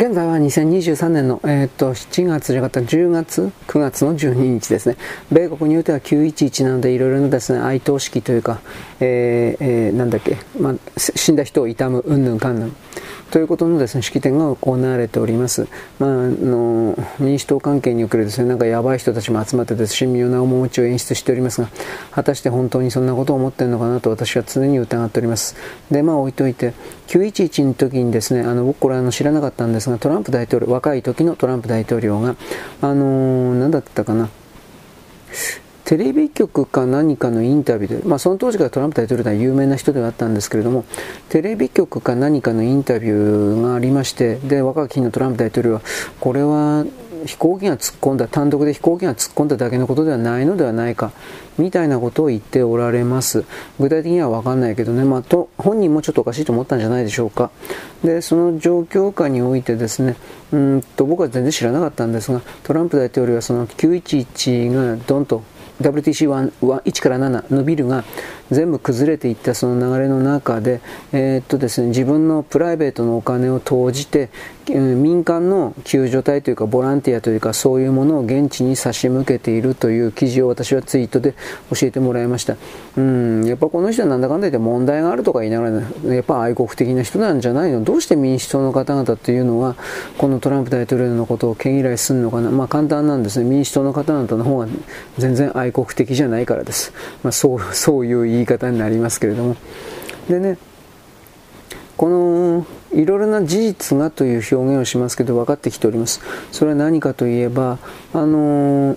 現在は2023年の、えー、と7月じゃなかった10月9月の12日ですね。米国においては911なのでいろいろなですね哀悼式というか、えーえー、なんだっけ、まあ、死んだ人を悼むうんぬんかんぬん。ということのですね式典が行われております、まあ、あの民主党関係におけるですねなんかやばい人たちも集まってです神妙な面持ちを演出しておりますが果たして本当にそんなことを思っているのかなと私は常に疑っております。でまあ置いといて911の時にですねあの僕これあの知らなかったんですがトランプ大統領若い時のトランプ大統領があの何だったかな。テレビ局か何かのインタビューで、まあ、その当時からトランプ大統領は有名な人ではあったんですけれども、テレビ局か何かのインタビューがありまして、で、若き日のトランプ大統領は、これは飛行機が突っ込んだ、単独で飛行機が突っ込んだだけのことではないのではないか、みたいなことを言っておられます。具体的にはわかんないけどね、まあ、と、本人もちょっとおかしいと思ったんじゃないでしょうか。で、その状況下においてですね、うんと、僕は全然知らなかったんですが、トランプ大統領はその911がドンと WTC1 から7のビルが全部崩れていったその流れの中で、えー、っとですね、自分のプライベートのお金を投じて、民間の救助隊というかボランティアというかそういうものを現地に差し向けているという記事を私はツイートで教えてもらいました。うん、やっぱこの人はなんだかんだ言って問題があるとか言いながら、やっぱ愛国的な人なんじゃないの？どうして民主党の方々というのはこのトランプ大統領のことを毛嫌いするのかな？まあ簡単なんですね。民主党の方々の方が全然愛国的じゃないからです。まあそう、そういう言い言い方になりますけれども。でね、このいろいろな事実がという表現をしますけど分かってきております。それは何かといえば、あのー、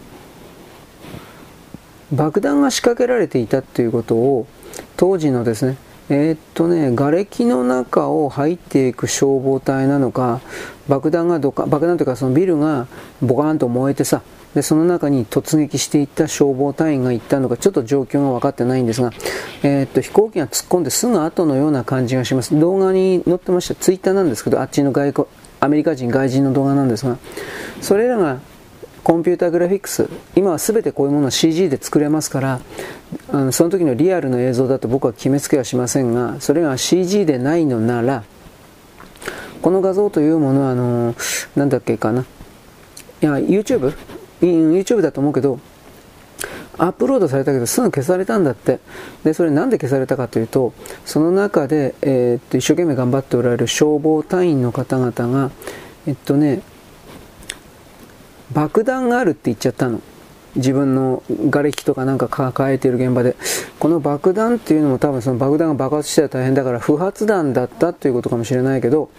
爆弾が仕掛けられていたということを当時のですね、えー、っとね、瓦礫の中を入っていく消防隊なのか、爆弾がどか、爆弾というかそのビルがボカーンと燃えてさ、でその中に突撃していった消防隊員が行ったのかちょっと状況が分かってないんですが、えー、っと飛行機が突っ込んですぐ後のような感じがします。動画に載ってましたツイッターなんですけどあっちの外国アメリカ人外人の動画なんですがそれらがコンピューターグラフィックス今は全てこういうものは CG で作れますからあのその時のリアルの映像だと僕は決めつけはしませんがそれが CG でないのならこの画像というものはあのなんだっけかな。いや YouTube YouTube だと思うけど、アップロードされたけどすぐ消されたんだって。で、それなんで消されたかというと、その中で、えー、っと、一生懸命頑張っておられる消防隊員の方々が、えっとね、爆弾があるって言っちゃったの。自分の瓦礫とかなんか抱えている現場で。この爆弾っていうのも多分その爆弾が爆発したら大変だから不発弾だったということかもしれないけど、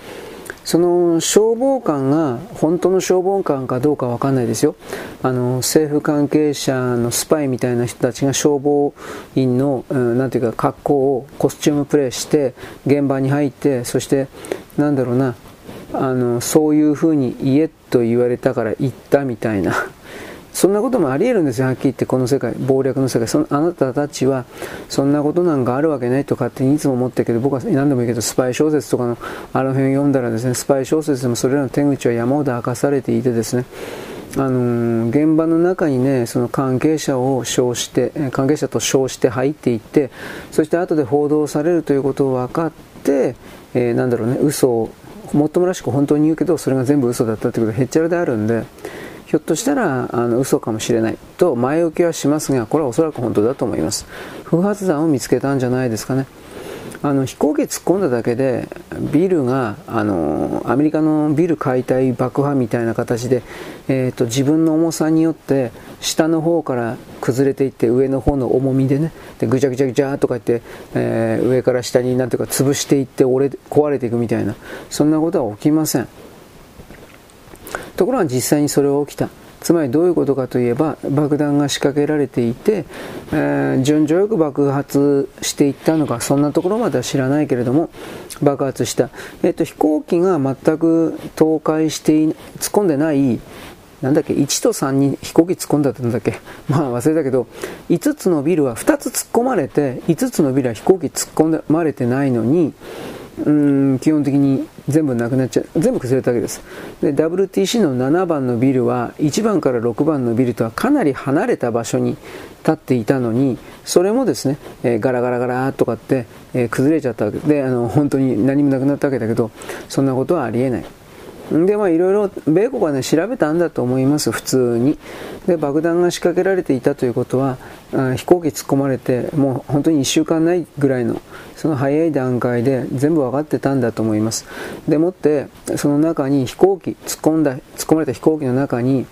その消防官が本当の消防官かどうかわかんないですよ。あの政府関係者のスパイみたいな人たちが消防員の、うん、なんていうか格好をコスチュームプレイして現場に入ってそしてなんだろうなあのそういうふうに言えと言われたから行ったみたいなそんなこともあり得るんですよ、はっきり言って、この世界、謀略の世界。そのあなたたちは、そんなことなんかあるわけないと勝手にいつも思ってる。けど、僕は何でもいいけど、スパイ小説とかのあの辺を読んだらですね、スパイ小説でもそれらの手口は山ほど明かされていてですね、あのー、現場の中にね、その関係者を称して、関係者と称して入っていって、そして後で報道されるということを分かって、えー、なんだろうね、嘘を、もっともらしく本当に言うけど、それが全部嘘だったということがへっちゃらであるんで、ひょっとしたらあの嘘かもしれないと前置きはしますがこれはおそらく本当だと思います。不発弾を見つけたんじゃないですかね。あの飛行機突っ込んだだけでビルがあのアメリカのビル解体爆破みたいな形で、えーと、自分の重さによって下の方から崩れていって上の方の重みでねでぐちゃぐちゃぐちゃとか言って、えー、上から下になんていうか潰していって折れ壊れていくみたいなそんなことは起きません。ところが実際にそれは起きた。つまりどういうことかといえば爆弾が仕掛けられていて、えー、順序よく爆発していったのかそんなところまでは知らないけれども爆発した、えーと、飛行機が全く倒壊して突っ込んでないなんだっけ1と3に飛行機突っ込んだってなんだっけ？まあ忘れたけど5つのビルは2つ突っ込まれて5つのビルは飛行機突っ込まれてないのにうん基本的に全部なくなっちゃう。全部崩れたわけです。で WTC の7番のビルは1番から6番のビルとはかなり離れた場所に立っていたのにそれもですね、えー、ガラガラガラとかって、えー、崩れちゃったわけ。であの本当に何もなくなったわけだけどそんなことはありえない。で、まあいろいろ米国はね、調べたんだと思います、普通に。で、爆弾が仕掛けられていたということは、飛行機突っ込まれて、もう本当に1週間ないぐらいの、その早い段階で全部分かってたんだと思います。でもって、その中に飛行機、突っ込んだ、突っ込まれた飛行機の中に、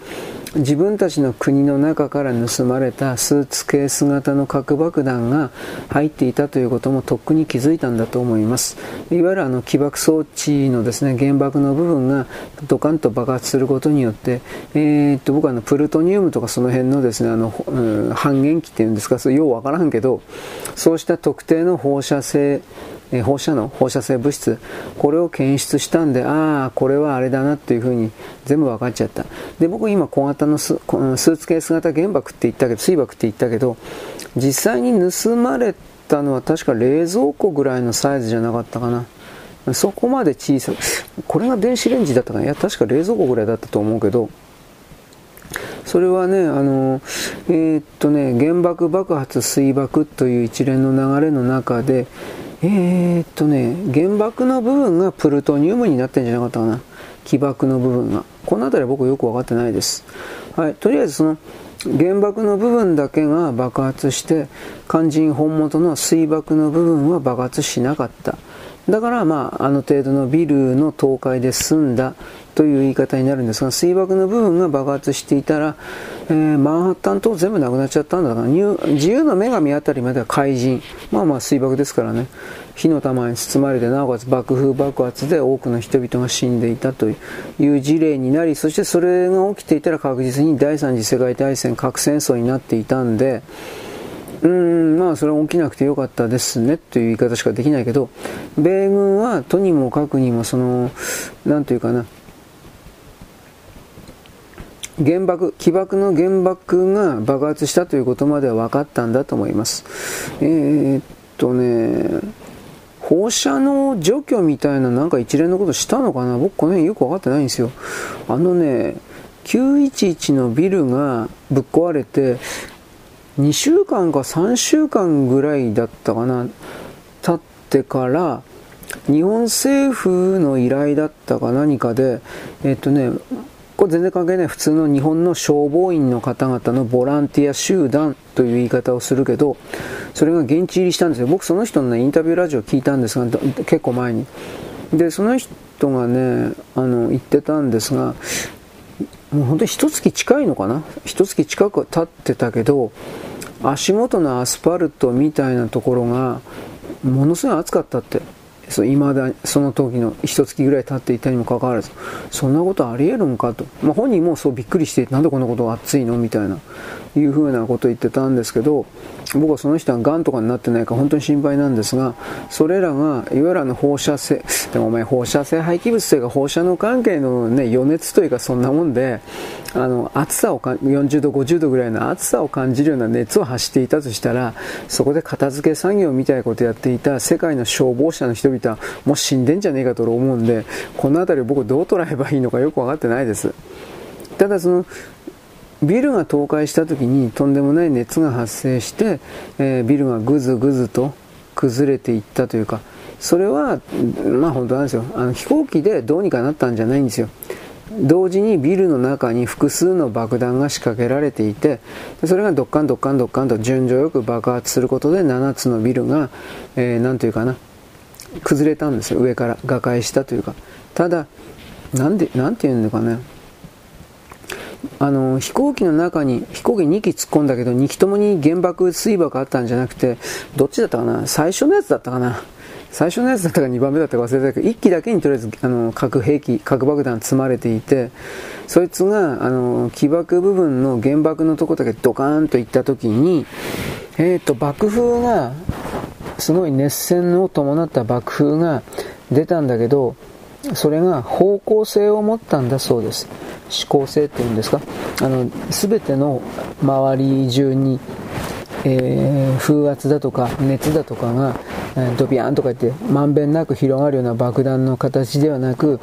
自分たちの国の中から盗まれたスーツケース型の核爆弾が入っていたということもとっくに気づいたんだと思います。いわゆるあの起爆装置のですね、原爆の部分がドカンと爆発することによって、えー、っと僕はあのプルトニウムとかその辺のですね、あの、うん、半減期っていうんですか、それようわからんけど、そうした特定の放射性え放射能、放射性物質、これを検出したんで、ああ、これはあれだなっていうふうに全部分かっちゃった。で、僕今小型のスーツケース型原爆って言ったけど、水爆って言ったけど、実際に盗まれたのは確か冷蔵庫ぐらいのサイズじゃなかったかな。そこまで小さく、これが電子レンジだったかな。いや、確か冷蔵庫ぐらいだったと思うけど、それはね、あの、えー、っとね、原爆爆発水爆という一連の流れの中で、えー、っとね、原爆の部分がプルトニウムになってんじゃなかったかな。起爆の部分が。この辺りは僕よく分かってないです。はい、とりあえずその原爆の部分だけが爆発して、肝心本元の水爆の部分は爆発しなかった。だからまあ、あの程度のビルの倒壊で済んだという言い方になるんですが、水爆の部分が爆発していたら、えー、マンハッタン島全部なくなっちゃったんだから、自由の女神あたりまでは怪人。まあまあ水爆ですからね。火の玉に包まれて、なおかつ爆風爆発で多くの人々が死んでいたという事例になり、そしてそれが起きていたら確実に第三次世界大戦、核戦争になっていたんで、うん、まあそれは起きなくてよかったですねという言い方しかできないけど、米軍はとにもかくにもその、なんというかな、原爆、起爆の原爆が爆発したということまでは分かったんだと思います。えー、っとね、放射能除去みたいななんか一連のことしたのかな？僕この辺よく分かってないんですよ。あのね、911のビルがぶっ壊れて、2週間か3週間ぐらいだったかな、経ってから、日本政府の依頼だったか何かで、えっとね、これ全然関係ない普通の日本の消防員の方々のボランティア集団という言い方をするけど、それが現地入りしたんですよ。僕その人のね、インタビューラジオ聞いたんですが、結構前に。で、その人がね、あの、言ってたんですが、もう本当に一月近いのかな？一月近く経ってたけど、足元のアスファルトみたいなところが、ものすごい暑かったって。そう未だその時の一月ぐらい経っていたにもかかわらずそんなことありえるんかと、まあ、本人もそうびっくりしてなんでこんなことが熱いの？みたいな。いうふうなことを言ってたんですけど僕はその人はがんとかになってないか本当に心配なんですがそれらがいわゆるあの放射性でもお前放射性廃棄物というか放射能関係の、ね、余熱というかそんなもんであの暑さをか40度50度ぐらいの暑さを感じるような熱を発していたとしたらそこで片付け作業みたいなことをやっていた世界の消防車の人々はもう死んでんじゃねえかと思うんでこの辺り僕どう捉えばいいのかよく分かってないです。ただそのビルが倒壊した時にとんでもない熱が発生して、えー、ビルがぐずぐずと崩れていったというかそれはまあ本当なんですよ。あの飛行機でどうにかなったんじゃないんですよ。同時にビルの中に複数の爆弾が仕掛けられていてそれがドッカンドッカンドッカンと順序よく爆発することで7つのビルが、えー、というかな崩れたんですよ。上から瓦解したというか。ただなんでなんて言うのかね。あの飛行機の中に飛行機2機突っ込んだけど2機ともに原爆水爆あったんじゃなくてどっちだったかな？最初のやつだったかな？最初のやつだったか2番目だったか忘れたけど1機だけにとりあえずあの核兵器核爆弾積まれていてそいつがあの起爆部分の原爆のとこだけドカーンといった時に、えーと爆風がすごい熱線を伴った爆風が出たんだけどそれが方向性を持ったんだそうです。向性っていうんですか？あの全ての周り中に、えー、風圧だとか熱だとかが、えー、ドビャンとか言ってまんべんなく広がるような爆弾の形ではなく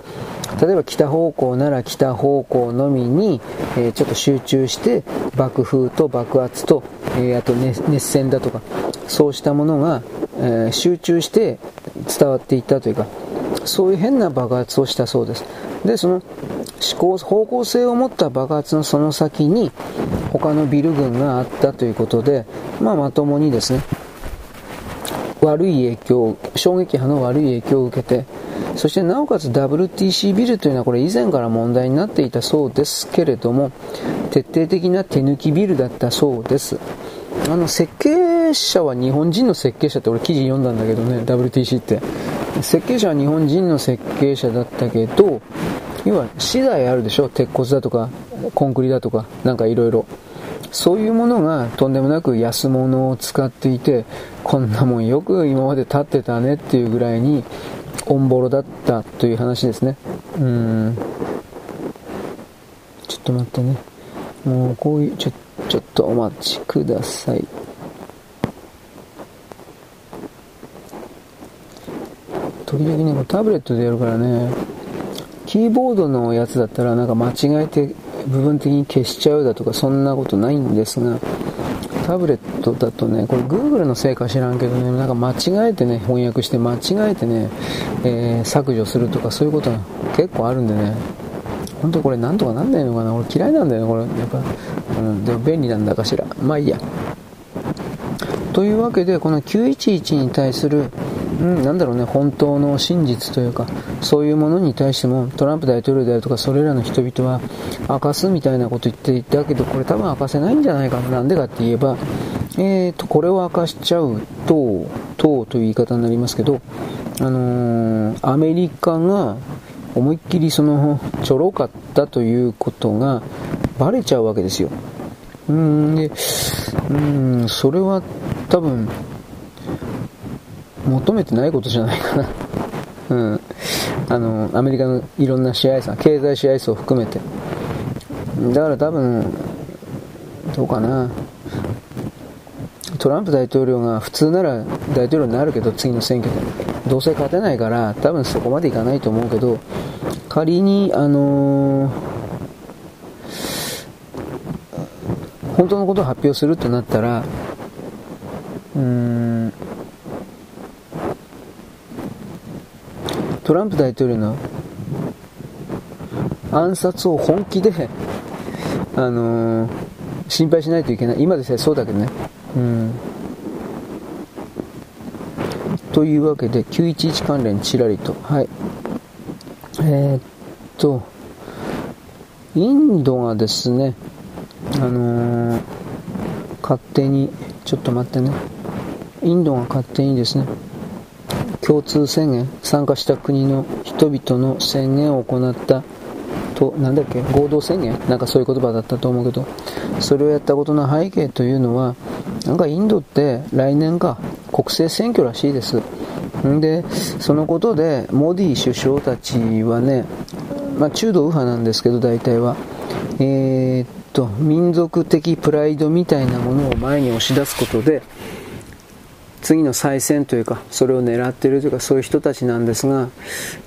例えば北方向なら北方向のみに、えー、ちょっと集中して爆風と爆圧と、えあと熱線だとかそうしたものが、え集中して伝わっていったというかそういう変な爆発をしたそうです。で、その思考、方向性を持った爆発のその先に他のビル群があったということで、まあまともにですね、悪い影響、衝撃波の悪い影響を受けて、そしてなおかつ WTC ビルというのはこれ以前から問題になっていたそうですけれども、徹底的な手抜きビルだったそうです。あの、設計者は日本人の設計者って俺記事読んだんだけどね、WTC って。設計者は日本人の設計者だったけど、要は資材あるでしょ？鉄骨だとか、コンクリだとか、なんかいろいろ。そういうものがとんでもなく安物を使っていて、こんなもんよく今まで立ってたねっていうぐらいに、オンボロだったという話ですね。うん。ちょっと待ってね。もうこういう、ちょ、ちょっとお待ちください。時々ね、タブレットでやるからね、キーボードのやつだったらなんか間違えて部分的に消しちゃうだとかそんなことないんですが、タブレットだとね、これ Google のせいか知らんけどね、なんか間違えてね、翻訳して間違えてね、えー、削除するとかそういうことが結構あるんでね、本当これなんとかなんないのかな？俺嫌いなんだよね、これ。やっぱ、うん、でも便利なんだかしら。まあいいや。というわけで、この911に対するうん、なんだろうね、本当の真実というか、そういうものに対しても、トランプ大統領であるとか、それらの人々は明かすみたいなこと言っていたけど、これ多分明かせないんじゃないかな。なんでかって言えば、えーと、これを明かしちゃうと、とという言い方になりますけど、あのー、アメリカが思いっきりその、ちょろかったということがバレちゃうわけですよ。うん、で、うん、それは多分、求めてないことじゃないかなうん。あの、アメリカのいろんな支配層、経済支配層含めて。だから多分、どうかな。トランプ大統領が普通なら大統領になるけど、次の選挙で。どうせ勝てないから、多分そこまでいかないと思うけど、仮に、あのー、本当のことを発表するとなったら、うーん、トランプ大統領の暗殺を本気で、あのー、心配しないといけない。今でさえそうだけどね。うん。というわけで、911関連ちらりと。はい。えー、っと、インドがですね、あのー、勝手に、ちょっと待ってね。インドが勝手にですね、共通宣言、参加した国の人々の宣言を行ったと、なんだっけ、合同宣言？なんかそういう言葉だったと思うけど、それをやったことの背景というのは、なんかインドって来年か国政選挙らしいです。んで、そのことで、モディ首相たちはね、まあ、中道右派なんですけど、大体は。えー、っと、民族的プライドみたいなものを前に押し出すことで、次の再選というか、それを狙っているというか、そういう人たちなんですが、う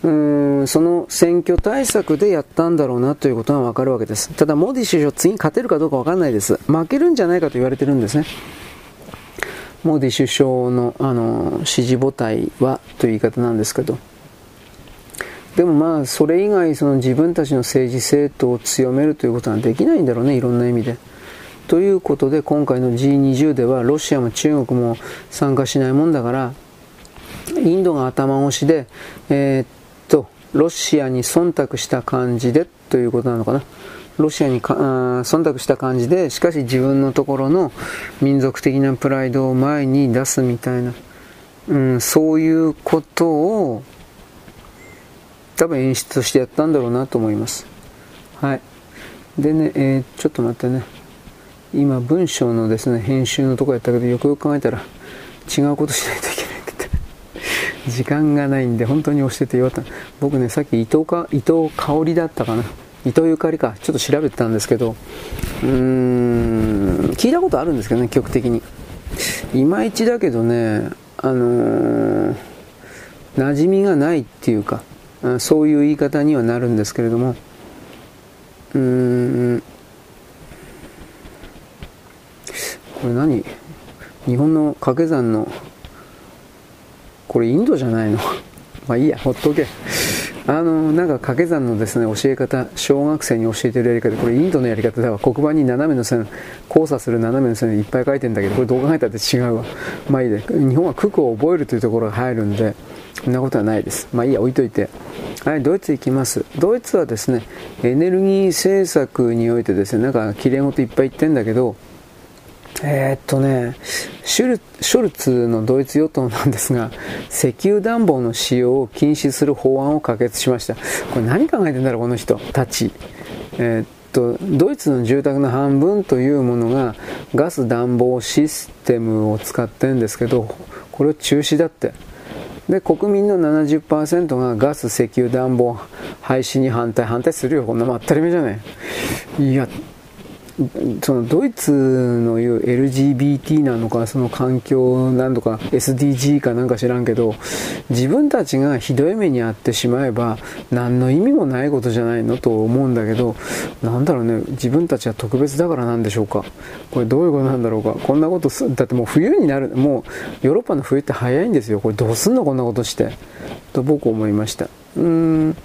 ーん、その選挙対策でやったんだろうなということがわかるわけです。ただ、モディ首相、次に勝てるかどうかわかんないです。負けるんじゃないかと言われてるんですね。モディ首相の、あの、支持母体は、という言い方なんですけど。でもまあ、それ以外、その自分たちの政治政党を強めるということはできないんだろうね、いろんな意味で。ということで今回の G20 ではロシアも中国も参加しないもんだからインドが頭押しで、えー、っとロシアに忖度した感じでということなのかな。ロシアにか忖度した感じでしかし自分のところの民族的なプライドを前に出すみたいな、うん、そういうことを多分演出としてやったんだろうなと思います。はい。でね、えー、ちょっと待ってね。今文章のですね編集のとこやったけどよくよく考えたら違うことしないといけないって言って時間がないんで本当に押しててよかった。僕ねさっき伊藤か伊藤香織だったかな。伊藤ゆかりか。ちょっと調べてたんですけどうーん聞いたことあるんですけどね曲的に。いまいちだけどねあのー、馴染みがないっていうかそういう言い方にはなるんですけれどもうーんこれ何？日本の掛け算のこれインドじゃないの？まあいいやほっとけ。あのなんか掛け算のですね教え方小学生に教えてるやり方。これインドのやり方では黒板に斜めの線交差する斜めの線いっぱい書いてんだけどこれどう考えたって違うわ。まあいいで。日本は九九を覚えるというところが入るんでそんなことはないです。まあいいや置いといて。はいドイツ行きます。ドイツはですねエネルギー政策においてですねなんかきれい事いっぱい言ってんだけどえー、っとねシュル、ショルツのドイツ与党なんですが、石油暖房の使用を禁止する法案を可決しました。これ何考えてんだろう、この人たち。えー、っと、ドイツの住宅の半分というものがガス暖房システムを使ってるんですけど、これを中止だって。で、国民の70%がガス、石油暖房廃止に反対、反対するよ。こんなまったりめじゃない。いや、そのドイツの言う LGBT なのかその環境なんとか SDG かなんか知らんけど自分たちがひどい目に遭ってしまえば何の意味もないことじゃないのと思うんだけどなんだろうね自分たちは特別だからなんでしょうか。これどういうことなんだろうか。こんなことすだってもう冬になるもうヨーロッパの冬って早いんですよ。これどうすんのこんなことして。と僕思いました。うーん。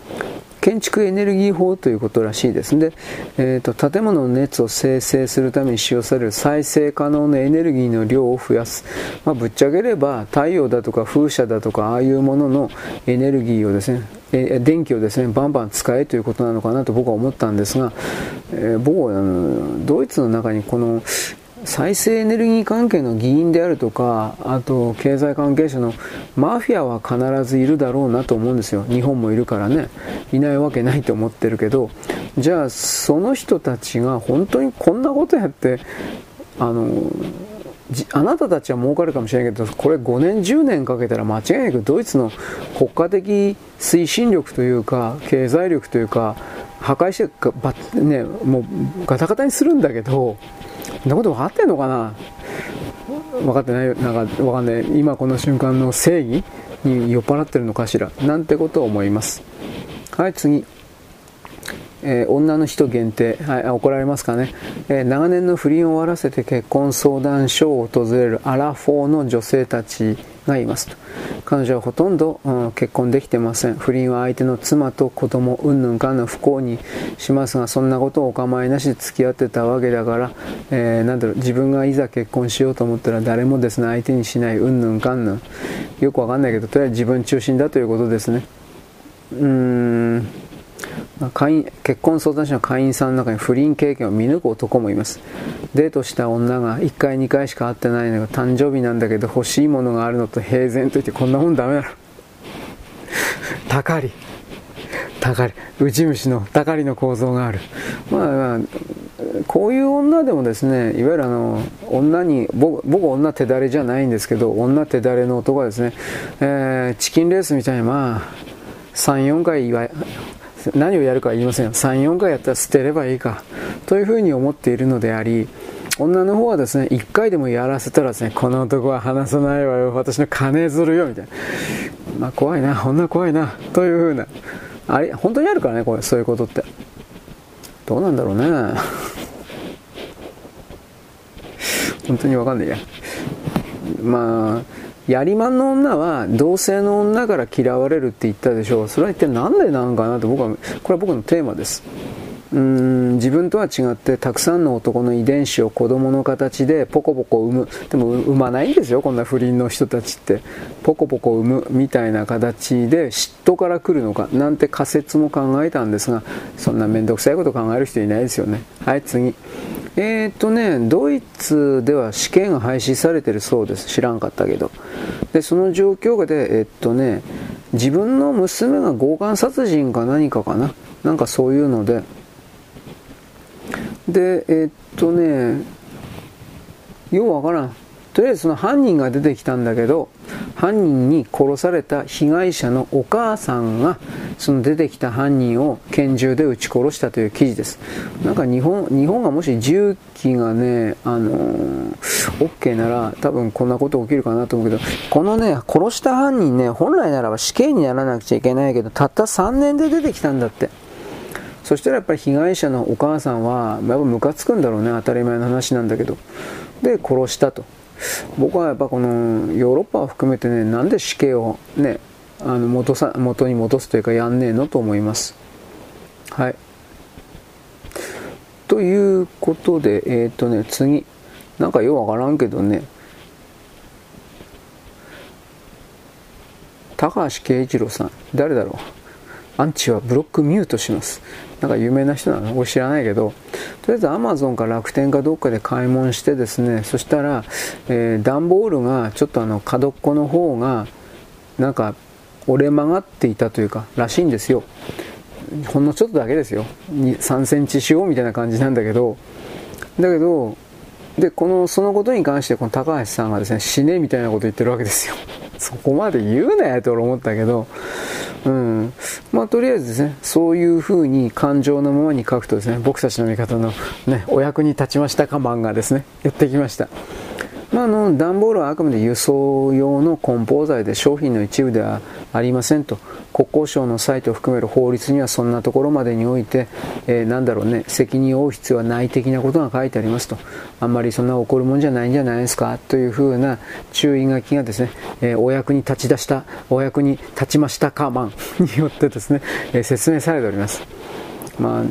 建築エネルギー法ということらしいです。で、えーと、建物の熱を生成するために使用される再生可能なエネルギーの量を増やす、まあ、ぶっちゃければ太陽だとか風車だとかああいうもののエネルギーをですねえ電気をですねバンバン使えということなのかなと僕は思ったんですが、えー、僕はあのドイツの中にこの再生エネルギー関係の議員であるとか、あと経済関係者のマフィアは必ずいるだろうなと思うんですよ。日本もいるからね。いないわけないと思ってるけど、じゃあその人たちが本当にこんなことやって、あの、あなたたちは儲かるかもしれないけど、これ5年、10年かけたら間違いなくドイツの国家的推進力というか、経済力というか、破壊して、ね、もうガタガタにするんだけど、そんなこと分かってんのかな？分かってないなんか分かんない。今この瞬間の正義に酔っ払ってるのかしら？なんてことを思います。はい次。えー、女の人限定、はい、怒られますかね、えー、長年の不倫を終わらせて結婚相談所を訪れるアラフォーの女性たち。がいますと。彼女はほとんど、うん、結婚できてません。不倫は相手の妻と子供うんぬんかんぬん不幸にしますがそんなことをお構いなしで付き合ってたわけだから、えー、なんだろう自分がいざ結婚しようと思ったら誰もですね相手にしないうんぬんかんぬん。よくわかんないけどとりあえず自分中心だということですね。うーん。会員結婚相談所の会員さんの中に不倫経験を見抜く男もいます。デートした女が1回2回しか会ってないのが誕生日なんだけど欲しいものがあるのと平然と言ってこんなもんダメだろ。たかりたかりウジ虫のたかりの構造がある。まあ、まあ、こういう女でもですねいわゆるあの女に僕僕女手だれじゃないんですけど女手だれの男はですね、えー、チキンレースみたいにまあ34回何をやるかは言いません34回やったら捨てればいいか。というふうに思っているのであり女の方はですね1回でもやらせたらですねこの男は離さないわよ。私の金ずるよみたいな。まあ怖いな。女怖いな。というふうな。あれ本当にあるからねこれそういうことって。どうなんだろうね。本当にわかんないや。まあやりまんの女は同性の女から嫌われるって言ったでしょう。それは一体何でなのかなと僕はこれは僕のテーマです。うん自分とは違ってたくさんの男の遺伝子を子供の形でポコポコ産む。でも産まないんですよこんな不倫の人たちって。ポコポコ産むみたいな形で嫉妬から来るのか。なんて仮説も考えたんですがそんな面倒くさいこと考える人いないですよね。はい次。えー、っとね、ドイツでは試験が廃止されてるそうです。知らんかったけど。で、その状況で、えっとね、自分の娘が強姦殺人か何かかな。なんかそういうので。で、えっとね、ようわからん。とりあえずその犯人が出てきたんだけど犯人に殺された被害者のお母さんがその出てきた犯人を拳銃で撃ち殺したという記事です。なんか日本日本がもし銃器がねあのー、OK なら多分こんなこと起きるかなと思うけどこのね殺した犯人ね本来ならば死刑にならなくちゃいけないけどたった3年で出てきたんだって。そしたらやっぱり被害者のお母さんはやっぱムカつくんだろうね当たり前の話なんだけど。で殺したと。僕はやっぱこのヨーロッパを含めてねなんで死刑をねあの元さ元に戻すというかやんねえのと思います。はい。ということでえっ、ー、とね次。なんかようわからんけどね。高橋圭一郎さん。誰だろう。アンチはブロックミュートします。なんか有名な人なの？俺知らないけどとりあえずアマゾンか楽天かどっかで買い物してですねそしたら、えー、段ボールがちょっとあの角っこの方がなんか折れ曲がっていたというからしいんですよ。ほんのちょっとだけですよ。3センチ四方みたいな感じなんだけど。だけどでこのそのことに関してこの高橋さんがですね死ねみたいなこと言ってるわけですよ。そこまで言うなよと俺思ったけど。うん。まあとりあえずですねそういう風に感情のままに書くとですね僕たちの味方のねお役に立ちましたか漫画ですね。やってきました。まあ、の段ボールはあくまで輸送用の梱包材で商品の一部ではありませんと。国交省のサイトを含める法律にはそんなところまでにおいて、えー、なんだろうね責任を負う必要はない的なことが書いてありますと。あんまりそんな怒るもんじゃないんじゃないですかというふうな注意書きがですね、えー、お役に立ち出したお役に立ちましたかマンによってですね、えー、説明されております。まあ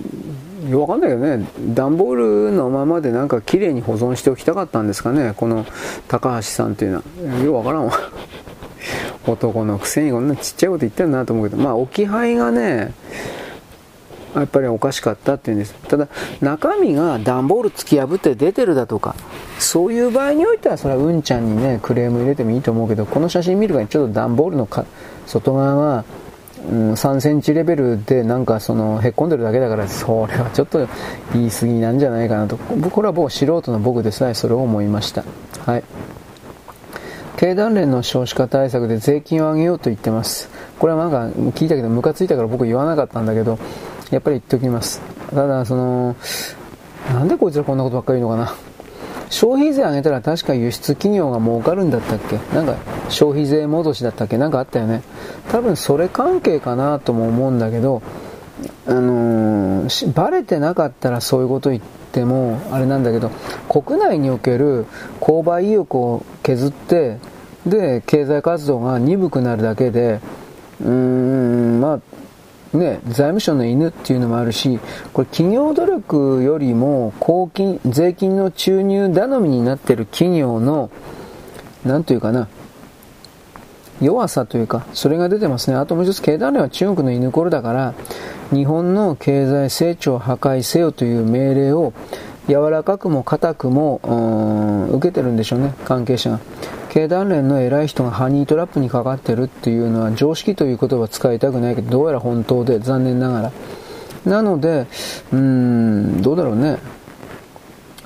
わかんないけどね、段ボールのままでなんか綺麗に保存しておきたかったんですかね、この高橋さんっていうのは。ようわからんわ。男のくせにこんなちっちゃいこと言ってるなと思うけど、まあ置き配がね、やっぱりおかしかったっていうんです。ただ、中身が段ボール突き破って出てるだとか、そういう場合においては、それはうんちゃんにね、クレーム入れてもいいと思うけど、この写真見るからちょっと段ボールの外側がうん、3センチレベルでなんかそのへっこんでるだけだからそれはちょっと言い過ぎなんじゃないかなと。これは僕素人の僕でさえそれを思いました。はい。経団連の少子化対策で税金を上げようと言ってます。これはなんか聞いたけどムカついたから僕言わなかったんだけどやっぱり言っておきます。ただそのなんでこいつらこんなことばっかり言うのかな。消費税上げたら確か輸出企業が儲かるんだったっけ？なんか消費税戻しだったっけ？なんかあったよね。多分それ関係かなとも思うんだけどあのー、バレてなかったらそういうこと言ってもあれなんだけど国内における購買意欲を削ってで経済活動が鈍くなるだけでうーんまあね、財務省の犬っていうのもあるし、これ企業努力よりも公金、税金の注入頼みになってる企業の、なんというかな、弱さというか、それが出てますね。あともう一つ、経団連は中国の犬頃だから、日本の経済成長を破壊せよという命令を柔らかくも硬くも、うん受けてるんでしょうね、関係者が。経団連の偉い人がハニートラップにかかってるっていうのは常識という言葉使いたくないけど、どうやら本当で、残念ながら。なので、うん、どうだろうね。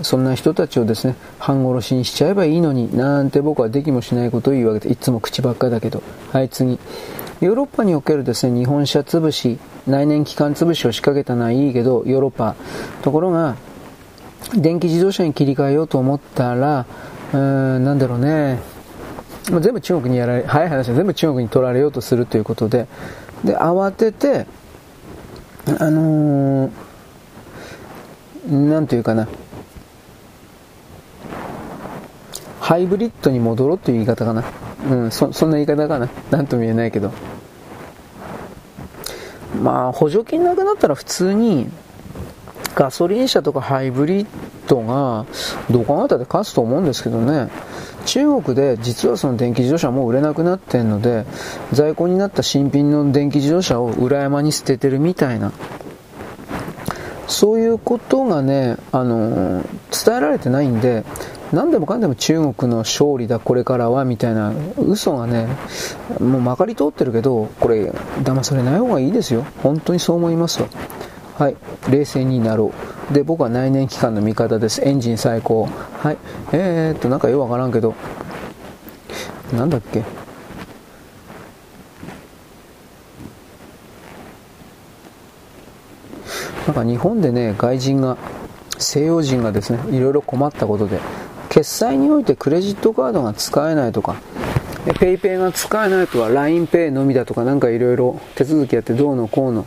そんな人たちをですね、半殺しにしちゃえばいいのに、なんて僕はできもしないことを言うわけで、いつも口ばっかだけど。はい、次。ヨーロッパにおけるですね、日本車潰し、内燃機関潰しを仕掛けたのはいいけど、ヨーロッパ。ところが、電気自動車に切り替えようと思ったら、うーん、なんだろうね、まあ、全部中国にやられ、早い話は全部中国に取られようとするということで、で、慌てて、あのー、なんというかな、ハイブリッドに戻ろうという言い方かな。うん、そ、そんな言い方かな。なんとも言えないけど。まあ、補助金なくなったら普通に、ガソリン車とかハイブリッドが、どう考えたって勝つと思うんですけどね。中国で実はその電気自動車もう売れなくなってんので、在庫になった新品の電気自動車を裏山に捨ててるみたいな、そういうことがね、あの、伝えられてないんで、何でもかんでも中国の勝利だ、これからは、みたいな嘘がね、もうまかり通ってるけど、これ、騙されない方がいいですよ。本当にそう思いますわ。はい、冷静になろう。で、僕は内燃機関の味方です。エンジン最高。はい、えー、っと、なんかよくわからんけど、なんだっけ？なんか日本でね、外人が、西洋人がですね、いろいろ困ったことで、決済においてクレジットカードが使えないとか、ペイペイが使えないとは LINEPay のみだとかなんかいろいろ手続きやってどうのこうの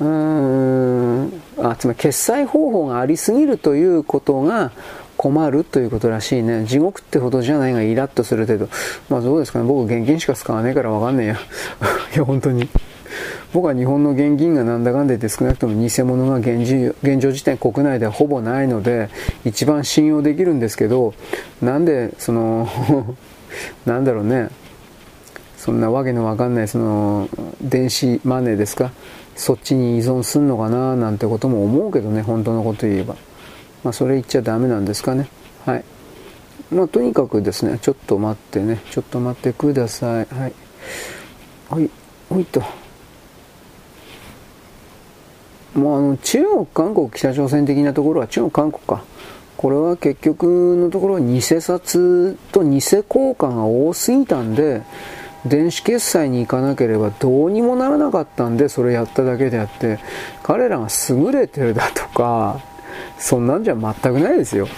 うーんあつまり決済方法がありすぎるということが困るということらしいね。地獄ってほどじゃないがイラッとする程度。まあどうですかね。僕現金しか使わないからわかんねえや。いや、本当に。僕は日本の現金がなんだかんだ言って少なくとも偽物が現現状時点国内ではほぼないので一番信用できるんですけどなんでその なんだろうねそんなわけのわかんないその電子マネーですか？そっちに依存すんのかななんてことも思うけどね本当のこと言えば。まあそれ言っちゃダメなんですかね。はい。まあとにかくですねちょっと待ってね。ちょっと待ってください。はい。はい。ほいと。もうあの中国、韓国、北朝鮮的なところは中国、韓国か。これは結局のところ偽札と偽交換が多すぎたんで、電子決済に行かなければどうにもならなかったんでそれやっただけであって彼らが優れてるだとかそんなんじゃ全くないですよ。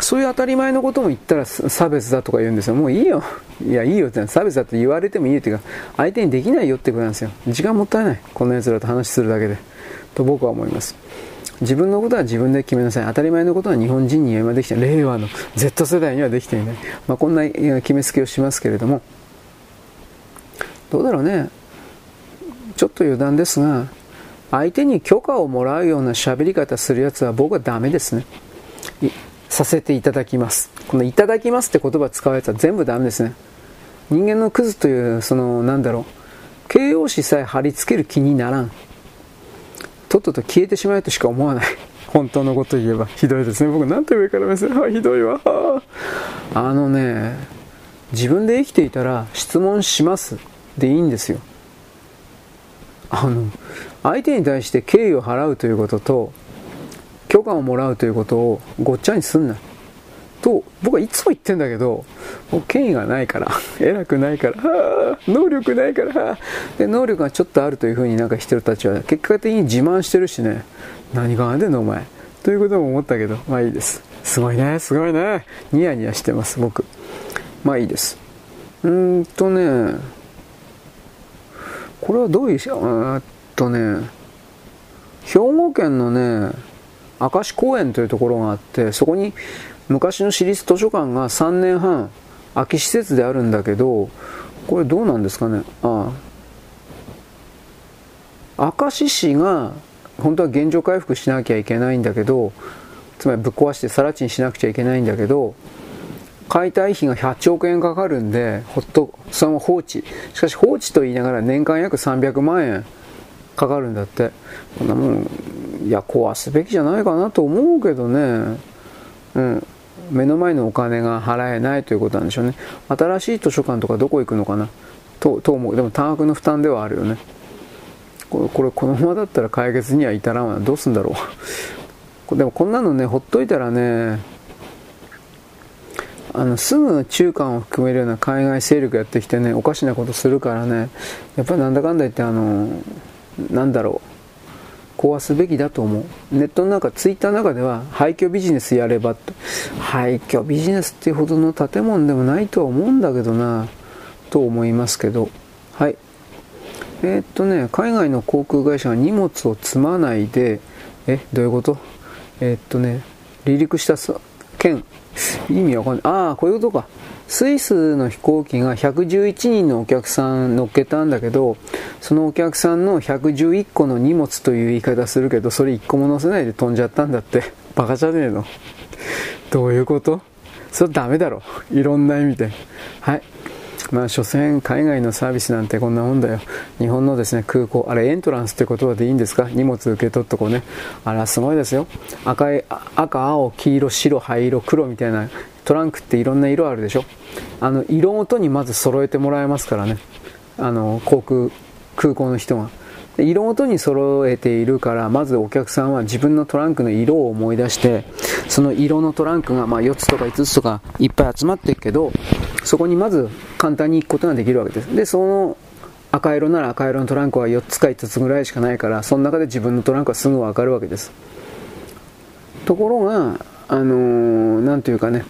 そういう当たり前のことも言ったら差別だとか言うんですよ。もういいよ。いやいいよって差別だって言われてもいいっていうか相手にできないよってことなんですよ。時間もったいない。こんな奴らと話するだけで。と僕は思います。自分のことは自分で決めなさい。当たり前のことは日本人には今できてない。令和の Z 世代にはできていない。まあ、こんな決めつけをしますけれども、どうだろうね。ちょっと余談ですが、相手に許可をもらうような喋り方するやつは僕はダメですね。させていただきます。このいただきますって言葉使うやつは全部ダメですね。人間のクズという、その、なんだろう。形容詞さえ貼り付ける気にならん。とっとと消えてしまえとしか思わない。本当のこと言えば。ひどいですね。僕なんて上から目線。あ、ひどいわ。あのね、自分で生きていたら質問しますでいいんですよ。あの、相手に対して敬意を払うということと、許可をもらうということをごっちゃにすんな。と、僕はいつも言ってんだけど、もう権威がないから、偉くないから、能力ないから、で、能力がちょっとあるというふうになんか人たちは結果的に自慢してるしね、何があんでんのお前。ということも思ったけど、まあいいです。すごいね、すごいね。ニヤニヤしてます、僕。まあいいです。うーんとね、これはどういう、えっとね、兵庫県のね、明石公園というところがあって、そこに昔の私立図書館が3年半空き施設であるんだけどこれどうなんですかね？ああ。明石市が本当は現状回復しなきゃいけないんだけどつまりぶっ壊して更地にしなくちゃいけないんだけど解体費が8億円かかるんでほっとそのまま放置。しかし放置と言いながら年間約300万円かかるんだって。こんなもんいや壊すべきじゃないかなと思うけどね。うん。目の前のお金が払えないということなんでしょうね。新しい図書館とかどこ行くのかな？とと思う。でも多額の負担ではあるよね。これこれこのままだったら解決には至らんわ。どうすんだろう。でもこんなのねほっといたらねあのすぐ中間を含めるような海外勢力やってきてねおかしなことするからねやっぱりなんだかんだ言ってあのなんだろう。壊すべきだと思う。ネットの中、ツイッターの中では廃墟ビジネスやればと。廃墟ビジネスっていうほどの建物でもないとは思うんだけどな、と思いますけど。はい。えー、っとね、海外の航空会社が荷物を積まないで、え、どういうこと？えー、っとね、離陸した件、意味わかんない。ああ、こういうことか。スイスの飛行機が111人のお客さん乗っけたんだけど、そのお客さんの111個の荷物という言い方するけど、それ1個も乗せないで飛んじゃったんだって。バカじゃねえの。どういうこと？それダメだろ。いろんな意味で。はい。まあ、所詮海外のサービスなんてこんなもんだよ。日本のですね、空港、あれエントランスって言葉でいいんですか？荷物受け取っとこうね。あら、すごいですよ。赤い、赤、青、黄色、白、灰色、黒みたいなトランクっていろんな色あるでしょ？あの色ごとにまず揃えてもらえますからねあの航空空港の人が色ごとに揃えているからまずお客さんは自分のトランクの色を思い出してその色のトランクがま4つとか5つとかいっぱい集まっていくけどそこにまず簡単に行くことができるわけですでその赤色なら赤色のトランクは4つか5つぐらいしかないからその中で自分のトランクはすぐ分かるわけですところがあのー、なんというかね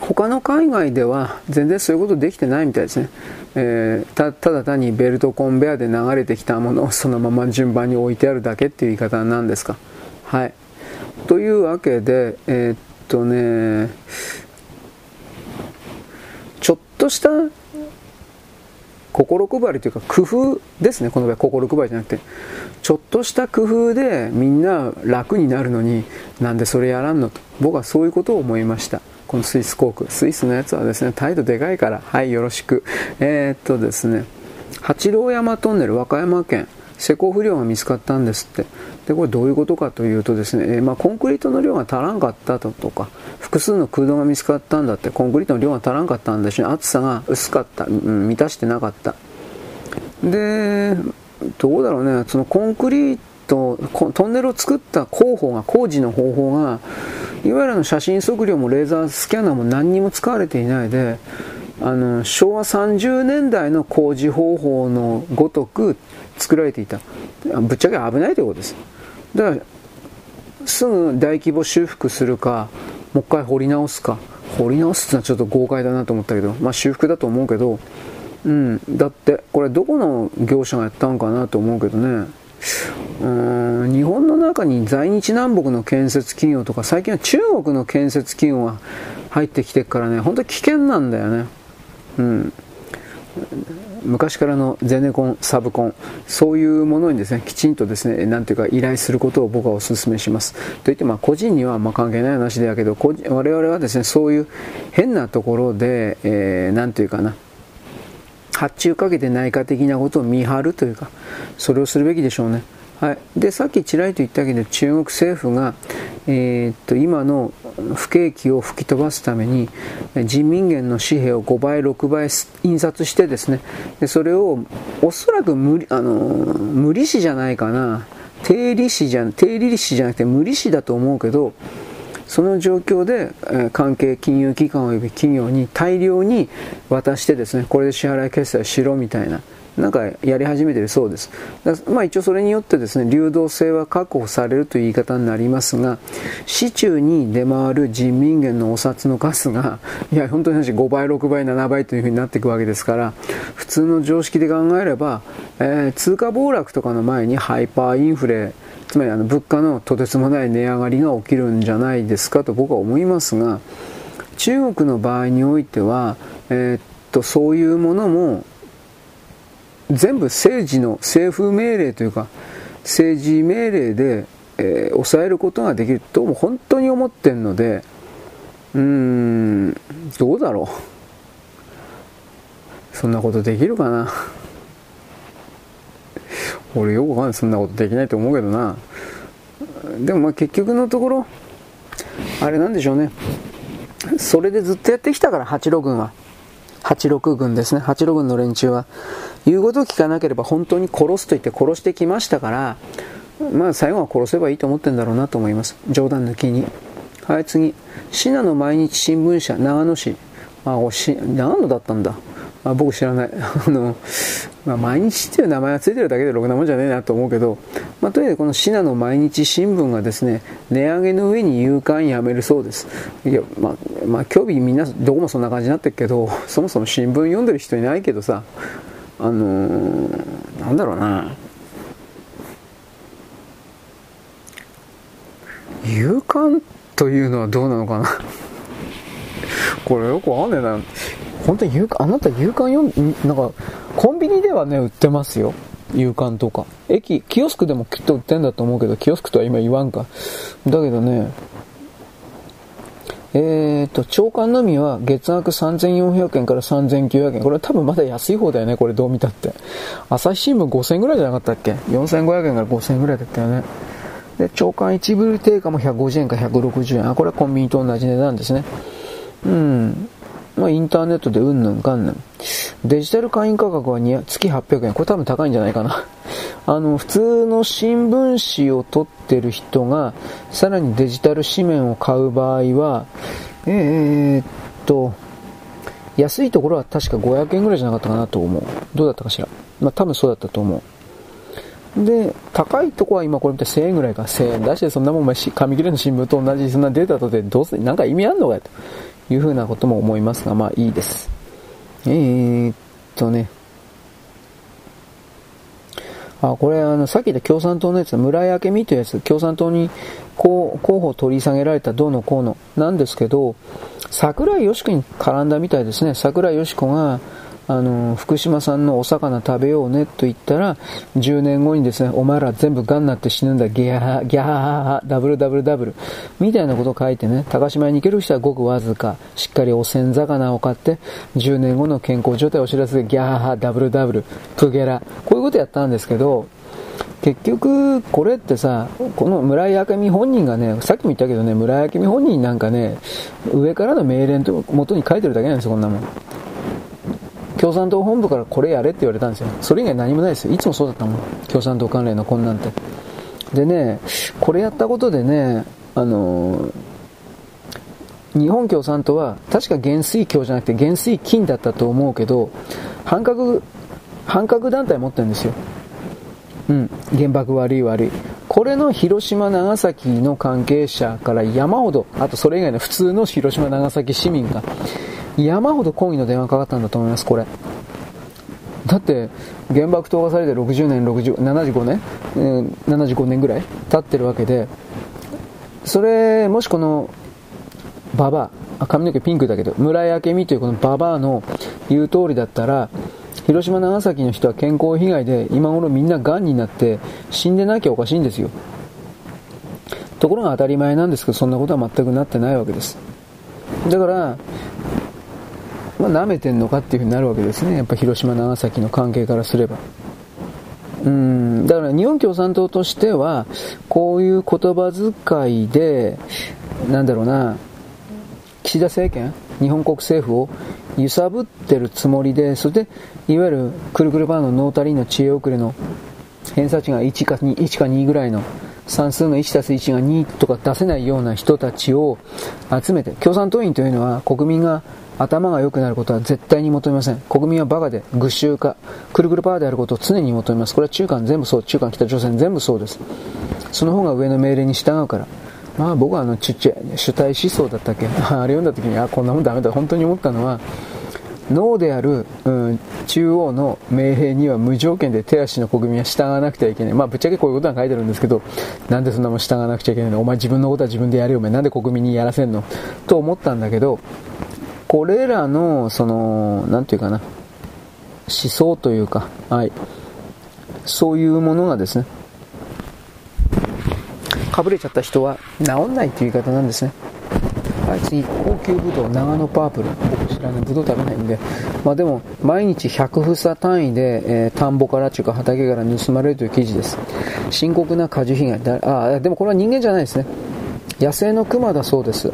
他の海外では全然そういうことできてないみたいですね。えー、たただ単にベルトコンベアで流れてきたものを そのまま順番に置いてあるだけっていう言い方なんですか。はい。というわけで、えー、っとね、とした心配りというか工夫ですね、この場合心配りじゃなくて、ちょっとした工夫でみんな楽になるのになんでそれやらんのと、僕はそういうことを思いました。このスイス航空。スイスのやつはですね、態度でかいから、はい、よろしく。えー、っとですね、八郎山トンネル、和歌山県、施工不良が見つかったんですって。で、これどういうことかというとですね、えー、まあ、コンクリートの量が足らんかったとか、複数の空洞が見つかったんだって、コンクリートの量が足らんかったんだし、厚さが薄かった、うん、満たしてなかった。で、どうだろうね、そのコンクリート、トンネルを作った工法が、工事の方法が、いわゆるの写真測量もレーザースキャナーも何にも使われていないで、あの昭和30年代の工事方法のごとく作られていたぶっちゃけ危ないということですだからすぐ大規模修復するかもう一回掘り直すか。掘り直すってのはちょっと豪快だなと思ったけどまあ修復だと思うけどうん。だってこれどこの業者がやったんかなと思うけどね。うん日本の中に在日南北の建設企業とか最近は中国の建設企業が入ってきてからね本当に危険なんだよね。うん、昔からのゼネコン、サブコン、そういうものにですね、きちんとですね、なんていうか依頼することを僕はお勧めします。といって、まあ個人にはま関係ない話だけど、我々はですね、そういう変なところで、えー、なんていうかな、発注かけて内科的なことを見張るというか、それをするべきでしょうね。はい、でさっきちらりと言ったけど中国政府が、えー、っと今の不景気を吹き飛ばすために人民元の紙幣を5倍6倍印刷してですねでそれをおそらく無あの無利子じゃないかな。低利子じゃ低利子じゃなくて無利子だと思うけどその状況で、え関係金融機関及び企業に大量に渡してですねこれで支払い決済しろみたいな。なんかやり始めてるそうです。まあ一応それによってですね、流動性は確保されるという言い方になりますが、市中に出回る人民元のお札の数が、いや、本当に5倍、6倍、7倍というふうになっていくわけですから、普通の常識で考えれば、えー、通貨暴落とかの前にハイパーインフレ、つまりあの物価のとてつもない値上がりが起きるんじゃないですかと僕は思いますが、中国の場合においては、えー、っと、そういうものも全部政治の政府命令というか政治命令で、えー、抑えることができるとも本当に思ってるのでうーんどうだろう。そんなことできるかな。俺よくわかんない。そんなことできないと思うけどな。でもまあ結局のところあれなんでしょうね。それでずっとやってきたから八路軍は。八六軍ですね。八路軍の連中は。言うことを聞かなければ本当に殺すと言って殺してきましたから、まあ最後は殺せばいいと思ってるんだろうなと思います。冗談抜きに。はい、次。信濃毎日新聞社、長野市。あ、おし、長野だったんだ。あ僕知らない。あの、まあ、毎日っていう名前が付いてるだけでろくなもんじゃねえなと思うけど、まあ、とにかくこの信濃毎日新聞がですね、値上げの上に夕刊やめるそうです。いや、まあ、まあ、今日みんなどこもそんな感じになってるけど、そもそも新聞読んでる人いないけどさ、あのー、なんだろうな。勇敢というのはどうなのかな。これよくわかんねえな。本当に勇敢あなた勇敢読んなんかコンビニではね売ってますよ。勇敢とか。駅キオスクでもきっと売ってんだと思うけどキオスクとは今言わんか。だけどねえーと、長官のみは月額3400円から3900円。これは多分まだ安い方だよね、これどう見たって。朝日新聞5000円ぐらいじゃなかったっけ ?4500 円から5000円ぐらいだったよね。で、長官一部定価も150円か160円。あ、これはコンビニと同じ値段ですね。うん。まあ、インターネットでうんぬんかんぬん。デジタル会員価格は月800円。これ多分高いんじゃないかな。あの、普通の新聞紙を取ってる人が、さらにデジタル紙面を買う場合は、えー、っと、安いところは確か500円ぐらいじゃなかったかなと思う。どうだったかしら。まあ多分そうだったと思う。で、高いとこは今これ見て1000円ぐらいか。1000円出してそんなもんお前紙切れの新聞と同じそんなデータとでどうせ、なんか意味あんのかと。いうふうなことも思いますが、まあいいです。えー、っとね。あ、これあの、さっき言った共産党のやつ、村井明美というやつ、共産党に候補を取り下げられたどうのこうの、なんですけど、桜井よし子に絡んだみたいですね。桜井よし子が、あの、福島産のお魚食べようねと言ったら、10年後にですね、お前ら全部ガンになって死ぬんだ、ギャー、ギャー、ダブルダブルダブル、みたいなことを書いてね、高島屋に行ける人はごくわずか、しっかりお鮮魚を買って、10年後の健康状態を知らせで、ギャー、ダブルダブル、プゲラ、こういうことやったんですけど、結局、これってさ、この村井明美本人がね、さっきも言ったけどね、村井明美本人なんかね、上からの命令と元に書いてるだけなんですよ、こんなもん。共産党本部からこれやれって言われたんですよ。それ以外何もないですよ。いつもそうだったもん。共産党関連のこんなんて。でね、これやったことでね、あの、日本共産党は確か元帥教じゃなくて元帥金だったと思うけど、反核、反核団体持ってるんですよ。うん、原爆悪い悪い。これの広島、長崎の関係者から山ほど、あとそれ以外の普通の広島、長崎市民が、山ほど抗議の電話かかったんだと思います、これ。だって、原爆投下されて60年、60、75年、うん、75年ぐらい経ってるわけで、それ、もしこの、ババア、髪の毛ピンクだけど、村井明美というこのババアの言う通りだったら、広島、長崎の人は健康被害で今頃みんな癌になって死んでなきゃおかしいんですよ。ところが当たり前なんですけど、そんなことは全くなってないわけです。だから、まあ、舐めてんのかっていうふうになるわけですね。やっぱ広島、長崎の関係からすれば。うん、だから日本共産党としては、こういう言葉遣いで、なんだろうな、岸田政権、日本国政府を揺さぶってるつもりで、それで、いわゆるくるくるバーのノータリーの知恵遅れの偏差値が1か 2, 1か2ぐらいの算数の1たす1が2とか出せないような人たちを集めて、共産党員というのは国民が頭が良くなることは絶対に求めません。国民はバカで、愚衆化、くるくるパワーであることを常に求めます。これは中間全部そう、中間北朝鮮全部そうです。その方が上の命令に従うから。まあ僕はあのちっちゃい主体思想だったっけ？あれ読んだ時にあこんなもんダメだ本当に思ったのは脳である、うん、中央の命令には無条件で手足の国民は従わなくてはいけない。まあぶっちゃけこういうことは書いてるんですけど、なんでそんなもん従わなくちゃいけないの？お前自分のことは自分でやれよ、お前なんで国民にやらせんの？と思ったんだけど、これらの、その、なんていうかな、思想というか、はい、そういうものがですね、かぶれちゃった人は治んないという言い方なんですね。はい、次、高級ブドウ、長野パープル。僕知らない、ブドウ食べないんで。まあでも、毎日100房単位で、えー、田んぼからというか畑から盗まれるという記事です。深刻な果樹被害。だあ、でもこれは人間じゃないですね。野生のクマだそうです。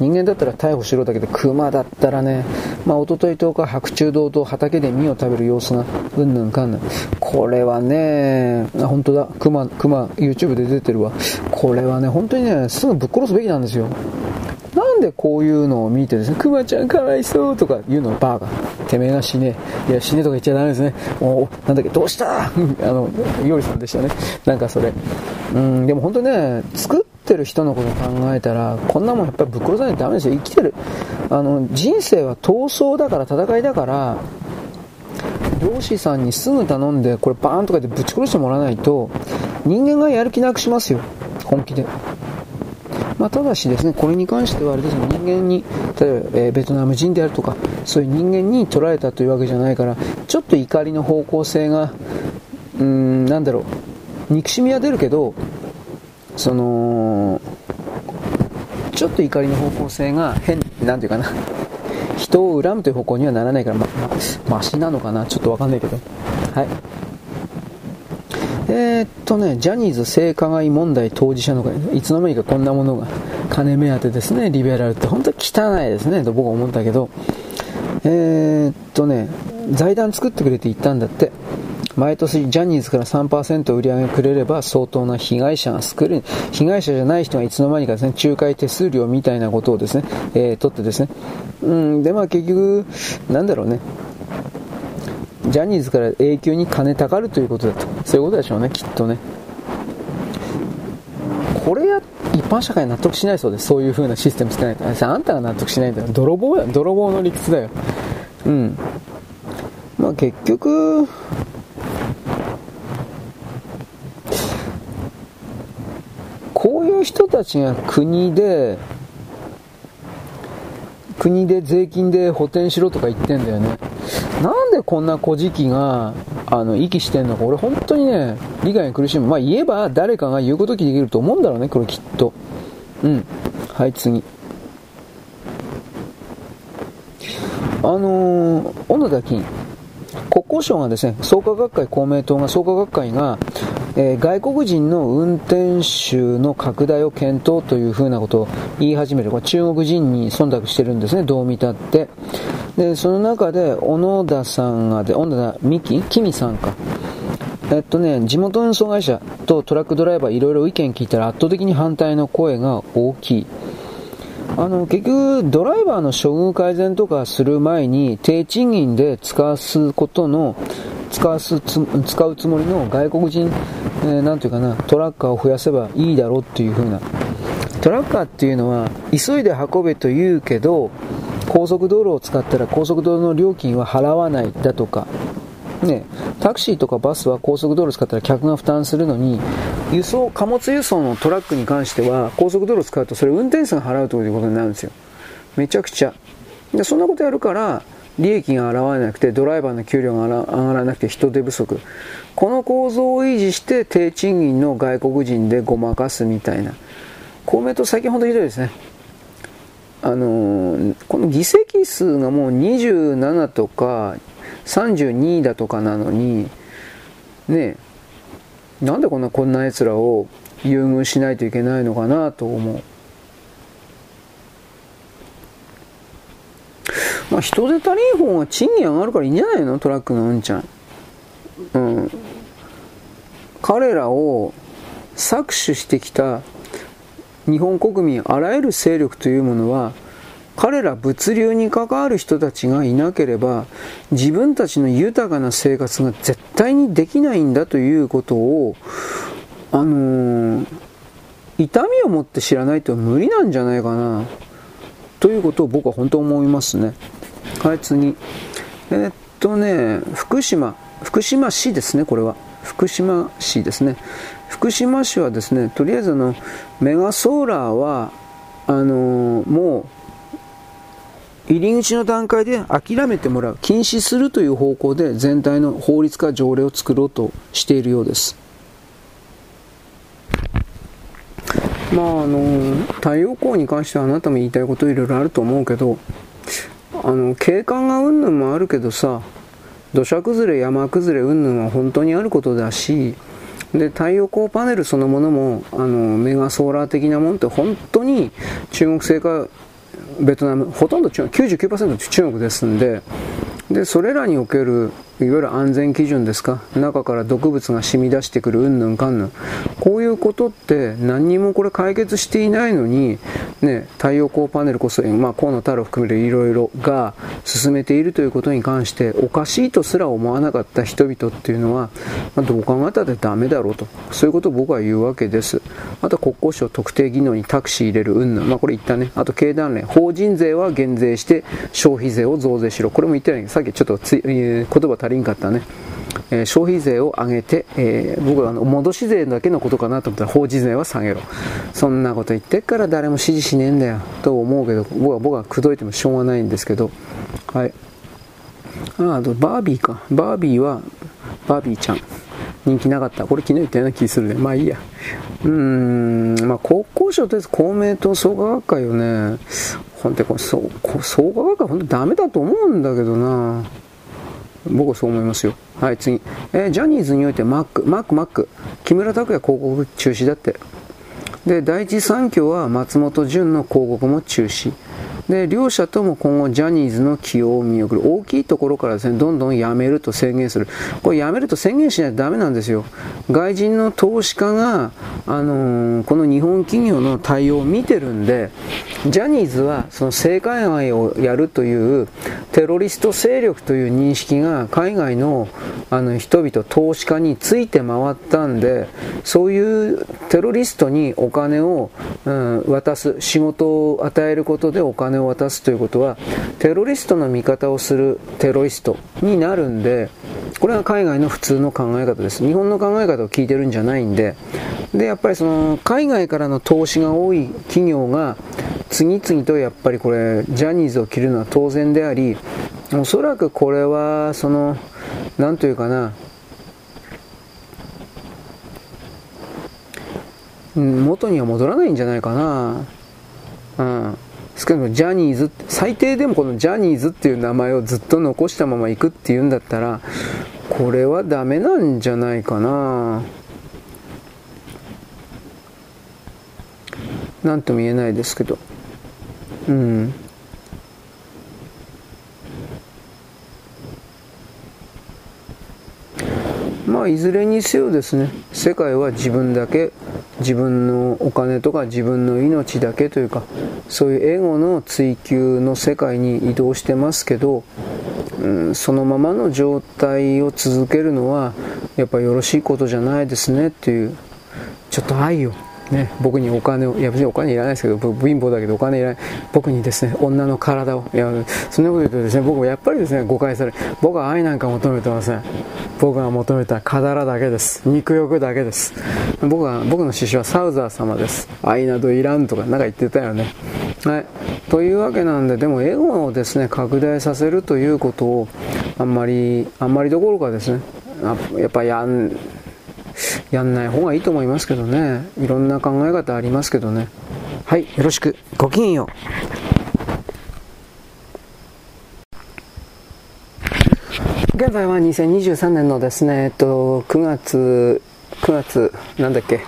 人間だったら逮捕しろだけど、熊だったらね、まあ、おととい10日、白昼堂々畑で実を食べる様子が、うんぬんかんぬん。これはね、あ、本当だ、熊、熊、YouTube で出てるわ。これはね、本当にね、すぐぶっ殺すべきなんですよ。なんでこういうのを見てですね、クマちゃんかわいそうとか言うのバーガー。てめえが死ね。いや、死ねとか言っちゃダメですね。おなんだっけ、どうした？あの、よりさんでしたね。なんかそれ。うん、でも本当ね、作ってる人のこと考えたら、こんなもんやっぱりぶっ殺さないとダメですよ。生きてる。あの、人生は闘争だから、戦いだから、漁師さんにすぐ頼んで、これバーンとかでぶち殺してもらわないと、人間がやる気なくしますよ。本気で。まあ、ただしですね、これに関してはあれですね、人間に、例えば、えー、ベトナム人であるとか、そういう人間に取られたというわけじゃないから、ちょっと怒りの方向性が、うーん、なんだろう、憎しみは出るけど、その、ちょっと怒りの方向性が変、なんていうかな、人を恨むという方向にはならないから、ま、ま、マシなのかな、ちょっとわかんないけど。はい。えー、っとね、ジャニーズ性加害問題当事者の会、いつの間にかこんなものが、金目当てですね、リベラルって本当に汚いですね、と僕は思ったけど、えー、っとね、財団作ってくれて言ったんだって。毎年ジャニーズから3%売り上げくれれば相当な被害者が救える。被害者じゃない人がいつの間にかですね、仲介手数料みたいなことをですね、えー、取ってですね。うん、で、まあ結局、なんだろうね。ジャニーズから永久に金たかるということだと。そういうことでしょうね、きっとね。これや、一般社会納得しないそうです。そういう風なシステムしてないと。あんたが納得しないんだよ。泥棒や、泥棒の理屈だよ。うん。まあ結局、人たちが国で、国で税金で補填しろとか言ってんだよね。なんでこんな古事記が、あの、息してんのか、俺本当にね、理解に苦しむ。まあ言えば誰かが言うこと聞できると思うんだろうね、これきっと。うん。はい、次。あのー、小野田金。国交省がですね、創価学会、公明党が、創価学会が、えー、外国人の運転手の拡大を検討というふうなことを言い始める。これ中国人に忖度してるんですね、どう見たって。で、その中で、小野田さんがで、小野田美希？キミさんか。えっとね、地元運送会社とトラックドライバーいろいろ意見聞いたら圧倒的に反対の声が大きい。あの、結局、ドライバーの処遇改善とかする前に、低賃金で使わすことの、使わす、使うつもりの外国人、えー、なんていうかな、トラッカーを増やせばいいだろうっていう風な。トラッカーっていうのは、急いで運べと言うけど、高速道路を使ったら高速道路の料金は払わないだとか、ね、タクシーとかバスは高速道路使ったら客が負担するのに、輸送、貨物輸送のトラックに関しては、高速道路使うとそれ運転手が払うということになるんですよ。めちゃくちゃ。で、そんなことやるから、利益が現れなくて、ドライバーの給料が上がらなくて人手不足。この構造を維持して低賃金の外国人でごまかすみたいな。公明党最近ほんとひどいですね。あのー、この議席数がもう27とか32だとかなのに、ねなんでこんなこんな奴らを優遇しないといけないのかなと思う。まあ人手足りん方が賃金上がるからいいんじゃないの？トラックのうんちゃん。うん。彼らを搾取してきた日本国民あらゆる勢力というものは彼ら物流に関わる人たちがいなければ自分たちの豊かな生活が絶対にできないんだということをあのー、痛みを持って知らないと無理なんじゃないかなということを僕は本当思いますねはい次。えー、っとね福島。福島市ですねこれは。福島市ですね。福島市はですねとりあえずあのメガソーラーはあのー、もう入り口の段階で諦めてもらう、禁止するという方向で全体の法律化条例を作ろうとしているようです。まああの、太陽光に関してはあなたも言いたいこといろいろあると思うけど、あの、景観がうんぬんもあるけどさ、土砂崩れ、山崩れうんぬんは本当にあることだし、で太陽光パネルそのものもあのメガソーラー的なもんって本当に中国製かベトナム、ほとんど中、99%中国ですんで、で、それらにおけるいわゆる安全基準ですか？中から毒物が染み出してくる。うんぬんかんぬん。こういうことって何にもこれ解決していないのに、ね、太陽光パネルこそ、まあ、河野太郎含めるいろいろが進めているということに関しておかしいとすら思わなかった人々っていうのは、まあ、どう考えたってダメだろうと。そういうことを僕は言うわけです。あと国交省特定技能にタクシー入れる。うんぬん。まあこれ言ったね。あと経団連。法人税は減税して消費税を増税しろ。これも言ってない。さっきちょっとつ、えー、言葉足りんかったね。えー、消費税を上げて、えー、僕はあの戻し税だけのことかなと思ったら法人税は下げろ。そんなこと言ってっから誰も支持しねえんだよと思うけど、僕は僕は口説いてもしょうがないんですけど、はい。ああとバービーか。バービーは、バービーちゃん。人気なかった。これ昨日言ったような気するね。まあいいや。うーん、まあ国交省とりあえず公明党創価学会をね、本当にこの創価学会本当ダメだと思うんだけどな。僕はそう思いますよ。はい、次。えー、ジャニーズにおいてマック、マック、マック。木村拓哉広告中止だって。で、第一三共は松本潤の広告も中止。で、両者とも今後ジャニーズの起用を見送る。大きいところからですね、どんどんやめると宣言する。これやめると宣言しないとダメなんですよ。外人の投資家が、あのー、この日本企業の対応を見てるんで、ジャニーズはその性海外をやるというテロリスト勢力という認識が海外のあの人々、投資家について回ったんで、そういうテロリストにお金を、うん、渡す、仕事を与えることでお金を渡すということはテロリストの味方をするテロリストになるんでこれは海外の普通の考え方です日本の考え方を聞いてるんじゃないんでで、やっぱりその海外からの投資が多い企業が次々とやっぱりこれジャニーズを切るのは当然であり、おそらくこれはその、なんというかな、元には戻らないんじゃないかな。うん。少なくとも、ジャニーズ、最低でもこのジャニーズっていう名前をずっと残したまま行くっていうんだったら、これはダメなんじゃないかな。なんとも言えないですけど。うん。まあいずれにせよですね世界は自分だけ自分のお金とか自分の命だけというかそういうエゴの追求の世界に移動してますけど、うん、そのままの状態を続けるのはやっぱよろしいことじゃないですねっていうちょっと愛をね、僕にお金を、いや別にお金いらないですけど、貧乏だけどお金いらない。僕にですね、女の体を、いや、そんなこと言うとですね、僕もやっぱりですね、誤解され、僕は愛なんか求めてません。僕が求めたカダラだけです。肉欲だけです。僕は、僕の師匠はサウザー様です。愛などいらんとかなんか言ってたよね。はい。というわけなんで、でもエゴをですね、拡大させるということを、あんまり、あんまりどころかですね、やっぱやん、やんない方がいいと思いますけどね。いろんな考え方ありますけどね。はい、よろしく。ごきげんよう。現在は2023年のですね、えっと、9月、9月、なんだっけ、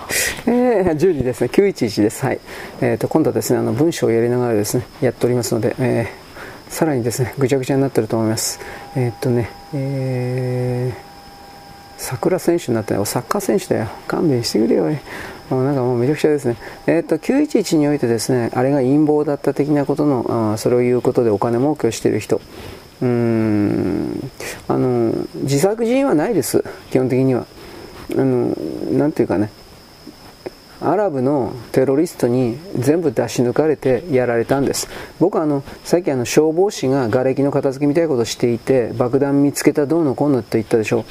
えー、10時ですね、911です。はい。えっ、と、今度はですね、あの、文章をやりながらですね、やっておりますので、えー、さらにですね、ぐちゃぐちゃになってると思います。えっ、とね、えー、桜選手になったよ。サッカー選手だよ。勘弁してくれよ。なんかもうめちゃくちゃですね。えっ、ー、と、911においてですね、あれが陰謀だった的なことの、あそれを言うことでお金儲けをしている人。うーん、あの、自作自演はないです。基本的には。あの、なんていうかね。アラブのテロリストに全部出し抜かれてやられたんです。僕はあのさっきあの消防士が瓦礫の片付けみたいなことをしていて爆弾見つけたどうのこうのって言ったでしょう。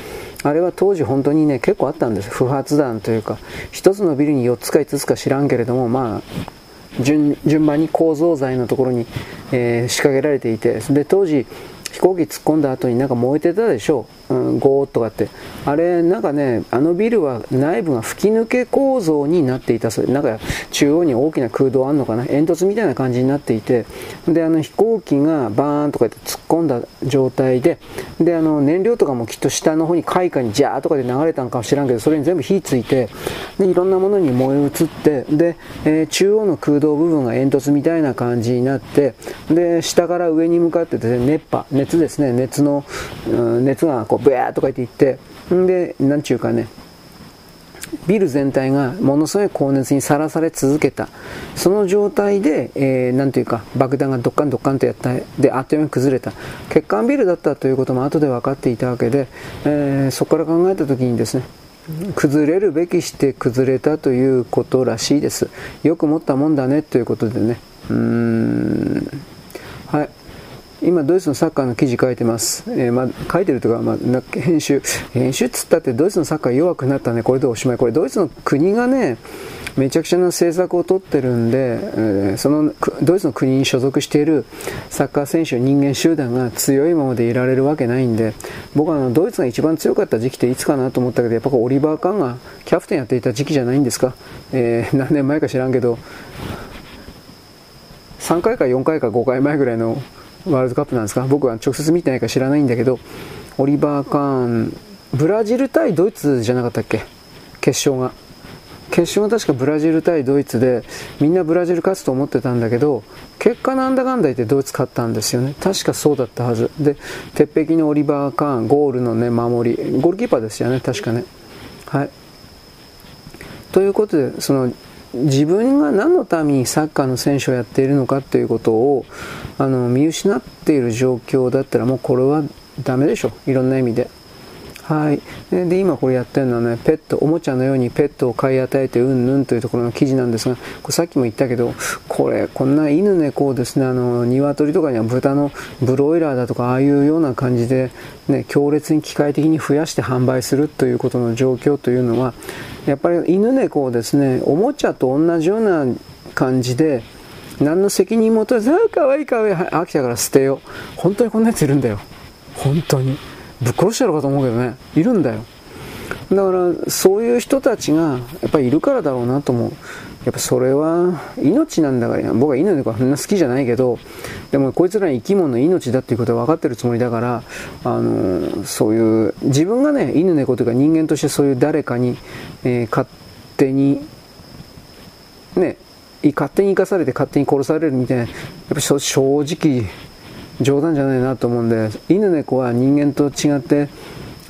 あれは当時本当にね結構あったんです。不発弾というか1つのビルに4つか5つか知らんけれどもまあ順番に構造材のところに、えー、仕掛けられていてで当時飛行機突っ込んだ後になんか燃えてたでしょう、うん、ゴーとかってあれなんかねあのビルは内部が吹き抜け構造になっていたそうなんか中央に大きな空洞あんのかな煙突みたいな感じになっていてであの飛行機がバーンとかって突っ込んだ状態でであの燃料とかもきっと下の方に開花にジャーとかで流れたのかもしらんけどそれに全部火ついてでいろんなものに燃え移ってで、えー、中央の空洞部分が煙突みたいな感じになってで下から上に向かってですね熱波熱熱ですね熱の、うん、熱がこうブヤーとか言って言ってんで何ちゅうかねビル全体がものすごい高熱にさらされ続けた。その状態で、えー、なんていうか爆弾がドッカンドッカンとやったであっという間に崩れた。欠陥ビルだったということも後で分かっていたわけで、えー、そこから考えた時にですね崩れるべきして崩れたということらしいです。よく持ったもんだねということでね。うーん。今ドイツのサッカーの記事書いてます、えー、まあ、書いてるとか、まあ、編集。編集っつったってドイツのサッカー弱くなったね。これでおしまい。これドイツの国がねめちゃくちゃな政策を取ってるんで、えー、そのドイツの国に所属しているサッカー選手人間集団が強いままでいられるわけないんで僕はあのドイツが一番強かった時期っていつかなと思ったけどやっぱオリバー・カンがキャプテンやっていた時期じゃないんですか、えー、何年前か知らんけど3回か4回か5回前ぐらいのワールドカップなんですか？僕は直接見てないか知らないんだけどオリバー・カーンブラジル対ドイツじゃなかったっけ？決勝が。決勝が確かブラジル対ドイツでみんなブラジル勝つと思ってたんだけど結果なんだかんだ言ってドイツ勝ったんですよね。確かそうだったはず。で鉄壁のオリバー・カーンゴールのね守り。ゴールキーパーですよね確かね。はい。ということでその自分が何のためにサッカーの選手をやっているのかということをあの見失っている状況だったらもうこれはダメでしょいろんな意味で。はい、で今これやってるのはねペットおもちゃのようにペットを飼い与えてうんぬんというところの記事なんですがこれさっきも言ったけどこれこんな犬猫をですねあの鶏とかには豚のブロイラーだとかああいうような感じで、ね、強烈に機械的に増やして販売するということの状況というのはやっぱり犬猫をですねおもちゃと同じような感じで何の責任も取らず、ああ、かわいいかわいい、飽きたから捨てよう。本当にこんなやついるんだよ。本当に。ぶっ殺してやろうかと思うけどね。いるんだよ。だから、そういう人たちが、やっぱりいるからだろうなと思う。やっぱそれは命なんだから、僕は犬猫はそんな好きじゃないけど、でもこいつらは生き物の命だっていうことは分かってるつもりだから、あの、そういう、自分がね、犬猫というか人間としてそういう誰かに、えー、勝手に、ね、勝手に生かされて勝手に殺されるみたいな、やっぱ正直冗談じゃないなと思うんで、犬猫は人間と違って、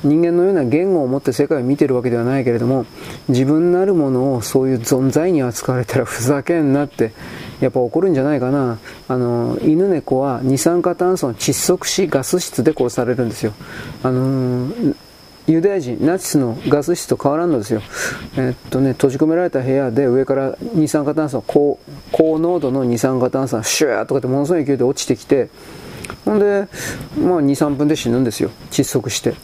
人間のような言語を持って世界を見てるわけではないけれども、自分なるものをそういう存在に扱われたらふざけんなって、やっぱ怒るんじゃないかな。あの、犬猫は二酸化炭素の窒息死ガス室で殺されるんですよ。あのユダヤ人、ナチスのガス室と変わらんのですよ。えっとね、閉じ込められた部屋で上から二酸化炭素、高高濃度の二酸化炭素がシューッとかってものすごい勢いで落ちてきて、ほんで、まあ2、3分で死ぬんですよ。窒息して。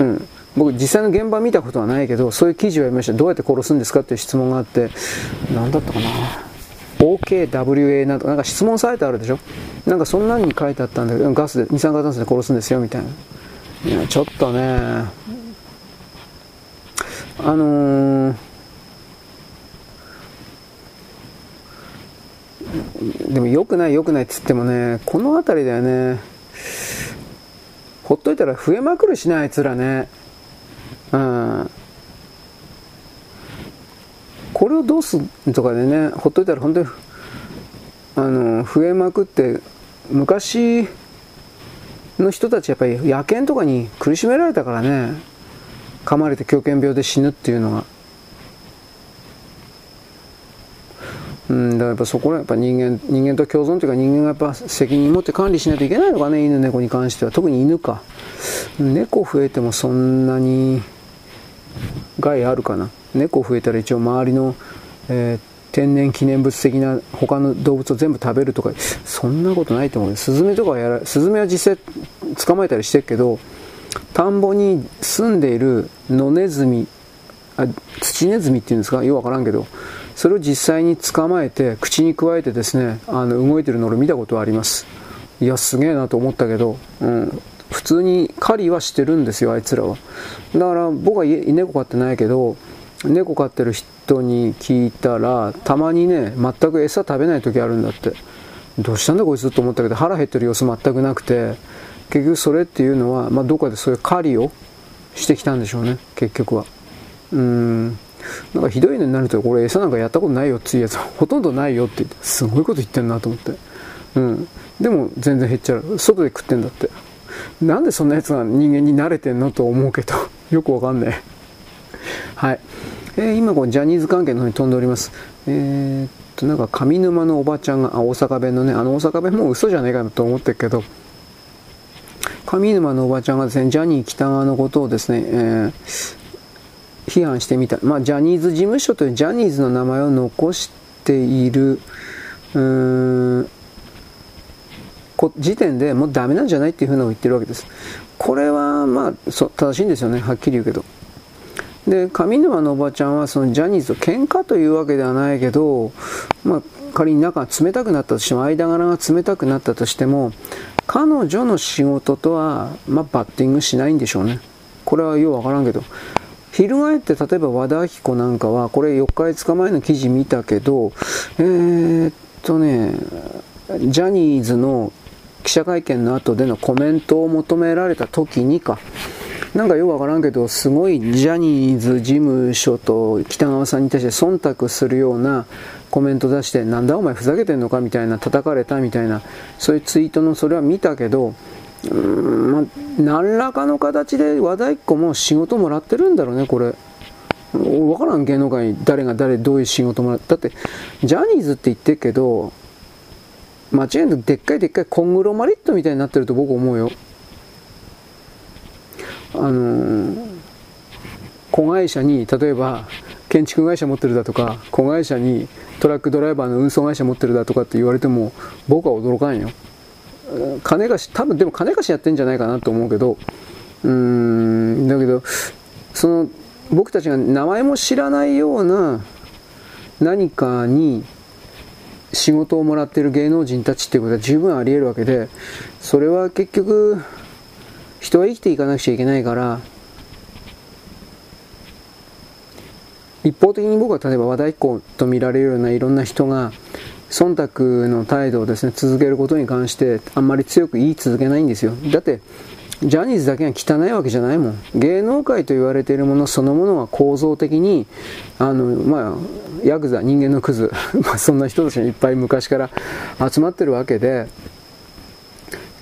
うん。僕実際の現場見たことはないけど、そういう記事を読みました。どうやって殺すんですかっていう質問があって、何だったかな。OKWA など、なんか質問されてあるでしょ？なんかそんなに書いてあったんだけど、ガスで、二酸化炭素で殺すんですよ、みたいな。いや、ちょっとね、あのー、でも良くない良くないっつってもね、この辺りだよね、ほっといたら増えまくるしね、あいつらね。うん。これをどうすとかでね、ほっといたら本当に、あの、増えまくって、昔の人たちやっぱり野犬とかに苦しめられたからね。噛まれて狂犬病で死ぬっていうのがうんだからやっぱそこはやっぱ人間人間と共存というか人間がやっぱ責任持って管理しないといけないのかね犬猫に関しては。特に犬か。猫増えてもそんなに害あるかな。猫増えたら一応周りの、えー、天然記念物的な他の動物を全部食べるとかそんなことないと思うスズメとかはやらスズメは実際捕まえたりしてるけど田んぼに住んでいる野ネズミあ土ネズミっていうんですか？よくわからんけどそれを実際に捕まえて口にくわえてですねあの動いてるのを見たことはあります。いやすげえなと思ったけど、うん、普通に狩りはしてるんですよあいつらは。だから僕は猫飼ってないけど猫飼ってる人に聞いたらたまにね全く餌食べない時あるんだって。どうしたんだこいつと思ったけど腹減ってる様子全くなくて結局それっていうのは、まあ、どっかでそういう狩りをしてきたんでしょうね結局は。うん。なんかひどいのになるとこれ餌なんかやったことないよっていうやつほとんどないよって言ってすごいこと言ってんなと思って。うん。でも全然減っちゃう。外で食ってんだって。なんでそんなやつが人間に慣れてんのと思うけど。よくわかんない。はい、えー、今こうジャニーズ関係の方に飛んでおります。えー、っとなんか上沼のおばちゃんがあ大阪弁のねあの大阪弁もう嘘じゃないかなと思ってるけど。上沼のおばちゃんがですね、ジャニー喜多川のことをですね、えー、批判してみた。まあ、ジャニーズ事務所というジャニーズの名前を残している、うーん、時点でもうダメなんじゃないっていうふうなのを言ってるわけです。これはまあそ正しいんですよね、はっきり言うけど。で、上沼のおばちゃんはそのジャニーズと喧嘩というわけではないけど、まあ、仮に仲が冷たくなったとしても、間柄が冷たくなったとしても、彼女の仕事とは、まあ、バッティングしないんでしょうね。これはようわからんけど。翻って例えば和田アキ子なんかは、これ4日5日前の記事見たけど、えー、っとね、ジャニーズの記者会見の後でのコメントを求められた時にか、なんかよくわからんけど、すごいジャニーズ事務所と北川さんに対して忖度するようなコメント出して、なんだお前ふざけてんのかみたいな、叩かれたみたいな、そういうツイートのそれは見たけど、うん、まあ、何らかの形で和田一子も仕事もらってるんだろうね、これ。わからん芸能界に誰が誰どういう仕事もらってだってジャニーズって言ってるけど間違いなくでっかいでっかいコングロマリットみたいになってると僕思うよあのー、子会社に例えば建築会社持ってるだとか子会社にトラックドライバーの運送会社持ってるだとかって言われても僕は驚かんよ金貸し多分でも金貸しやってんじゃないかなと思うけどうんだけどその僕たちが名前も知らないような何かに仕事をもらっている芸能人たちっていうことは十分あり得るわけでそれは結局人は生きていかなくちゃいけないから一方的に僕は例えば和太鼓と見られるようないろんな人が忖度の態度をですね続けることに関してあんまり強く言い続けないんですよ。だってジャニーズだけが汚いわけじゃないもん。芸能界と言われているものそのものは構造的にあのまあヤクザ人間のクズ まあそんな人たちがいっぱい昔から集まってるわけで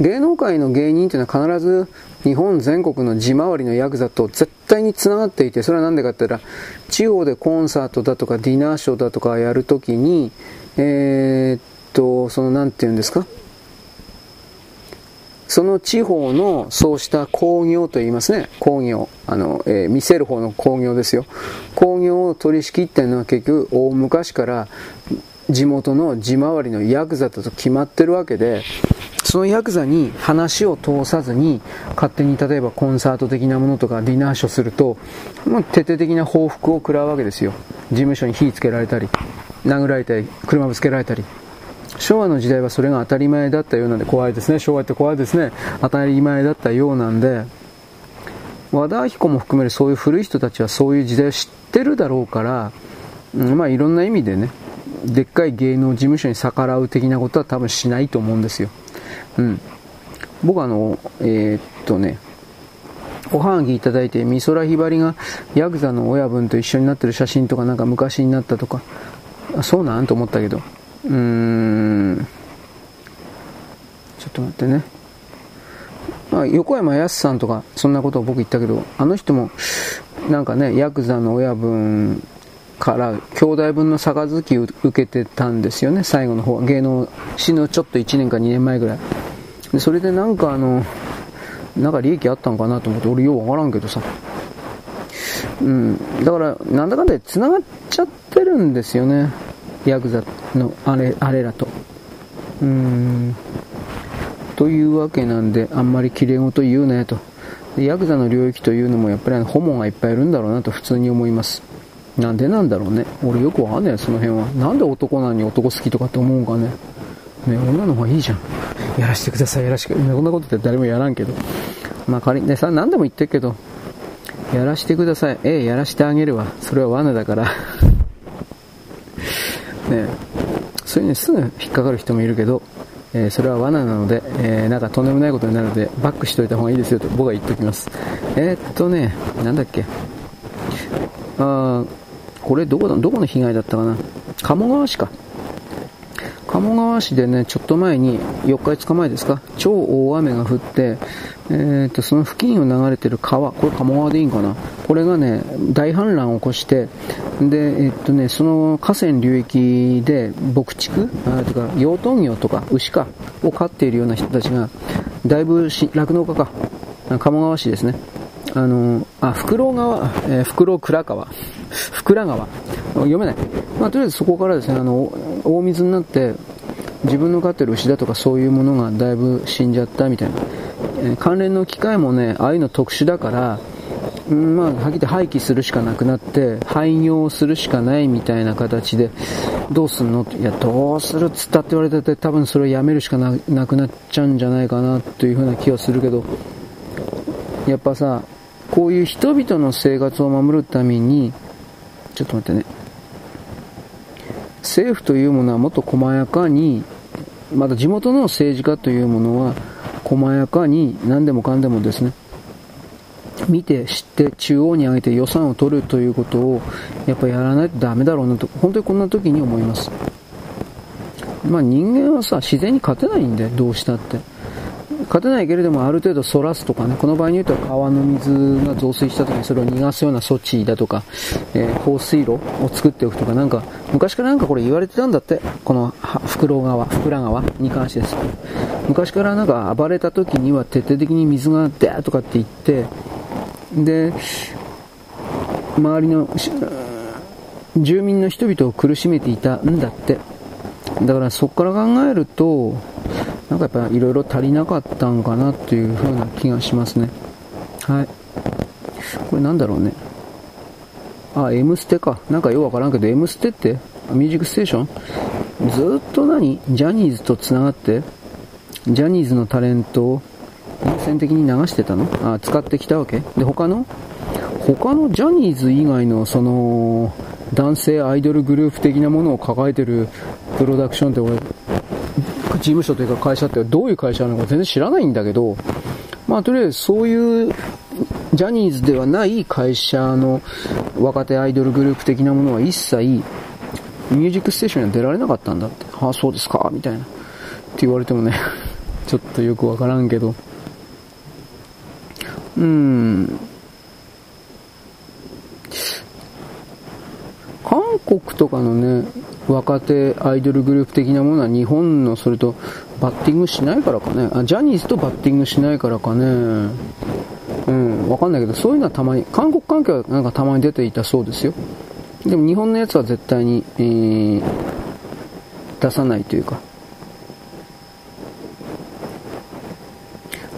芸能界の芸人というのは必ず日本全国の地回りのヤクザと絶対につながっていてそれは何でかって言ったら地方でコンサートだとかディナーショーだとかやるときにえー、っと、その、なんて言うんですか？その地方のそうした工業と言いますね。工業。あの、えー、見せる方の工業ですよ。工業を取り仕切ってるのは結局大昔から地元の地回りのヤクザだと決まってるわけで、そのヤクザに話を通さずに勝手に例えばコンサート的なものとかディナーショーすると、まあ、徹底的な報復を食らうわけですよ。事務所に火つけられたり。殴られたり、車ぶつけられたり。昭和の時代はそれが当たり前だったようなんで怖いですね。昭和って怖いですね。当たり前だったようなんで、和田アキ子も含めるそういう古い人たちはそういう時代を知ってるだろうから、うん、まあいろんな意味でね、でっかい芸能事務所に逆らう的なことは多分しないと思うんですよ。うん。僕あの、えー、っとね、おはぎいただいて、美空ひばりがヤクザの親分と一緒になってる写真とかなんか昔になったとか、そうなん？と思ったけど。うーん。ちょっと待ってね。ま、横山やすさんとかそんなことを僕言ったけどあの人もなんかねヤクザの親分から兄弟分の杯を受けてたんですよね。最後の方。芸能死ぬちょっと1年か2年前ぐらい。でそれでなんかあのなんか利益あったのかなと思って俺ようわからんけどさ。うん、だから、なんだかんだで繋がっちゃってるんですよね。ヤクザのあれ、あれらと。うん。というわけなんで、あんまり綺麗事言うなよと。ヤクザの領域というのもやっぱりホモがいっぱいいるんだろうなと普通に思います。なんでなんだろうね。俺よくわかんないよ、その辺は。なんで男なのに男好きとかって思うんかね。ね、女の方がいいじゃん。やらしてください、やらしく。こんなことって誰もやらんけど。まあ仮にね、さ、何でも言ってるけど、やらしてください。ええ、やらしてあげるわ。それは罠だから ねそういうのすぐ引っかかる人もいるけど、えー、それは罠なので、えー、なんかとんでもないことになるので、バックしといた方がいいですよと僕は言っておきます。えー、っとね、なんだっけ。あこれどこだ、どこの被害だったかな。鴨川市か。鴨川市でね、ちょっと前に、4日5日前ですか、超大雨が降って、えーと、その付近を流れてる川、これ鴨川でいいんかな？これがね、大氾濫を起こして、で、えっ、とね、その河川流域で牧畜、あとか養豚業とか牛かを飼っているような人たちが、だいぶ酪農家か、鴨川市ですね。あの、あ、袋川、えー、袋倉川、袋川、読めない。まあ、とりあえずそこからですね、あの、大水になって、自分の飼ってる牛だとかそういうものがだいぶ死んじゃったみたいな。関連の機械もね、ああいうの特殊だから、うん、まあ、はっきり言って廃棄するしかなくなって、廃業するしかないみたいな形で、どうすんの？いや、どうするっつったって言われてて、多分それをやめるしかなくなっちゃうんじゃないかなというふうな気はするけど、やっぱさ、こういう人々の生活を守るために、ちょっと待ってね。政府というものはもっと細やかに、また地元の政治家というものは、細やかに何でもかんでもですね、見て知って中央に上げて予算を取るということをやっぱやらないとダメだろうなと、本当にこんな時に思います。まあ人間はさ、自然に勝てないんで、どうしたって。勝てないけれどもある程度そらすとかね、この場合に言うと川の水が増水した時にそれを逃がすような措置だとか、えー、放水路を作っておくとかなんか、昔からなんかこれ言われてたんだって、この袋川、袋川に関してです。昔からなんか暴れた時には徹底的に水がデーとかって言って、で、周りの住民の人々を苦しめていたんだって。だからそこから考えると、なんかやっぱいろいろ足りなかったんかなっていう風な気がしますね。はい。これなんだろうね。あ、M ステか。なんかようわからんけど、M ステってミュージックステーション？ずっと何？ジャニーズと繋がって、ジャニーズのタレントを優先的に流してたの？あ、使ってきたわけ？で、他の？他のジャニーズ以外のその男性アイドルグループ的なものを抱えてるプロダクションって俺、事務所というか会社ってどういう会社なのか全然知らないんだけど、まあとりあえずそういうジャニーズではない会社の若手アイドルグループ的なものは一切ミュージックステーションには出られなかったんだって。ああ、そうですか、みたいな。って言われてもね ちょっとよくわからんけど。うん。韓国とかのね、若手アイドルグループ的なものは日本のそれとバッティングしないからかね。あ、ジャニーズとバッティングしないからかね。うん、わかんないけど、そういうのはたまに、韓国関係はなんかたまに出ていたそうですよ。でも日本のやつは絶対に、えー、出さないというか。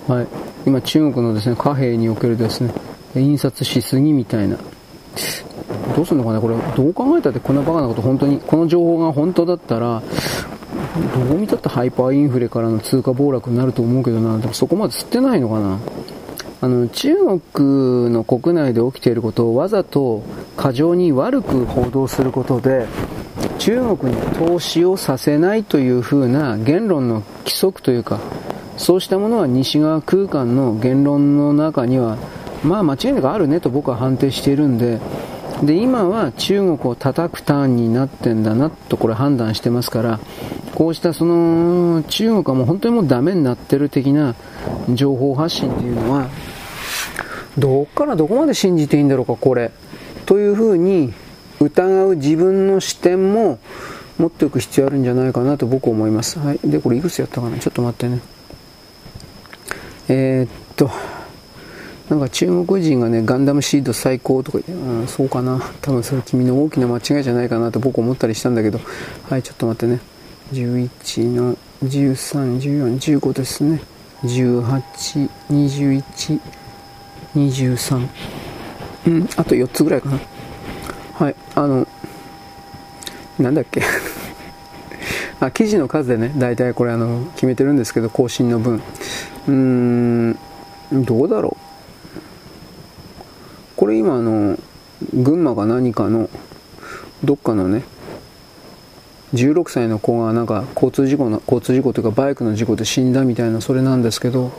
はい。今中国のですね、貨幣におけるですね、印刷しすぎみたいな。どうすんのかね？これ、どう考えたってこんなバカなこと本当に、この情報が本当だったら、どう見たってハイパーインフレからの通貨暴落になると思うけどな、でもそこまで吸ってないのかな？あの中国の国内で起きていることをわざと過剰に悪く報道することで中国に投資をさせないというふうな言論の規則というかそうしたものは西側空間の言論の中にはまあ間違いなくあるねと僕は判定しているんでで今は中国を叩くターンになってんだなとこれ判断してますからこうしたその中国はもう本当にもうダメになってる的な情報発信っていうのはどっからどこまで信じていいんだろうかこれというふうに疑う自分の視点も持っておく必要あるんじゃないかなと僕思います。はい。で、これいくつやったかなちょっと待ってね。えー、っと、なんか中国人がね、ガンダムシード最高とか言って、うん、そうかな。多分それ君の大きな間違いじゃないかなと僕思ったりしたんだけど、はい、ちょっと待ってね。11の13、14、15ですね。18、21、23。うん、あと4つぐらいかな。はい、あの、なんだっけ。あ、記事の数でね、大体これあの、決めてるんですけど、更新の分。うーん、どうだろう。これ今あの群馬か何かのどっかのね16歳の子がなんか交通事故の交通事故というかバイクの事故で死んだみたいなそれなんですけど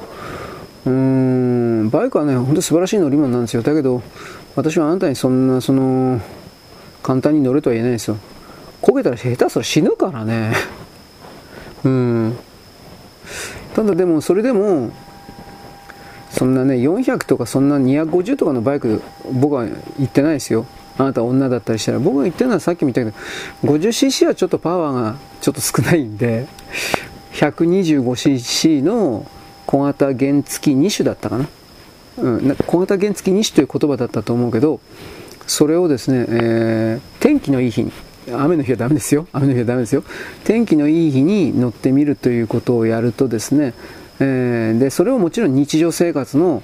うーんバイクはね本当素晴らしい乗り物なんですよ。だけど私はあなたにそんなその簡単に乗れとは言えないですよ。焦げたら下手すら死ぬからね。うん。ただでもそれでもそんなね、400とかそんな250とかのバイク、僕は行ってないですよ。あなた女だったりしたら。僕が言ってるのはさっき見たけど、50cc はちょっとパワーがちょっと少ないんで、125cc の小型原付2種だったかな。うん、小型原付2種という言葉だったと思うけど、それをですね、えー、天気のいい日に、雨の日はダメですよ。雨の日はダメですよ。天気のいい日に乗ってみるということをやるとですね、えー、でそれをもちろん日常生活の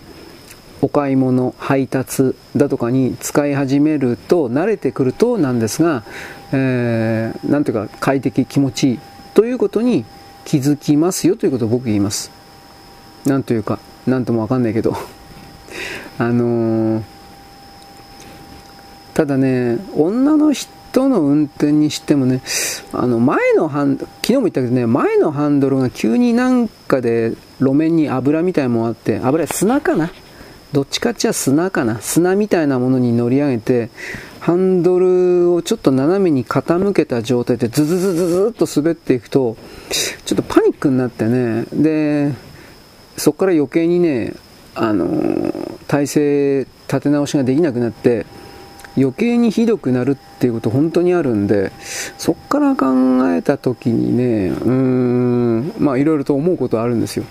お買い物配達だとかに使い始めると慣れてくるとなんですが、えー、ていうか快適気持ちいいということに気づきますよということを僕言います。なんというかなんともわかんないけど。あのー、ただね女の人人の運転にしてもね、あの前のハン、昨日も言ったけどね、前のハンドルが急になんかで路面に油みたいもあって、油、砂かな？どっちかっちゃ砂かな？砂みたいなものに乗り上げて、ハンドルをちょっと斜めに傾けた状態でズズズズズっと滑っていくと、ちょっとパニックになってね、で、そこから余計にね、あの、体勢立て直しができなくなって、余計にひどくなるっていうこと本当にあるんで、そっから考えた時にね、うーん、まあいろいろと思うことあるんですよ。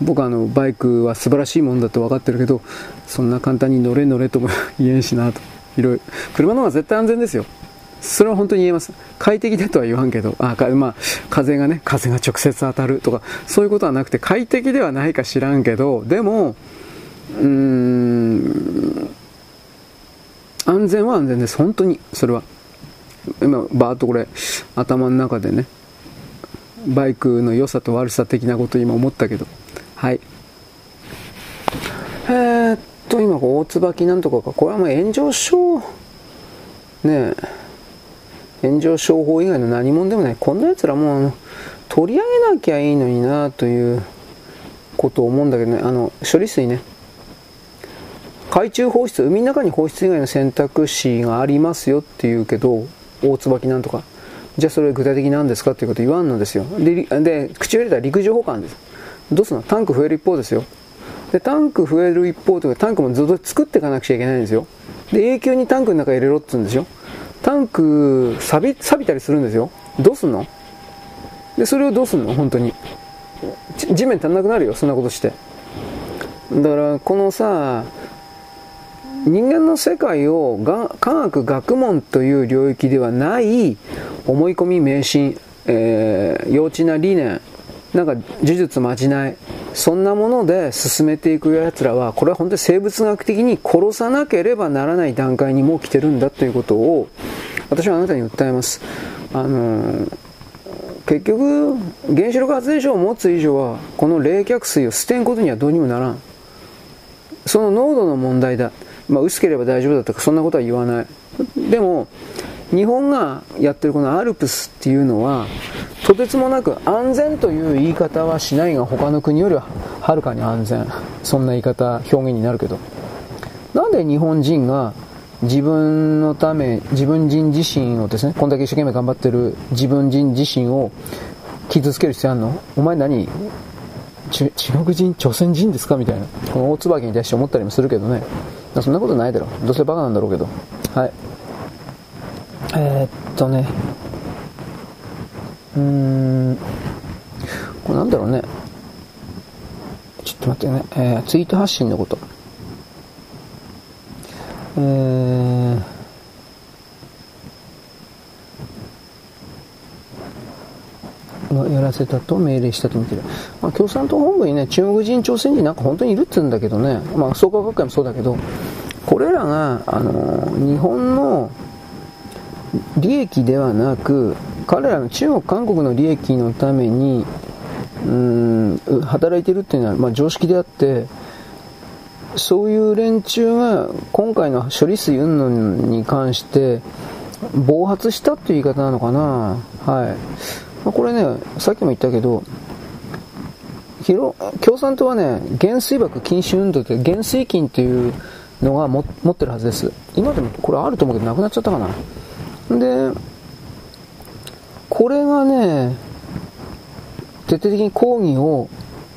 僕はあの、バイクは素晴らしいもんだって分かってるけど、そんな簡単に乗れ乗れとも 言えんしなと。いろいろ。車の方が絶対安全ですよ。それは本当に言えます。快適でとは言わんけど、あか、まあ、風がね、風が直接当たるとか、そういうことはなくて、快適ではないか知らんけど、でも、うーん、安全は安全です。本当に、それは。今、バーッとこれ、頭の中でね、バイクの良さと悪さ的なこと今思ったけど。はい。えー、っと、今、大椿なんとかか。これはもう炎上症。ねえ。炎上商法以外の何者でもない。こんな奴らもう、取り上げなきゃいいのになということを思うんだけどね。あの、処理水ね。海中放出、海の中に放出以外の選択肢がありますよって言うけど、大椿なんとか。じゃあそれ具体的に何ですかっていうこと言わんのですよ。で、で口を入れたら陸上保管です。どうすんの？タンク増える一方ですよ。で、タンク増える一方というか、タンクもずっと作っていかなくちゃいけないんですよ。で、永久にタンクの中入れろって言うんですよ。タンク、錆び、錆びたりするんですよ。どうすんの？で、それをどうすんの？本当に。地面足んなくなるよ、そんなことして。だから、このさ、人間の世界を科学学問という領域ではない思い込み迷信、えー、幼稚な理念なんか呪術まじない。そんなもので進めていく奴らはこれは本当に生物学的に殺さなければならない段階にもう来てるんだということを私はあなたに訴えます。あのー、結局原子力発電所を持つ以上はこの冷却水を捨てんことにはどうにもならん。その濃度の問題だ。まあ、薄ければ大丈夫だとかそんなことは言わない。でも日本がやってるこのアルプスっていうのはとてつもなく安全という言い方はしないが他の国よりははるかに安全。そんな言い方表現になるけど。なんで日本人が自分のため自分人自身をですねこんだけ一生懸命頑張ってる自分人自身を傷つける必要あるの？お前何？中国人朝鮮人ですか？みたいな。この大椿に対して思ったりもするけどね。そんなことないだろ。どうせバカなんだろうけど。はい。えー、っとね。うーん。これなんだろうね。ちょっと待ってね、えー、ツイート発信のこと。えー。やらせたと命令したと見てる。まあ、共産党本部にね、中国人、朝鮮人なんか本当にいるって言うんだけどね、まあ、創価学会もそうだけど、これらが、あの日本の利益ではなく、彼らの中国、韓国の利益のために、うん、働いてるっていうのは、まあ、常識であって、そういう連中が今回の処理水云々に関して暴発したっていう言い方なのかな。はい。まあ、これね、さっきも言ったけど、共産党はね、減水爆禁止運動って減水金っていうのが持ってるはずです。今でもこれあると思うけどなくなっちゃったかな。で、これがね、徹底的に抗議を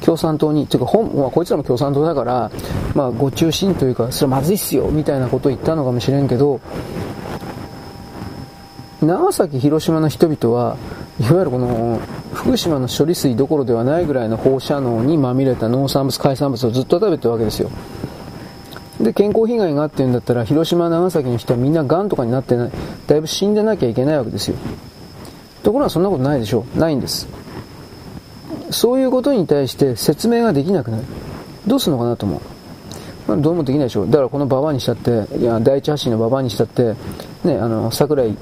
共産党に、ていうか本、まあ、こいつらも共産党だから、まあ、ご中心というか、それはまずいっすよ、みたいなことを言ったのかもしれんけど、長崎、広島の人々は、いわゆるこの福島の処理水どころではないぐらいの放射能にまみれた農産物、海産物をずっと食べてるわけですよ。で、健康被害があってんだったら、広島、長崎の人はみんな癌とかになってない、だいぶ死んでなきゃいけないわけですよ。ところがそんなことないでしょう。ないんです。そういうことに対して説明ができなくなる。どうするのかなと思う。まあ、どうもできないでしょう。だからこの馬場にしたって、いや、第一発信の馬場にしたって、ね、あの、桜井、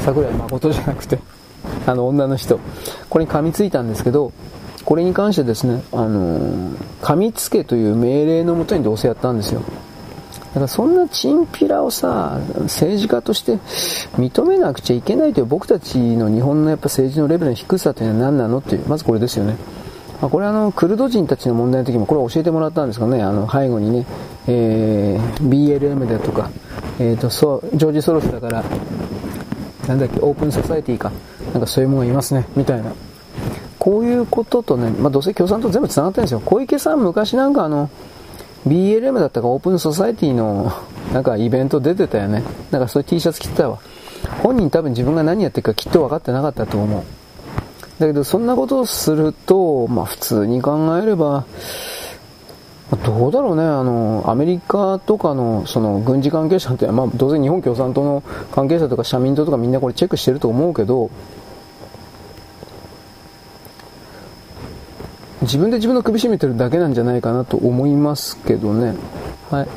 桜井誠じゃなくて、あの女の人、これに噛みついたんですけど、これに関してですね、あの、噛みつけという命令のもとにどうせやったんですよ。だからそんなチンピラをさ、政治家として認めなくちゃいけないという僕たちの日本のやっぱ政治のレベルの低さというのは何なのっていう、まずこれですよね。まあ、これあの、クルド人たちの問題の時もこれ教えてもらったんですかね、あの、背後にね、えー、BLM だとか、えっ、ー、と、そう、ジョージ・ソロスだから、なんだっけ、オープンソサイティか。なんかそういうものがいますね、みたいな。こういうこととね、まあ、どうせ共産党全部繋がってるんですよ。小池さん昔なんかあの、BLM だったかオープンソサイティのなんかイベント出てたよね。なんかそういう T シャツ着てたわ。本人多分自分が何やってるかきっと分かってなかったと思う。だけどそんなことをすると、まあ普通に考えれば、どうだろうね、あの、アメリカとかの、その、軍事関係者って、まあ、当然日本共産党の関係者とか社民党とかみんなこれチェックしてると思うけど、自分で自分の首絞めてるだけなんじゃないかなと思いますけどね。はい。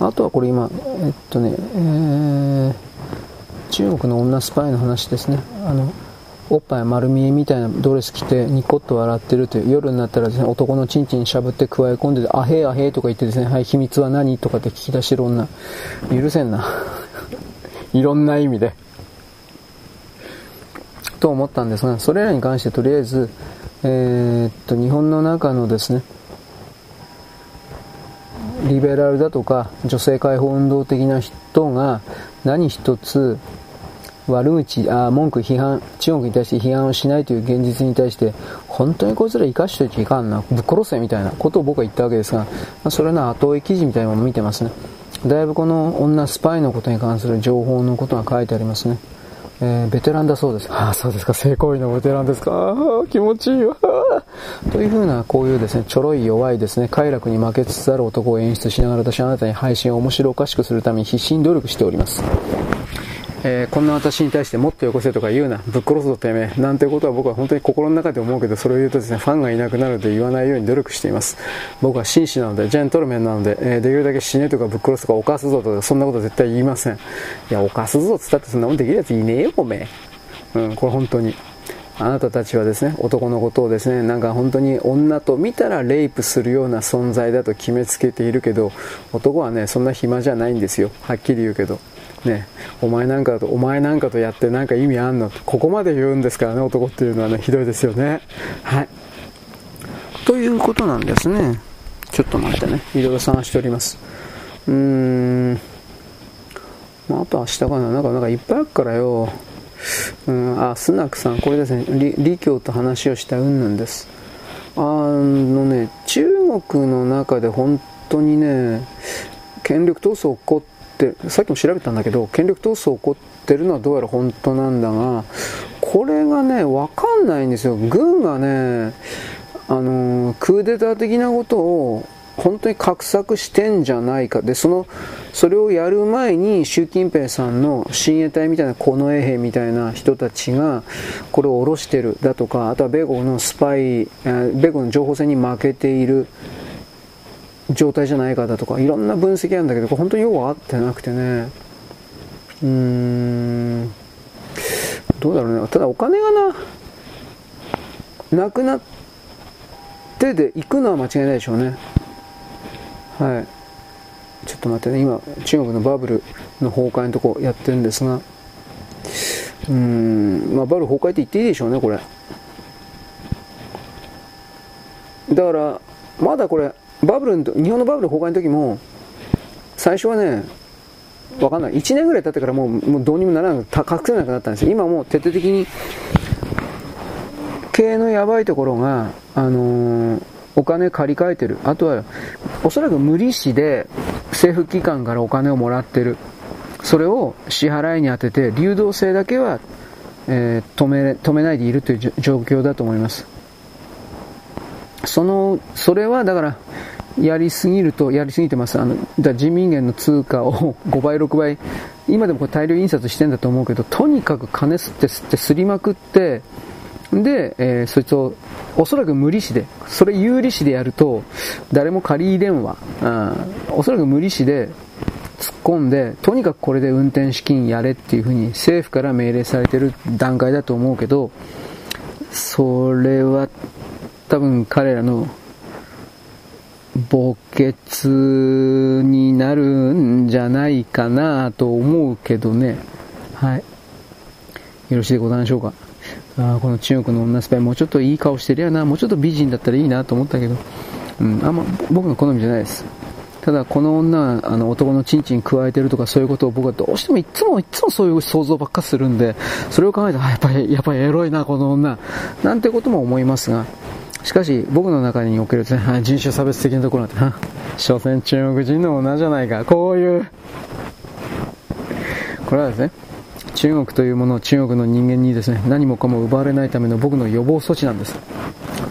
あとはこれ今、えっとね、えー、中国の女スパイの話ですね。あの、おっぱい丸見えみたいなドレス着てニコッと笑ってるという夜になったらですね、男のチンチンしゃぶって加え込んでてあへえあへえとか言ってですね、はい、秘密は何とかって聞き出してる女。許せんな。いろんな意味で。と思ったんですが、それらに関してとりあえず、えー、っと、日本の中のですね、リベラルだとか女性解放運動的な人が何一つ悪口あ文句批判中国に対して批判をしないという現実に対して本当にこいつら生かしといていかんなぶっ殺せみたいなことを僕は言ったわけですが、まあ、それの後追い記事みたいなものを見てますね。だいぶこの女スパイのことに関する情報のことが書いてありますね。えー、ベテランだそうです。ああ、そうですか。性行為のベテランですか。ああ、気持ちいいわ。というふうな、こういうですね、ちょろい弱いですね、快楽に負けつつある男を演出しながら私はあなたに配信を面白おかしくするために必死に努力しております。えー、こんな私に対してもっとよこせとか言うな、ぶっ殺すぞてめえ、なんてことは僕は本当に心の中で思うけど、それを言うとですね、ファンがいなくなるので言わないように努力しています。僕は紳士なので、ジェントルメンなので、えー、できるだけ死ねとかぶっ殺すとか犯すぞとか、そんなこと絶対言いません。いや、犯すぞっつったってそんなもんできるやついねえよ、おめえ。うん、これ本当に。あなたたちはですね、男のことをですね、なんか本当に女と見たらレイプするような存在だと決めつけているけど、男はね、そんな暇じゃないんですよ。はっきり言うけど。ね、お前なんかと、お前なんかとやってなんか意味あんの？ここまで言うんですからね、男っていうのはね、ひどいですよね。はい。ということなんですね。ちょっと待ってね、いろいろ探しております。うーん。まあ、あと明日かな、なんか、なんかいっぱいあるからよ。うん、あ、スナックさん、これですね、李強と話をした云々です。あのね、中国の中で本当にね、権力闘争起こってってさっきも調べたんだけど権力闘争起こってるのはどうやら本当なんだがこれがね分かんないんですよ。軍がねあのクーデター的なことを本当に画策してんじゃないか。でそのそれをやる前に習近平さんの親衛隊みたいな近衛兵みたいな人たちがこれを下ろしてるだとかあとは米国のスパイ米国の情報戦に負けている。状態じゃないかだとかいろんな分析あるんだけど本当によう合ってなくてね。うーん。どうだろうね。ただお金がななくなってで行くのは間違いないでしょうね。はい。ちょっと待ってね。今中国のバブルの崩壊のとこやってるんですが。うーん。まあバブル崩壊って言っていいでしょうねこれ。だからまだこれバブルの日本のバブル崩壊の時も最初はね分かんない。1年ぐらい経ってからもうもうどうにもならなく隠せなくなったんですよ。今もう徹底的に経営のやばいところが、あのー、お金借り換えてる。あとはおそらく無利子で政府機関からお金をもらってる。それを支払いに充てて流動性だけは、えー、止め止めないでいるという状況だと思います。そのそれはだからやりすぎると、やりすぎてます。あの、だ人民元の通貨を 5倍、6倍、今でもこれ大量印刷してんだと思うけど、とにかく金吸って吸って吸りまくって、で、えー、そいつを、おそらく無利子で、それ有利子でやると、誰も仮電話、うん、おそらく無利子で突っ込んで、とにかくこれで運転資金やれっていうふうに政府から命令されてる段階だと思うけど、それは多分彼らの墓穴になるんじゃないかなと思うけどね。はい。よろしいでございましょうか。あこの中国の女スパイ、もうちょっといい顔してるやな、もうちょっと美人だったらいいなと思ったけど、うん、あんま僕の好みじゃないです。ただ、この女はあの男のチンチン加えてるとかそういうことを僕はどうしてもいつもいつもそういう想像ばっかするんで、それを考えて、あ、やっぱり、やっぱりエロいな、この女。なんてことも思いますが、しかし、僕の中における、ね、人種差別的なところなんて、所詮中国人の女じゃないか。こういう、これはですね、中国というものを中国の人間にですね、何もかも奪われないための僕の予防措置なんです。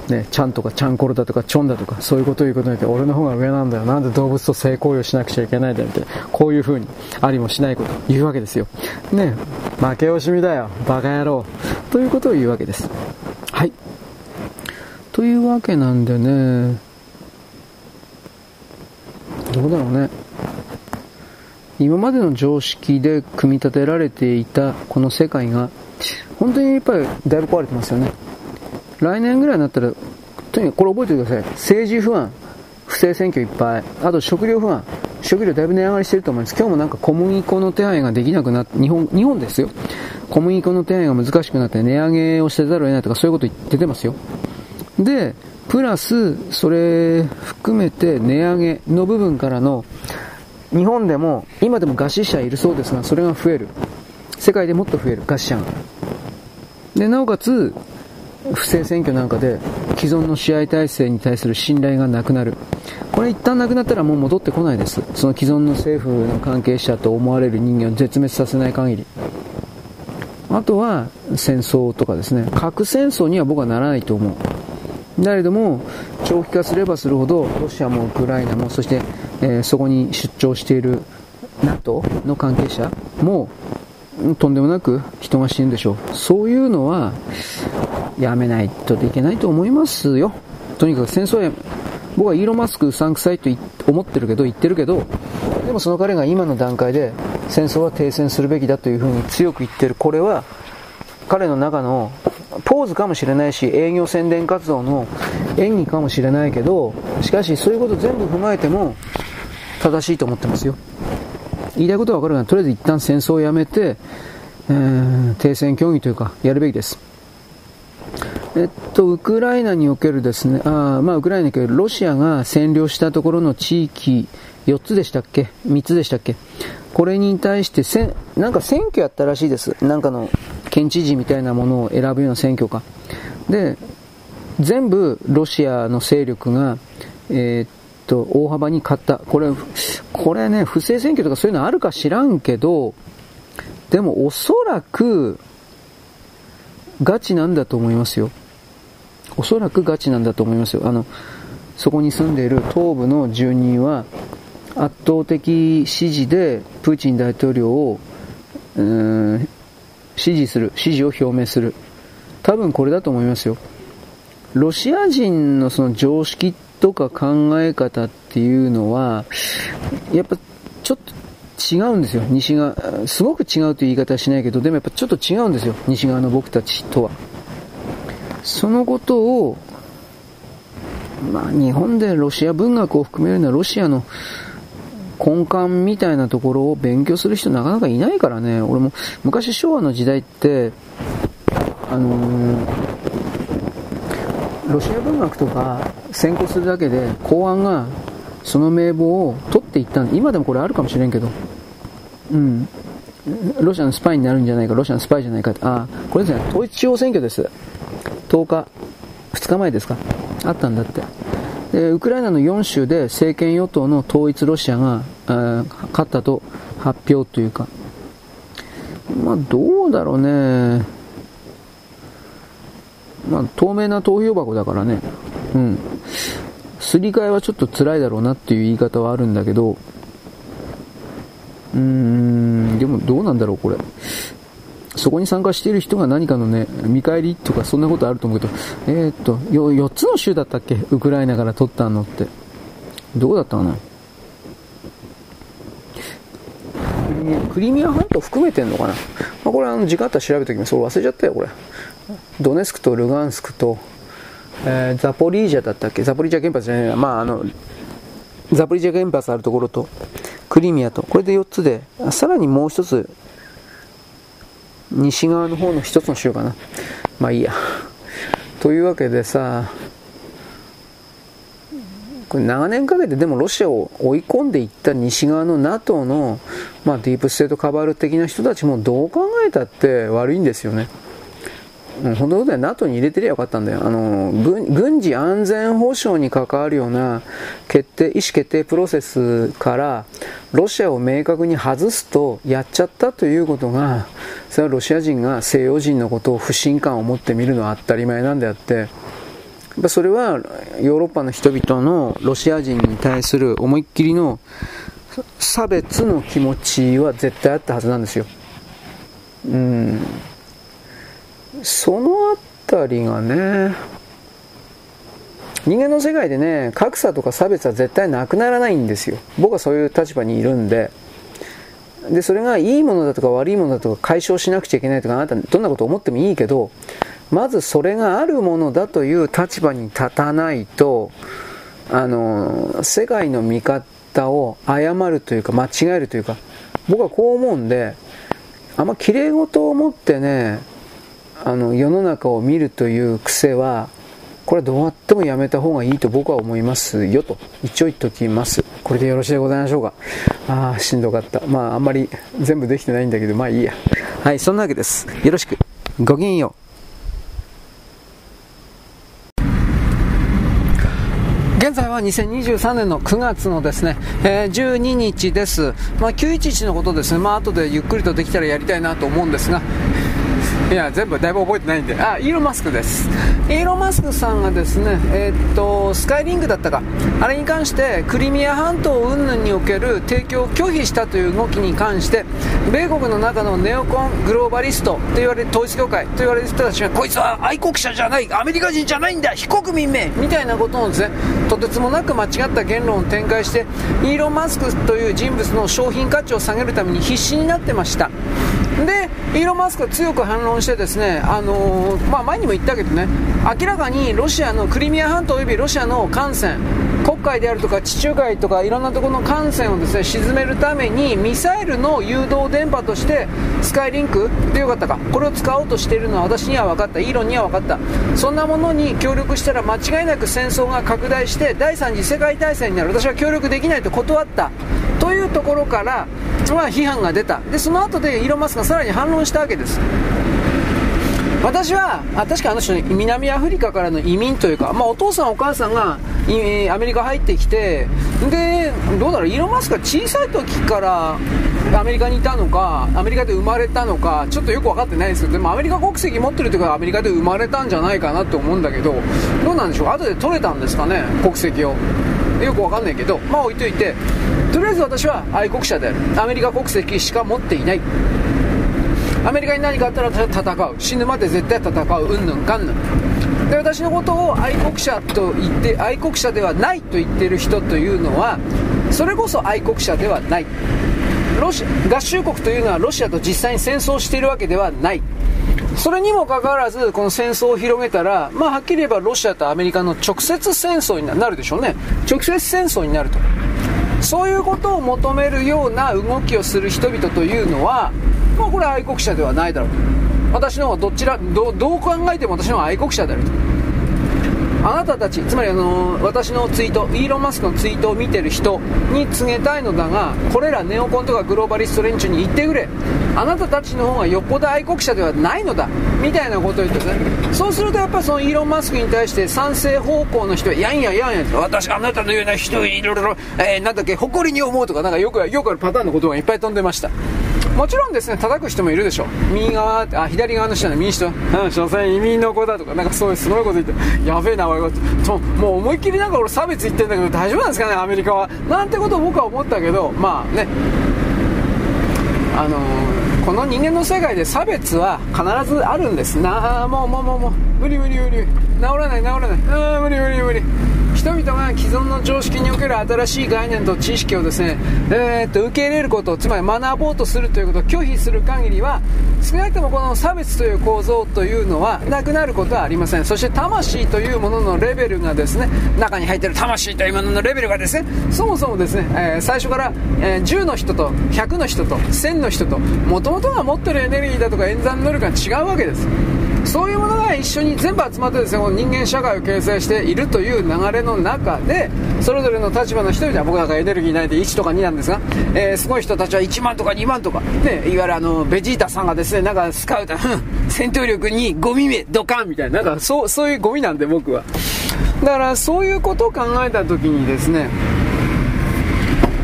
ね、ちゃんとかちゃんころだとかちょんだとかそういうことを言うことによって俺の方が上なんだよ。なんで動物と性行為をしなくちゃいけないんだよってこういう風にありもしないこと言うわけですよ。ね負け惜しみだよ。バカ野郎。ということを言うわけです。はい。というわけなんでね、どうだろうね。今までの常識で組み立てられていたこの世界が、本当にやっぱりだいぶ壊れてますよね。来年ぐらいになったら、とにかくこれ覚えておいてください。政治不安、不正選挙いっぱい、あと食料不安、食料だいぶ値上がりしてると思います。今日もなんか小麦粉の手配ができなくなって、日本、日本ですよ。小麦粉の手配が難しくなって値上げをせざるを得ないとかそういうこと出てますよ。で、プラス、それ含めて値上げの部分からの、日本でも、今でも餓死者いるそうですが、それが増える。世界でもっと増える、餓死者が。で、なおかつ、不正選挙なんかで既存の支配体制に対する信頼がなくなる。これ一旦なくなったらもう戻ってこないです。その既存の政府の関係者と思われる人間を絶滅させない限り。あとは戦争とかですね。核戦争には僕はならないと思う。だけども、長期化すればするほど、ロシアもウクライナも、そして、えー、そこに出張している NATO の関係者も、とんでもなく人が死ぬでしょう。そういうのは、やめないといけないと思いますよ。とにかく戦争や、僕はイーロン・マスクうさんくさいと思ってるけど、言ってるけど、でもその彼が今の段階で戦争は停戦するべきだというふうに強く言ってる。これは彼の中のポーズかもしれないし、営業宣伝活動の演技かもしれないけど、しかしそういうこと全部踏まえても正しいと思ってますよ。言いたいことはわかるが、とりあえず一旦戦争をやめて、え、停戦協議というか、やるべきです。えっと、ウクライナにおけるですね、あまあ、ウクライナにおけるロシアが占領したところの地域、4つでしたっけ ?3 つでしたっけ？これに対してせ、なんか選挙やったらしいです。なんかの県知事みたいなものを選ぶような選挙か。で、全部ロシアの勢力が、えー、っと、大幅に勝った。これ、これね、不正選挙とかそういうのあるか知らんけど、でもおそらく、ガチなんだと思いますよ。おそらくガチなんだと思いますよ。あの、そこに住んでいる東部の住人は、圧倒的支持でプーチン大統領を、うん、支持する、支持を表明する。多分これだと思いますよ。ロシア人のその常識とか考え方っていうのは、やっぱちょっと違うんですよ。西側、すごく違うという言い方はしないけど、でもやっぱちょっと違うんですよ。西側の僕たちとは。そのことを、まあ日本でロシア文学を含めるのはロシアの根幹みたいなところを勉強する人なかなかいないからね。俺も昔昭和の時代って、あのー、ロシア文学とか専攻するだけで公安がその名簿を取っていったん今でもこれあるかもしれんけど、うん。ロシアのスパイになるんじゃないか、ロシアのスパイじゃないかってあ、これですね、統一地方選挙です。10日、2日前ですか？あったんだって。ウクライナの4州で政権与党の統一ロシアが、勝ったと発表というか、まあどうだろうね。まあ透明な投票箱だからね。うん。すり替えはちょっと辛いだろうなっていう言い方はあるんだけど、うーん、でもどうなんだろうこれ。そこに参加している人が何かのね、見返りとかそんなことあると思うけど、えー、っと、4つの州だったっけ？ウクライナから取ったのって。どこだったかな？クリミア半島含めてんのかな、まあ、これあの時間あったら調べておきます。忘れちゃったよ、これ。ドネスクとルガンスクと、えー、ザポリージャだったっけ？ザポリージャ原発じゃないまああの、ザポリージャ原発あるところと、クリミアと、これで4つで、さらにもう1つ、西側の方の一つの州かな。まあいいや。というわけでさ、これ長年かけてでもロシアを追い込んでいった西側の NATO の、まあ、ディープステートカバール的な人たちもどう考えたって悪いんですよね。本当のことは NATO に入れてりゃよかったんだよ。あの、軍事安全保障に関わるような決定、意思決定プロセスからロシアを明確に外すとやっちゃったということが、それはロシア人が西洋人のことを不信感を持って見るのは当たり前なんであって、それはヨーロッパの人々のロシア人に対する思いっきりの差別の気持ちは絶対あったはずなんですよ。うんそのあたりがね、人間の世界でね、格差とか差別は絶対なくならないんですよ。僕はそういう立場にいるんで、で、それがいいものだとか悪いものだとか解消しなくちゃいけないとか、あなたどんなこと思ってもいいけど、まずそれがあるものだという立場に立たないと、あの、世界の見方を誤るというか、間違えるというか、僕はこう思うんで、あんま綺麗事を持ってね、あの、世の中を見るという癖は、これはどうやってもやめた方がいいと僕は思いますよと一応言っときます。これでよろしいでございましょうか。ああしんどかった。まああんまり全部できてないんだけどまあいいや。はいそんなわけです。よろしく。ごきげんよう。現在は2023年の9月のですね、えー、12日です。まあ、911のことですね、まあ、後でゆっくりとできたらやりたいなと思うんですが、いや全部だいぶ覚えてないんで。あイーロン・マスクです。イーロン・マスクさんがですねえー、っとスカイリングだったか。あれに関してクリミア半島云々における提供を拒否したという動きに関して米国の中のネオコングローバリストと言われる統一教会と言われる人たちがこいつは愛国者じゃないアメリカ人じゃないんだ非国民名みたいなことをですねとてつもなく間違った言論を展開してイーロン・マスクという人物の商品価値を下げるために必死になってました。でイーロン・マスクは強く反論してですね、あのー、まあ、前にも言ったけどね明らかにロシアのクリミア半島及びロシアの艦船黒海であるとか地中海とかいろんなところの艦船をですね沈めるためにミサイルの誘導電波としてスカイリンクでよかったかこれを使おうとしているのは私には分かったイーロンには分かった。そんなものに協力したら間違いなく戦争が拡大して第3次世界大戦になる。私は協力できないと断った。いうところから、まあ、批判が出た。でその後でイーロン・マスクがさらに反論したわけです。私はあ確かあの人南アフリカからの移民というか、まあ、お父さんお母さんがアメリカ入ってきてでどうだろうイーロン・マスクが小さい時からアメリカにいたのかアメリカで生まれたのかちょっとよく分かってないですけどでもアメリカ国籍持ってるというかアメリカで生まれたんじゃないかなと思うんだけどどうなんでしょう？後で取れたんですかね国籍を。よく分かんないけどまあ置いといてとりあえず私は愛国者である。アメリカ国籍しか持っていない。アメリカに何かあったら戦う。死ぬまで絶対戦う。うんぬんかんぬん。で私のことを愛国者と言って愛国者ではないと言っている人というのはそれこそ愛国者ではない。ロシ合衆国というのはロシアと実際に戦争しているわけではない。それにもかかわらずこの戦争を広げたら、まあ、はっきり言えばロシアとアメリカの直接戦争になるでしょうね。直接戦争になると。そういうことを求めるような動きをする人々というのはまあこれは愛国者ではないだろうと。私の方がどちらどどう考えても私の方が愛国者であると。あなたたちつまりあの私のツイートイーロン・マスクのツイートを見てる人に告げたいのだがこれらネオコンとかグローバリスト連中に言ってくれ。あなたたちの方がよっぽど愛国者ではないのだ。みたいなことを言ってね。そうするとやっぱそのイーロン・マスクに対して賛成方向の人はやんややんや私あなたのような人いろいろ、えー、なんだっけ誇りに思うとかなんかよくよくあるパターンのことがいっぱい飛んでました。もちろんですね叩く人もいるでしょ右側あ左側の人はね。民主党うん所詮移民の子だとかなんかそういうすごいこと言ってやべえなともう思いっきりなんか俺差別言ってるんだけど大丈夫なんですかねアメリカは。なんてことを僕は思ったけどまあね。あのー、この人間の世界で差別は必ずあるんです。なあもうもうもうもう無理無理無理。治らない治らない。ああ無理無理無理。人々が既存の常識における新しい概念と知識をですね、えー、っと受け入れることつまり学ぼうとするということを拒否する限りは少なくともこの差別という構造というのはなくなることはありません。そして魂というもののレベルがですね中に入っている魂というもののレベルがですねそもそもですね、えー、最初から、えー、10の人と100の人と1000の人ともともとが持ってるエネルギーだとか演算能力が違うわけです。そういうものが一緒に全部集まってですね人間社会を形成しているという流れの中でそれぞれの立場の人々は僕なんかエネルギーないで1とか2なんですが、えー、すごい人たちは1万とか2万とか、ね、いわゆるあのベジータさんがですねなんかスカウト戦闘力にゴミ目ドカンみたいななんかそうそういうゴミなんで僕は。だからそういうことを考えた時にですね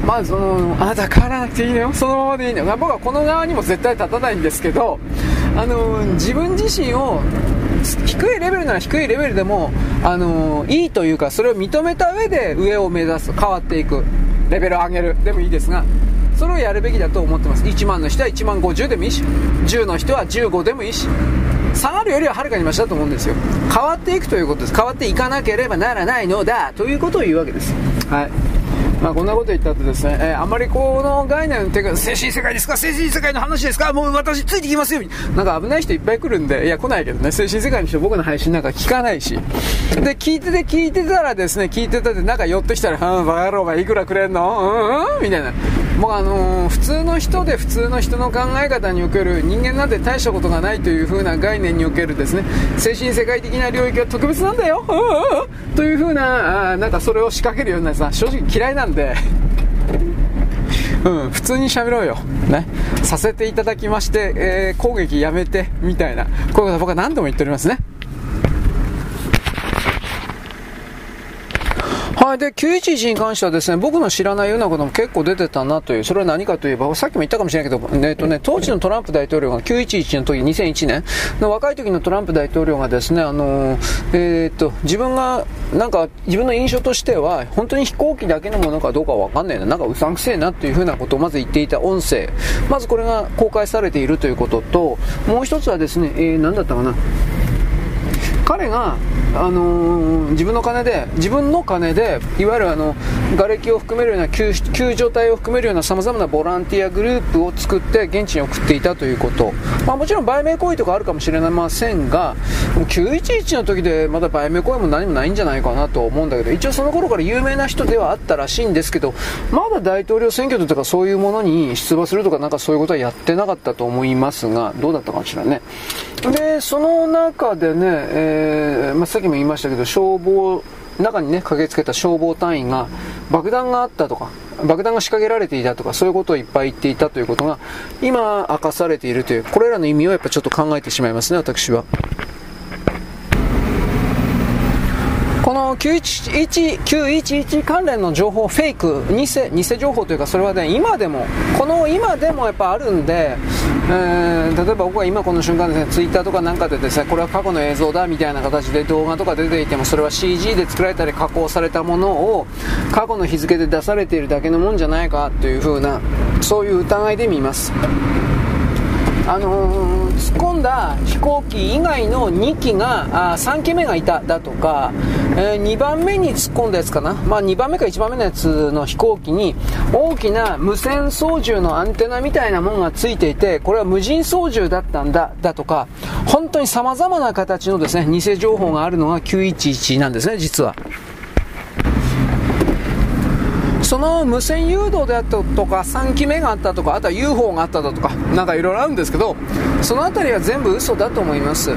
まずそのあなた変わらなくていいのよ。そのままでいいのよ。僕はこの側にも絶対立たないんですけどあの自分自身を低いレベルなら低いレベルでも、あのいいというかそれを認めた上で上を目指す変わっていくレベルを上げるでもいいですがそれをやるべきだと思ってます。1万の人は1万50でもいいし10の人は15でもいいし下がるよりははるかにマシだと思うんですよ。変わっていくということです。変わっていかなければならないのだということを言うわけです。はい。まあ、こんなこと言ったってですね、えー、あまりこの概念っていうか、精神世界ですか？精神世界の話ですか？もう私ついてきますよ。なんか危ない人いっぱい来るんで、いや来ないけどね、精神世界の人僕の配信なんか聞かないし。で、聞いてて聞いてたらですね、聞いてたってなんか寄ってきたら、うん、バカ野郎がいくらくれんの？うんうんみたいな。もうあのー、普通の人で普通の人の考え方における人間なんて大したことがないという風な概念におけるですね、精神世界的な領域は特別なんだよという風な、あなんかそれを仕掛けるようなさ、正直嫌いなんでうん、普通に喋ろうよ。ね。させていただきまして、えー、攻撃やめて、みたいな。こういうことは僕は何度も言っておりますね。はい。で、911に関してはですね、僕の知らないようなことも結構出てたなという、それは何かといえば、さっきも言ったかもしれないけど、えっとね、当時のトランプ大統領が911の時、2001年の若い時のトランプ大統領がですね、あのえー、っと、自分が、なんか、自分の印象としては、本当に飛行機だけのものかどうかわかんないな、なんかうさんくせえなっていうふうなことをまず言っていた音声。まずこれが公開されているということと、もう一つはですね、えー、何だったかな。彼が、あのー、自分の金で、自分の金で、いわゆるあの、瓦礫を含めるような救助隊を含めるような様々なボランティアグループを作って現地に送っていたということ。まあもちろん売名行為とかあるかもしれませんが、911の時でまだ売名行為も何もないんじゃないかなと思うんだけど、一応その頃から有名な人ではあったらしいんですけど、まだ大統領選挙とかそういうものに出馬するとかなんかそういうことはやってなかったと思いますが、どうだったかしらね。で、その中でね、えー、まあ、さっきも言いましたけど、消防、中にね、駆けつけた消防隊員が、爆弾があったとか、爆弾が仕掛けられていたとか、そういうことをいっぱい言っていたということが、今明かされているという、これらの意味をやっぱちょっと考えてしまいますね、私は。この911 911関連の情報、フェイク、偽、偽情報というか、それはね、今でも、この今でもやっぱあるんで、えー、例えば僕が今この瞬間ですね、ツイッターとかなんかでですね、これは過去の映像だみたいな形で動画とか出ていても、それは CG で作られたり加工されたものを過去の日付で出されているだけのもんじゃないかというふうな、そういう疑いで見ます。あのー、突っ込んだ飛行機以外の2機があ3機目がいただとか、えー、2番目に突っ込んだやつかな、まあ、2番目か1番目のやつの飛行機に大きな無線操縦のアンテナみたいなものがついていてこれは無人操縦だったんだだとか本当に様々な形のですね偽情報があるのが911なんですね実は。その無線誘導であったとか3機目があったとかあとは UFO があっただとかなんかいろいろあるんですけどその辺りは全部嘘だと思います。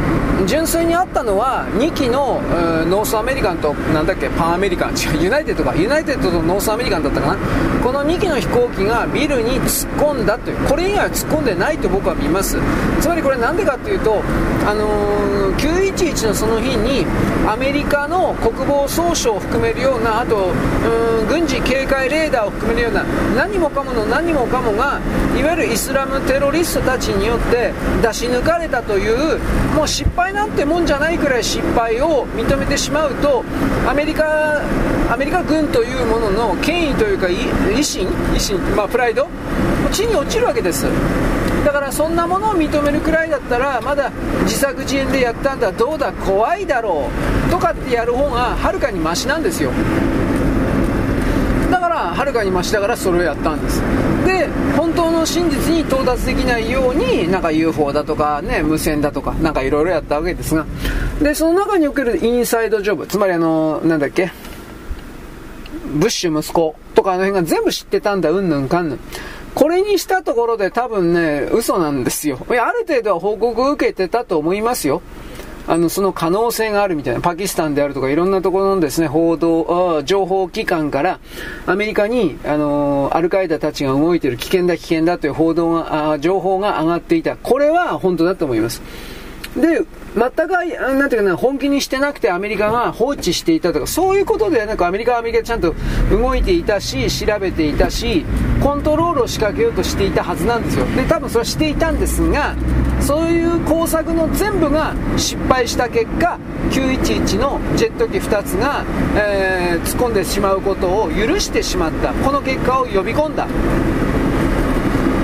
純粋にあったのは2機のノースアメリカンとなだっけパンアメリカン違うユナイテッドか。ユナイテッドとノースアメリカンだったかな。この2機の飛行機がビルに突っ込んだというこれ以外は突っ込んでないと僕は見ます。つまりこれなんでかっていうとあのー、911のその日にアメリカの国防総省を含めるようなあと軍事警戒レーダーを含めるような何もかもの何もかもがいわゆるイスラムテロリストたちによって出し抜かれたというもう失敗なんてもんじゃないくらい失敗を認めてしまうとアメリカアメリカ軍というものの権威というか維新維新、まあ、プライド地に落ちるわけです。だからそんなものを認めるくらいだったらまだ自作自演でやったんだどうだ怖いだろうとかってやる方がはるかにマシなんですよ。はるかに増しだからそれをやったんですで本当の真実に到達できないようになんか UFO だとかね無線だとかなんかいろいろやったわけですがでその中におけるインサイドジョブつまりあのなんだっけブッシュ息子とかあの辺が全部知ってたんだうんぬんかんぬんこれにしたところで多分ね、嘘なんですよ。いや、ある程度は報告を受けてたと思いますよ。あの、その可能性があるみたいな、パキスタンであるとかいろんなところのですね、報道、情報機関からアメリカに、あの、アルカイダたちが動いている危険だ危険だという報道が、あ情報が上がっていた。これは本当だと思います。で、全く、なんていうかな、本気にしてなくてアメリカが放置していたとか、そういうことでは、なんかアメリカはアメリカでちゃんと動いていたし、調べていたし、コントロールを仕掛けようとしていたはずなんですよ。で、多分それはしていたんですが、そういう工作の全部が失敗した結果、911のジェット機2つが、えー、突っ込んでしまうことを許してしまった。この結果を呼び込んだ。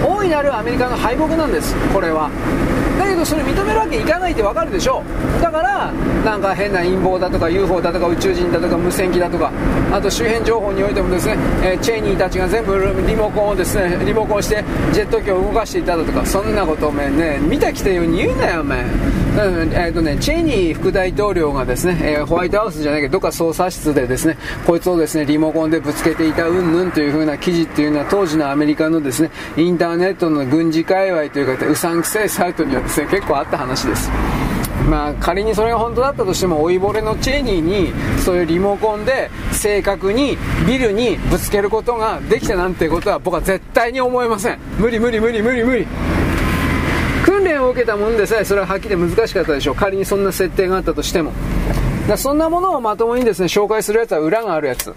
大いなるアメリカの敗北なんです、これは。だけどどそれ認めるわけいかないってわかるでしょ。だからなんか変な陰謀だとか UFO だとか宇宙人だとか無線機だとかあと周辺情報においてもですね、えー、チェイニーたちが全部リモコンをですねリモコンしてジェット機を動かしていただとかそんなことおめね見た来たように言うなよお前。うんえーとね、チェイニー副大統領がですね、えー、ホワイトハウスじゃないけどどっか捜査室でですねこいつをですねリモコンでぶつけていたうんぬんという風な記事っていうのは当時のアメリカのですねインターネットの軍事界隈というかうさんくせえサイトにはですね結構あった話です。まあ、仮にそれが本当だったとしても老いぼれのチェニーにそういうリモコンで正確にビルにぶつけることができたなんてことは僕は絶対に思えません。無理無理無理無理無理。訓練を受けたもんでさえそれははっきり難しかったでしょう。仮にそんな設定があったとしても。だそんなものをまともにですね紹介するやつは裏があるやつ。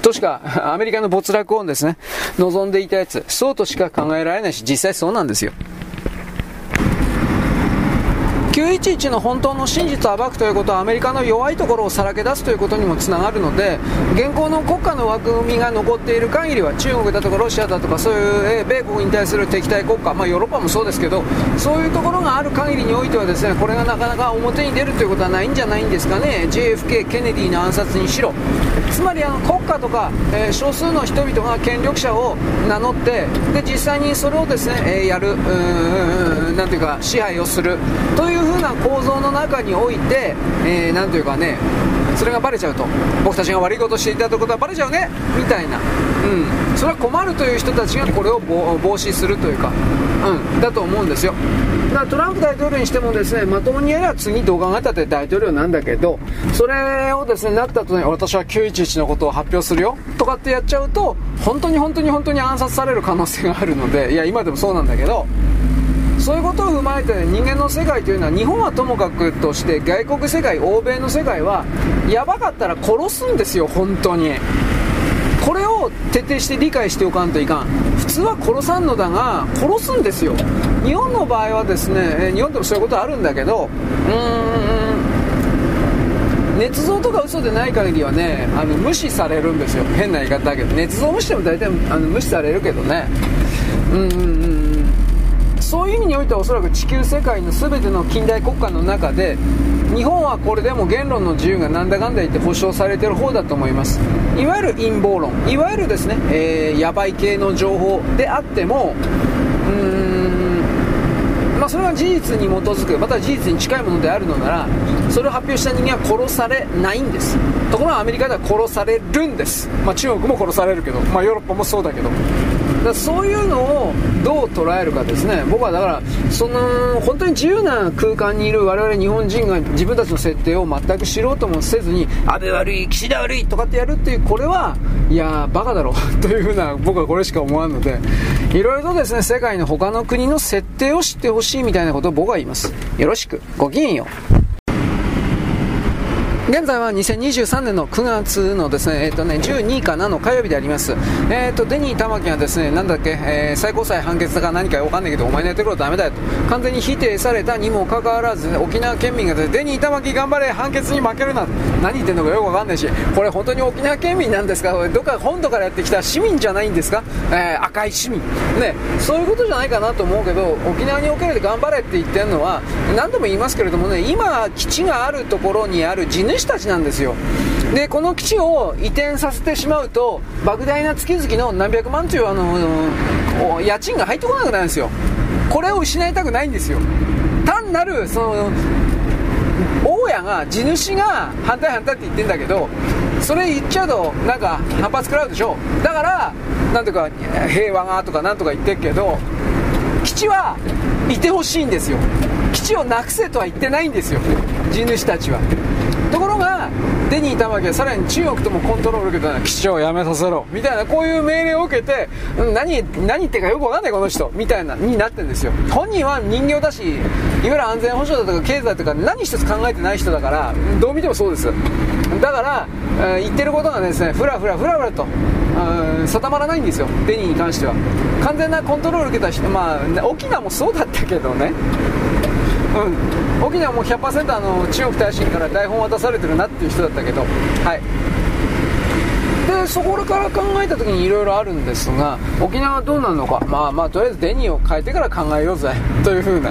としか アメリカの没落をですね望んでいたやつ。そうとしか考えられないし実際そうなんですよ。911の本当の真実を暴くということはアメリカの弱いところをさらけ出すということにもつながるので現行の国家の枠組みが残っている限りは中国だとかロシアだとかそういう、え米国に対する敵対国家、まあ、ヨーロッパもそうですけどそういうところがある限りにおいてはですねこれがなかなか表に出るということはないんじゃないんですかね。JFK、ケネディの暗殺にしろつまりあの国家とか、えー、少数の人々が権力者を名乗ってで実際にそれをですね、えー、やるなんていうか支配をするという風な構造の中において、えー、なんというかねそれがバレちゃうと。僕たちが悪いことしていたということはバレちゃうね。みたいな、うん、それは困るという人たちがこれを防止するというか、うん、だと思うんですよ。だからトランプ大統領にしてもですねまともにやれば次動画が立て大統領なんだけどそれをですねなったとに私は911のことを発表するよ。とかってやっちゃうと本当に本当に本当に暗殺される可能性があるのでいや今でもそうなんだけどそういうことを踏まえて、人間の世界というのは日本はともかくとして外国世界欧米の世界はやばかったら殺すんですよ本当に。これを徹底して理解しておかんといかん。普通は殺さんのだが殺すんですよ。日本の場合はですね日本でもそういうことあるんだけどうーん捏造とか嘘でない限りはねあの無視されるんですよ。変な言い方だけど。捏造無視しても大体あの無視されるけどね。うん。そういう意味においてはおそらく地球世界の全ての近代国家の中で日本はこれでも言論の自由がなんだかんだ言って保障されてる方だと思います。いわゆる陰謀論。いわゆるですね、えー、ヤバい系の情報であってもうーんまそれが事実に基づくまた事実に近いものであるのならそれを発表した人間は殺されないんです。ところがアメリカでは殺されるんです、まあ、中国も殺されるけど、まあ、ヨーロッパもそうだけど。だそういうのをどう捉えるかですね。僕はだからその本当に自由な空間にいる我々日本人が自分たちの設定を全く知ろうともせずに安倍悪い岸田悪いとかってやるっていうこれはいやバカだろう というふうな僕はこれしか思わんのでいろいろとですね世界の他の国の設定を知ってほしいみたいなことを僕は言います。よろしく。ごきげんよう。現在は2023年の9月のですね、えっ、ー、とね、12かなの火曜日であります。えっ、ー、と、デニー玉木がですね、なんだっけ、えー、最高裁判決だか何かわかんないけど、お前のやってることはダメだよと、完全に否定されたにもかかわらず、沖縄県民がですね、デニー玉木頑張れ、判決に負けるな、何言ってんのかよくわかんないし、これ本当に沖縄県民なんですか、どっか本土からやってきた市民じゃないんですか、え赤い市民。ね、そういうことじゃないかなと思うけど、沖縄における頑張れって言ってるのは、何度も言いますけれどもね、今、基地があるところにある地主たちなんですよ。でこの基地を移転させてしまうと莫大な月々の何百万というあの家賃が入ってこなくなるんですよ。これを失いたくないんですよ。単なるその大家が地主が反対反対って言ってんだけどそれ言っちゃうとなんか反発食らうでしょ。だからなんとか平和がとかなんとか言ってるけど基地はいてほしいんですよ。基地をなくせとは言ってないんですよ。地主たちは。ところがデニー玉木はさらに中国ともコントロールを受けた。基地をやめさせろ。みたいな。こういう命令を受けて何何言ってるかよくわかんない。この人。みたいなになってるんですよ。本人は人形だしいわゆる安全保障だとか経済とか何一つ考えてない人だからどう見てもそうです。だから、えー、言ってることがですねふらふらふらふらと定まらないんですよ。デニーに関しては。完全なコントロールを受けた人まあ沖縄もそうだったけどね沖縄も100%あの中国大使から台本渡されてるなっていう人だったけど、はい、でそこから考えた時にいろいろあるんですが沖縄はどうなるのか。まあまあとりあえずデニーを変えてから考えようぜ。というふうな。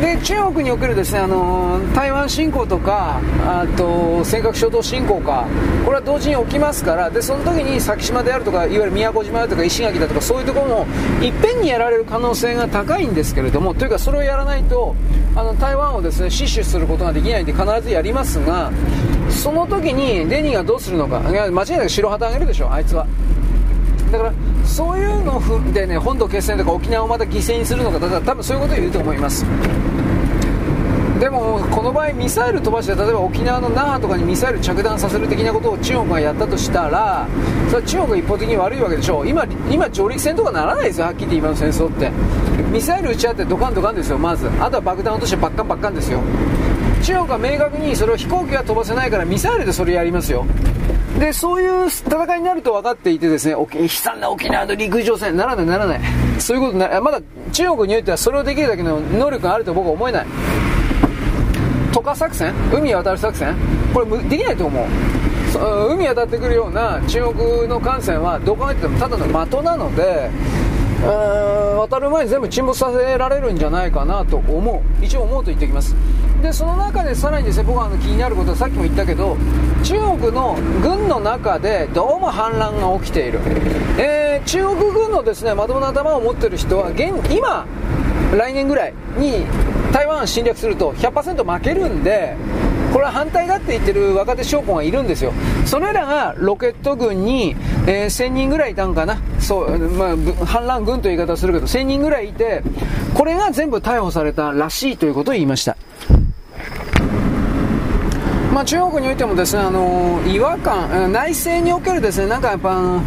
で中国におけるですね、あの台湾侵攻とかあと尖閣諸島侵攻かこれは同時に起きますからでその時に先島であるとかいわゆる宮古島だとか石垣だとかそういうところもいっぺんにやられる可能性が高いんですけれどもというかそれをやらないとあの台湾をですね死守することができないんで必ずやりますがその時にデニーがどうするのか間違いなく白旗あげるでしょあいつは。だからそういうのを踏んでね本土決戦とか沖縄をまた犠牲にするのかだから多分そういうことを言うと思います。でもこの場合ミサイル飛ばして例えば沖縄の那覇とかにミサイル着弾させる的なことを中国がやったとしたらそれは中国が一方的に悪いわけでしょ。今今上陸戦とかならないですよはっきり言って。今の戦争ってミサイル撃ち合ってドカンドカンですよまず。あとは爆弾落としてバッカンバッカンですよ。中国は明確にそれを飛行機は飛ばせないからミサイルでそれやりますよ。でそういう戦いになると分かっていてですね悲惨な沖縄の陸上戦ならないならない。そういうことなまだ中国においてはそれをできるだけの能力があると僕は思えない。渡河作戦？海渡る作戦？これできないと思う。海渡ってくるような中国の艦船はどこまで行ってもただの的なので渡る前に全部沈没させられるんじゃないかなと思う。一応思うと言っておきます。でその中でさらにですね僕はあの気になることはさっきも言ったけど中国の軍の中でどうも反乱が起きている、えー、中国軍のですねまともな頭を持ってる人は現今来年ぐらいに台湾侵略すると100%負けるんでこれは反対だって言ってる若手将校がいるんですよ。それらがロケット軍に、えー、1000人ぐらいいたんかな。そう、まあ、反乱軍という言い方をするけど1000人ぐらいいてこれが全部逮捕されたらしいということを言いました。あ、中国においてもですね、あの違和感、内政におけるですね、なんかやっぱあの、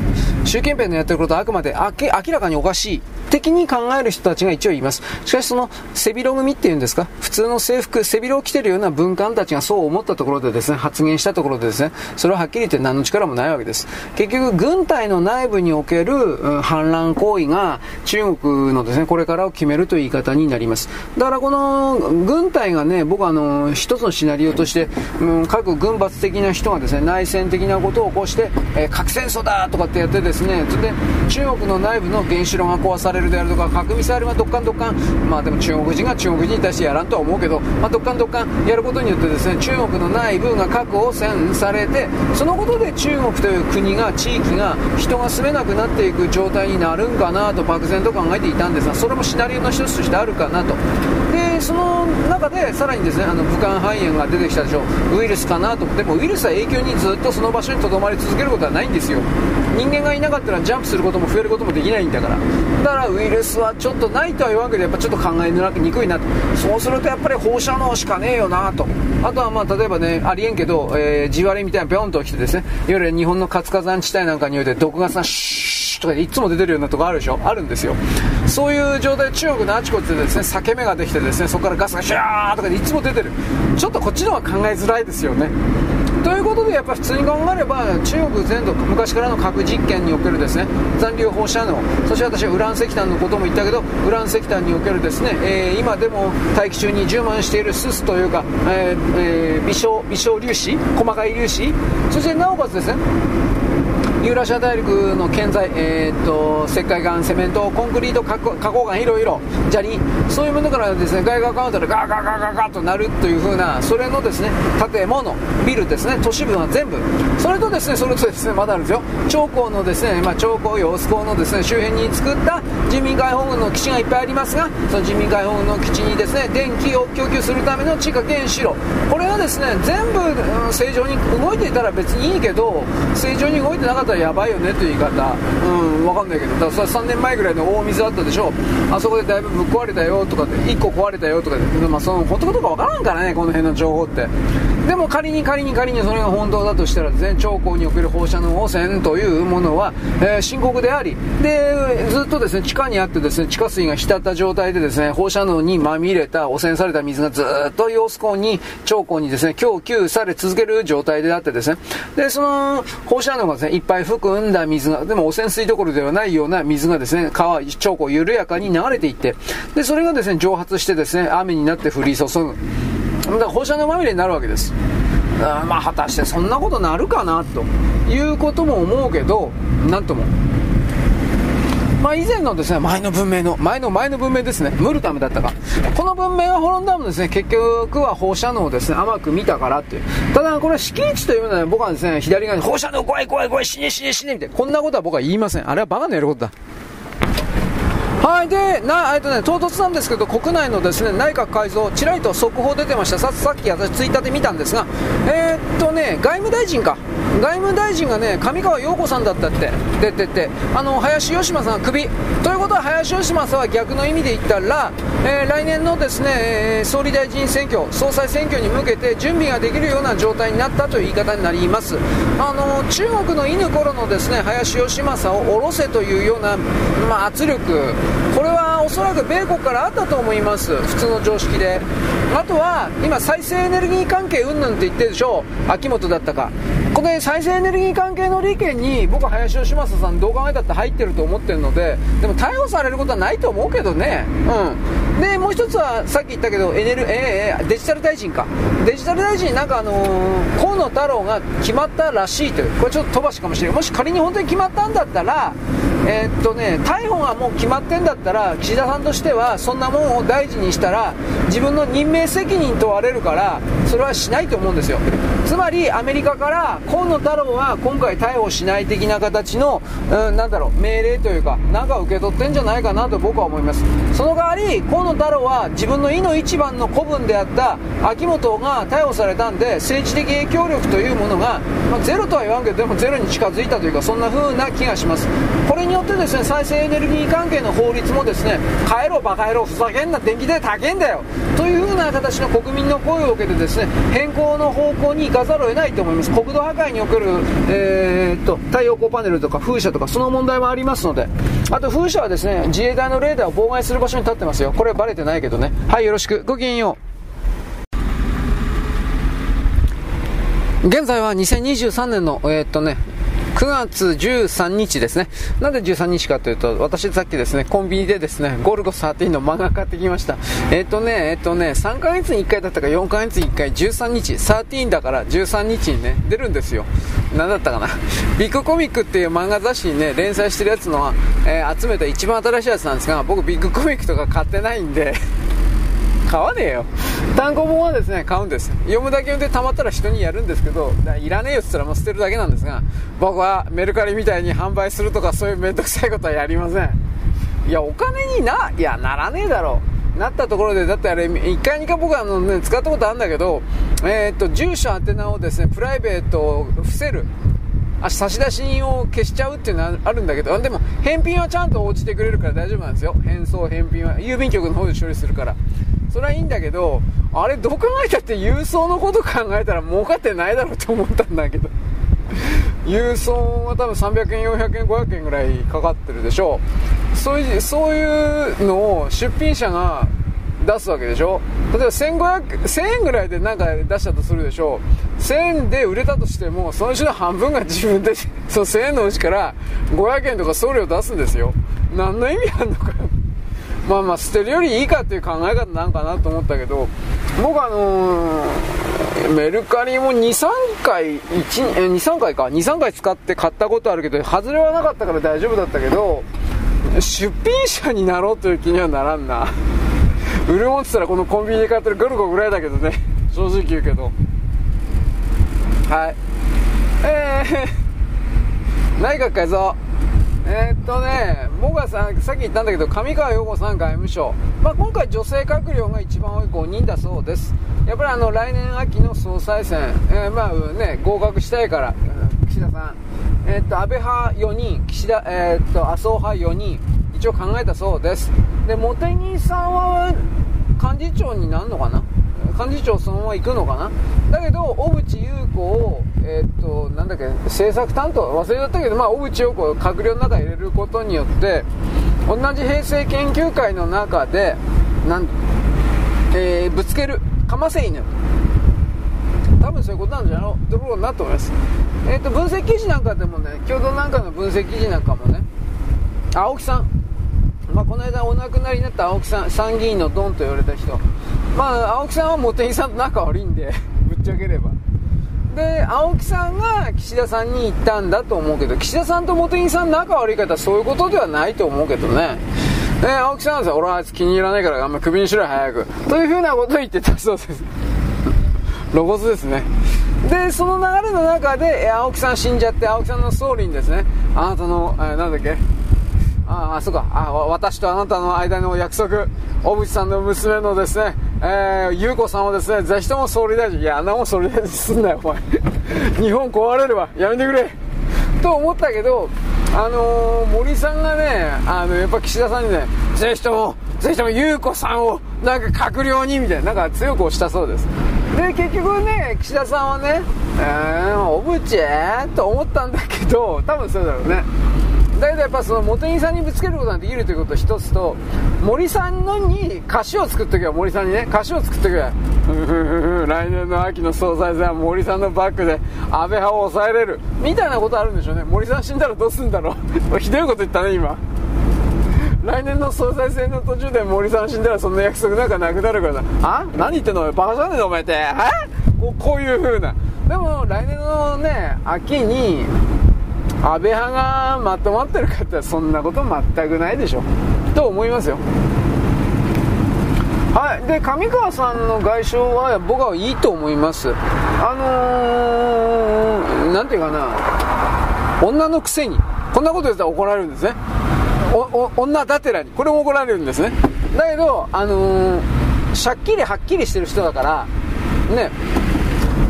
習近平のやってることはあくまで明らかにおかしい。的に考える人たちが一応います。しかしその背広組っていうんですか、普通の制服、背広を着てるような文官たちがそう思ったところでですね、発言したところでですね、それははっきり言って何の力もないわけです。結局、軍隊の内部における、うん、反乱行為が中国のですね、これからを決めるという言い方になります。だからこの軍隊がね、僕はあの、一つのシナリオとして、うん、各軍閥的な人がですね、内戦的なことを起こして、えー、核戦争だとかってやってですね、それで中国の内部の原子炉が壊されれるであるとか核ミサイルがどっかんどっかんまあでも中国人が中国人に対してやらんとは思うけど、まあ、どっかんどっかんやることによってですね中国の内部が核汚染されてそのことで中国という国が地域が人が住めなくなっていく状態になるんかなと漠然と考えていたんですがそれもシナリオの一つとしてあるかなと。でその中でさらにですねあの武漢肺炎が出てきたでしょウイルスかなと。でもウイルスは永久にずっとその場所にとどまり続けることはないんですよ。人間がいなかったらジャンプすることも増えることもできないんだから。だからウイルスはちょっとないとは言わんけどやっぱちょっと考えにくいなと。そうするとやっぱり放射能しかねえよなと。あとはまあ例えばねありえんけど、えー、地割れみたいなピョンと起きてですね。いわゆる日本の活火山地帯なんかにおいて毒ガスがシュッとかいつも出てるようなとこあるでしょ。あるんですよ。そういう状態中国のあちこちでですね裂け目ができてですねそこからガスがシューとかでいつも出てる。ちょっとこっちの方が考えづらいですよね。ということでやっぱ普通に考えれば中国全土昔からの核実験におけるですね残留放射能。そして私はウラン石炭のことも言ったけどウラン石炭におけるですね、えー、今でも大気中に充満しているススというか、えーえー、微小微小粒子細かい粒子。そしてなおかつですねユーラシア大陸の建材、えー、っと石灰岩、セメント、コンクリート、加工岩、いろいろ、砂利、そういうものからですね外側カウンターでガーガーガーガーガーとなるというふうな、それのですね建物、ビルですね、都市部は全部、それとですねそれとですねまだあるんですよ、長江のですね、まあ、長江、揚子江のですね周辺に作った人民解放軍の基地がいっぱいありますが、その人民解放軍の基地にですね電気を供給するための地下原子炉、これがですね全部、うん、正常に動いていたら別にいいけど、正常に動いてなかったらやばいよねという言い方。うん分かんないけど。だからそれ3年前ぐらいの大水あったでしょ。あそこでだいぶぶっ壊れたよとかで1個壊れたよとかで、まあ、その本当かどうか分からんからねこの辺の情報って。でも仮に仮に仮にそれが本当だとしたら全長江における放射能汚染というものは、えー、深刻でありでずっとですね地下にあってですね地下水が浸った状態でですね放射能にまみれた汚染された水がずっと揚子江に長江にですね供給され続ける状態であってですねでその放射能がですねいっぱい含んだ水が、でも汚染水どころではないような水がですね、川、長江緩やかに流れていって、で、それがですね、蒸発してですね、雨になって降り注ぐ。だから放射能まみれになるわけです。あまあ、果たしてそんなことなるかな、ということも思うけど、なんとも。まあ、以前のですね、前の文明の、前の前の文明ですね、ムルタムだったか。この文明が滅んだもですね、結局は放射能をですね、甘く見たからっていう。ただ、これは敷地というのは、僕はですね、左側に放射能怖い怖い怖い死ね死ね死ねみたいな、こんなことは僕は言いません。あれはバカのやることだ。はい、で、な、えっとね、唐突なんですけど、国内のですね、内閣改造、ちらりと速報出てました。さっき私ツイッターで見たんですが、えー、っとね、外務大臣か。外務大臣がね、上川陽子さんだったって、出てって、あの、林芳正さんクビ。ということは、林芳正は逆の意味で言ったら、えー、来年のですね、えー、総理大臣選挙、総裁選挙に向けて準備ができるような状態になったという言い方になります。あの、中国の犬頃のですね、林芳正を下ろせというような、まあ、圧力、これはおそらく米国からあったと思います。普通の常識で。あとは今再生エネルギー関係うんぬんって言ってるでしょ秋元だったか。この再生エネルギー関係の利権に僕は林芳正さんどう考えたって入ってると思ってるのででも逮捕されることはないと思うけどね。うん。でもう一つはさっき言ったけどエネル、えー、デジタル大臣かデジタル大臣なんかあのー、河野太郎が決まったらしいという。これちょっと飛ばしかもしれない。もし仮に本当に決まったんだったらえー、っとね逮捕がもう決まってんだったら岸田さんとしてはそんなもんを大事にしたら自分の任命責任問われるからそれはしないと思うんですよ。つまりアメリカから河野太郎は今回逮捕しない的な形の、うん、なんだろう命令というかなんか受け取ってんじゃないかなと僕は思います。その代わり河野太郎は自分の意の一番の子分であった秋元が逮捕されたんで政治的影響力というものが、まあ、ゼロとは言わんけどでもゼロに近づいたというかそんな風な気がします。これによってですね再生エネルギー関係の法律もですね帰ろバカ野郎ふざけんな電気代高いんだよ。という風な形の国民の声を受けてですね変更の方向に行かざるを得ないと思います。国土破壊における、えー、っと太陽光パネルとか風車とかその問題もありますので。あと風車はですね自衛隊のレーダーを妨害する場所に立ってますよ。これはバレてないけどね。はいよろしく。ごきげんよう。現在は2023年の、えー、っとね、9月13日ですね。なんで13日かというと、私さっきですね、コンビニでですね、ゴルゴ13の漫画買ってきました。えっ、ー、とね、えっ、ー、とね、3ヶ月に1回だったか4ヶ月に1回、13日、13だから13日にね、出るんですよ。何だったかな。ビッグコミックっていう漫画雑誌にね、連載してるやつのは、えー、集めた一番新しいやつなんですが、僕ビッグコミックとか買ってないんで買わねえよ単行本はですね買うんです読むだけ読んでたまったら人にやるんですけどいらねえよっつったらもう捨てるだけなんですが僕はメルカリみたいに販売するとかそういう面倒くさいことはやりませんいやお金にないやならねえだろなったところで、だってあれ、1回、2回僕はあの、ね、使ったことあるんだけど、えー、っと、住所宛名をですね、プライベートを伏せる。あ差出人を消しちゃうっていうのはあるんだけど、でも、返品はちゃんと応じてくれるから大丈夫なんですよ。返送、返品は。郵便局の方で処理するから。それはいいんだけど、あれどう考えたって郵送のこと考えたら儲かってないだろうと思ったんだけど。郵送は多分300円、400円、500円ぐらいかかってるでしょ。そういう、そういうのを出品者が出すわけでしょ例えば1500、1000円ぐらいでなんか出したとするでしょう1000円で売れたとしても、そのうちの半分が自分で、その1000円のうちから500円とか送料出すんですよ。何の意味あるのかよまあまあ捨てるよりいいかっていう考え方なんかなと思ったけど僕あのー、メルカリも23回23回か。23回使って買ったことあるけど外れはなかったから大丈夫だったけど出品者になろうという気にはならんな。売るもんっつったらこのコンビニで買ってるゴルゴぐらいだけどね。正直言うけど。はい。えー、内閣改造えー、っとね、僕はささっき言ったんだけど、上川陽子さん外務省、まあ、今回、女性閣僚が一番多い5人だそうです、やっぱりあの来年秋の総裁選、えー、まあね、合格したいから、岸田さん、えー、っと安倍派4人、岸田えー、っと麻生派4人、一応考えたそうです、で茂木さんは幹事長になるのかな？幹事長そのまま行くのかな？だけど小渕優子をえー、っとなんだっけ政策担当？忘れちゃったけどまあ小渕優子を閣僚の中に入れることによって同じ平成研究会の中でなん、えー、ぶつける。かませ犬。多分そういうことなんじゃろう。ところになと思います。えー、っと分析記事なんかでもね共同なんかの分析記事なんかもね青木さん。まあ、この間お亡くなりになった青木さん参議院のドンと言われた人。まあ青木さんは茂木さんと仲悪いんで ぶっちゃければ。で青木さんが岸田さんに言ったんだと思うけど岸田さんと茂木さん仲悪い方はそういうことではないと思うけどね。ね青木さんは俺はあいつ気に入らないからあんまクビにしろよ早くというふうなことを言ってたそうです。露骨ですね。でその流れの中で青木さん死んじゃって青木さんの総理にですねあなたの、えー、なんだっけ？ああ、そうか。あ私とあなたの間の約束、小渕さんの娘のですね、えー、優子さんをですね、ぜひとも総理大臣、いや、あんなもん総理大臣すんなよ、お前。日本壊れるわ。やめてくれ。と思ったけど、あのー、森さんがね、あの、やっぱ岸田さんにね、ぜひとも、ぜひとも優子さんを、なんか閣僚に、みたいな、なんか強く押したそうです。で、結局ね、岸田さんはね、えー、小渕と思ったんだけど、多分そうだろうね。だけどやっぱその茂木さんにぶつけることができるということ一つと森さんのに歌詞を作っとけば森さんにね歌詞を作っとけば。来年の秋の総裁選は森さんのバックで安倍派を抑えれる。みたいなことあるんでしょうね。森さん死んだらどうすんだろう。ひどいこと言ったね今。来年の総裁選の途中で森さん死んだらそんな約束なんかなくなるからな。あ？何言ってんの？バカじゃねえのお前って。え？こうこういう風な。でも来年のね秋に安倍派がまとまってるかってそんなこと全くないでしょ。と思いますよ。はい。で上川さんの外相は僕はいいと思います。あの何、ー、て言うかな。女のくせに。こんなこと言ったら怒られるんですね。女だてらに。これも怒られるんですね。だけどあのー、しゃっきりはっきりしてる人だからね。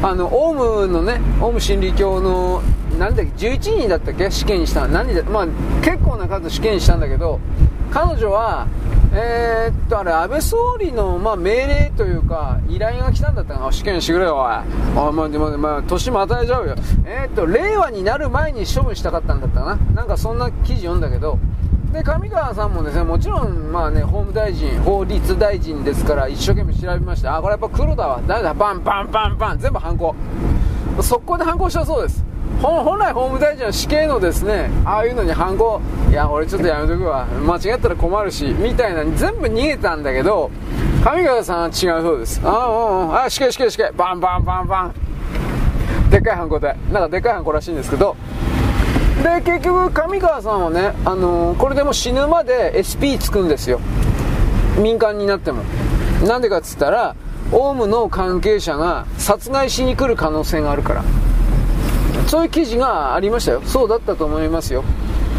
あのオウムのねオウム真理教のなんだっけ11人だったっけ？試験した何でまあ結構な数試験したんだけど彼女はえー、っとあれ安倍総理の、まあ、命令というか依頼が来たんだったかな？試験してくれよおい。あまあでも、まあ、年も与えちゃうよ。えー、っと令和になる前に処分したかったんだったかな？なんかそんな記事読んだけど。で上川さんもですねもちろんまあね法務大臣法律大臣ですから一生懸命調べましたあこれやっぱ黒だわ。誰だ？バンバンバンバン。全部犯行速攻で犯行したそうです。本来法務大臣は死刑のですねああいうのに反抗いや俺ちょっとやめとくわ。間違ったら困るしみたいな全部逃げたんだけど上川さんは違うそうです。ああうんうん。あ死刑死刑死刑。バンバンバンバン。でっかいハンコで。なんかでっかいハンコらしいんですけど。で結局上川さんはね、あのー、これでも死ぬまで SP つくんですよ。民間になっても。なんでかっつったらオウムの関係者が殺害しに来る可能性があるから。そういう記事がありましたよ。そうだったと思いますよ。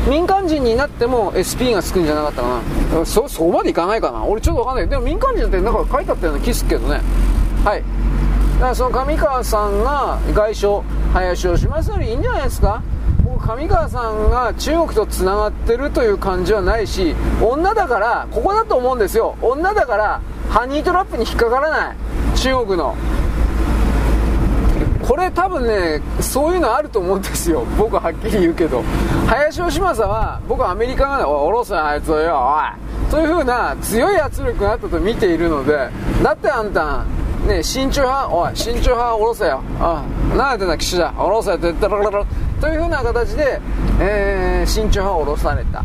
民間人になっても SP がつくんじゃなかったかな。そそこまでいかないかな。俺ちょっとわかんない。でも民間人ってなんか書いてあったような気すけどね。はい。だからその上川さんが外相林をしますよりいいんじゃないですか。上川さんが中国とつながってるという感じはないし女だからここだと思うんですよ。女だからハニートラップに引っかからない。中国の。これ多分ねそういうのあると思うんですよ。僕ははっきり言うけど。林芳正は僕はアメリカがおろせあいつをよおい。という風な強い圧力があったと見ているのでだってあんたね親中派おい親中派おろせよ。あ何やってんだ岸田おろせって言ったらという風な形で、えー、親中派を下ろされた。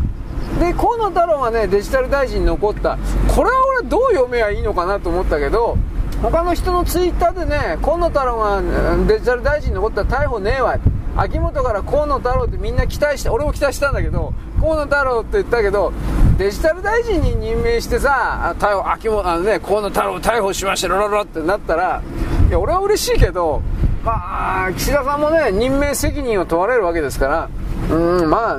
で河野太郎がねデジタル大臣に残った。これは俺どう読めばいいのかなと思ったけど他の人のツイッターでね河野太郎がデジタル大臣に残ったら逮捕ねえわ秋元から河野太郎ってみんな期待して俺も期待したんだけど河野太郎って言ったけどデジタル大臣に任命してさ逮捕秋元あのね河野太郎逮捕しましたロロロってなったらいや俺は嬉しいけどまあ岸田さんもね任命責任を問われるわけですからうんまあ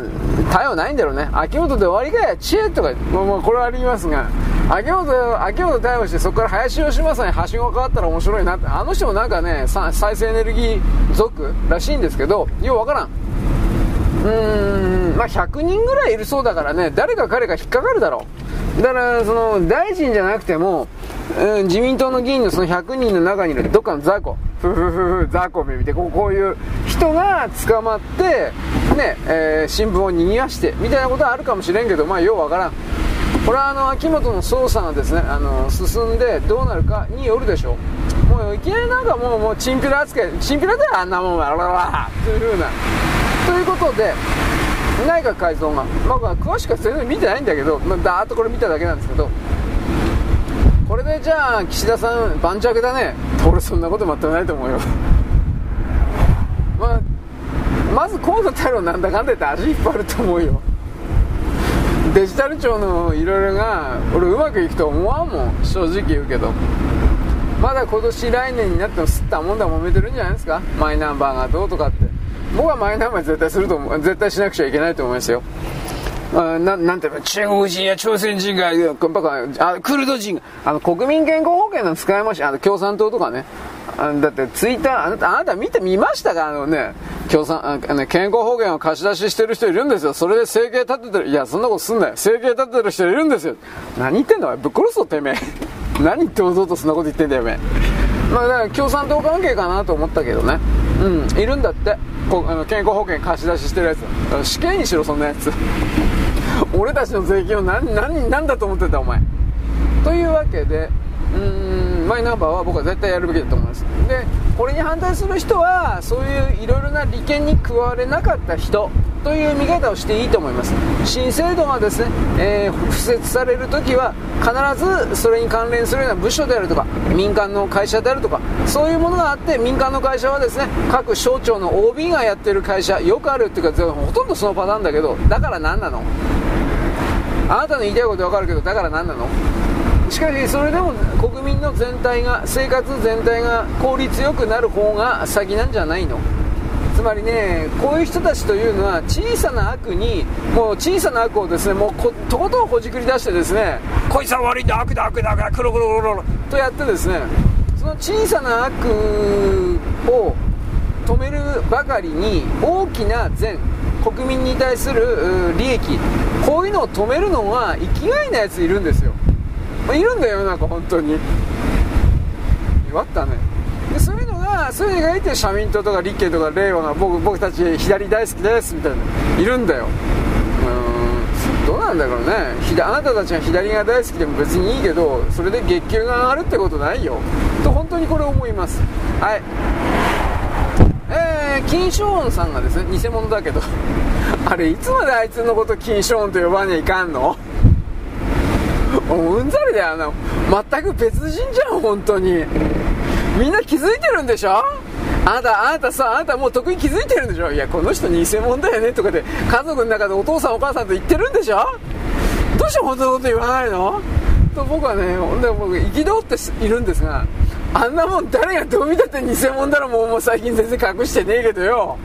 逮捕ないんだろうね。秋元で終わりかやチェとか、まあ、これはありますが。秋元秋元逮捕してそこから林芳正にはしごが変わったら面白いなって。あの人もなんかね再生エネルギー族らしいんですけどようわからん。うーんまあ100人ぐらいいるそうだからね誰か彼か引っかかるだろう。だからその大臣じゃなくても、うん、自民党の議員のその100人の中にいるどっかの雑魚。ふふふふ雑魚め見てこうこういう人が捕まってね、えー、新聞を賑わしてみたいなことはあるかもしれんけどまあようわからん。これはあの秋元の捜査がですねあの進んでどうなるかによるでしょう。もういきなりなんかもうもうチンピラ扱いチンピラだよあんなもんはらららというふうな。ということで内閣改造が、まあ、詳しくは全然見てないんだけど、まあ、だーっとこれ見ただけなんですけどこれでじゃあ岸田さん盤石だね。俺そんなこと全くないと思うよ。まあ、まず河野太郎なんだかんだ言って足引っ張ると思うよ。デジタル庁のいろいろが俺うまくいくと思わんもん正直言うけど。まだ今年来年になっても吸ったもんだ揉めてるんじゃないですか？マイナンバーがどうとかって。僕はマイナンバー絶対すると思う。絶対しなくちゃいけないと思いますよ。あななんていうの？中国人や朝鮮人がバカあクルド人があの国民健康保険の使いましあの共産党とかね。あだってツイッターあなたあなた見てみましたか？あのね共産あの、健康保険を貸し出ししてる人いるんですよ。それで生計立ててる。いやそんなことすんなよ。生計立ててる人いるんですよ。何言ってんのぶっ殺すぞてめえ。何堂々とそんなこと言ってんだよおめまあだから共産党関係かなと思ったけどね。うんいるんだって。こあの健康保険貸し出ししてるやつ。死刑にしろそんなやつ。俺たちの税金を何何何だと思ってんだお前。というわけでうーん。マイナンバーは僕は絶対やるべきだと思います。でこれに反対する人はそういういろいろな利権に加われなかった人という見方をしていいと思います。新制度がですね、えー、敷設されるときは必ずそれに関連するような部署であるとか民間の会社であるとかそういうものがあって民間の会社はですね各省庁の OB がやってる会社よくあるっていうかほとんどそのパターンだけどだから何なの？あなたの言いたいことわかるけどだから何なの？かしそれでも国民の全体が生活全体が効率よくなる方が先なんじゃないの？つまりねこういう人たちというのは小さな悪にもう小さな悪をですねもうとことんほじくり出してですねこいつは悪いんだ悪だ悪だ悪だ黒黒黒黒とやってですねその小さな悪を止めるばかりに大きな善国民に対する利益こういうのを止めるのが生きがいなやついるんですよまいるんだよなんか本当に。弱ったね。でそういうのがそういうのがいて社民党とか立憲とか令和が僕僕たち左大好きですみたいな。いるんだよ。うん。どうなんだろうね。あなたたちが左が大好きでも別にいいけどそれで月給が上がるってことないよ。と本当にこれ思います。はい。えー、金正恩さんがですね偽物だけど。あれいつまであいつのこと金正恩と呼ばにゃいかんの？うんざりだよあの。全く別人じゃん本当に。みんな気づいてるんでしょ？あなた、あなたさ、あなたもう得意気づいてるんでしょ？いや、この人偽物だよねとかで、家族の中でお父さんお母さんと言ってるんでしょ？どうして本当のこと言わないの？と僕はね、ほんで僕、憤っているんですが、あんなもん誰がどう見たって偽物だろもうもう最近全然隠してねえけどよ。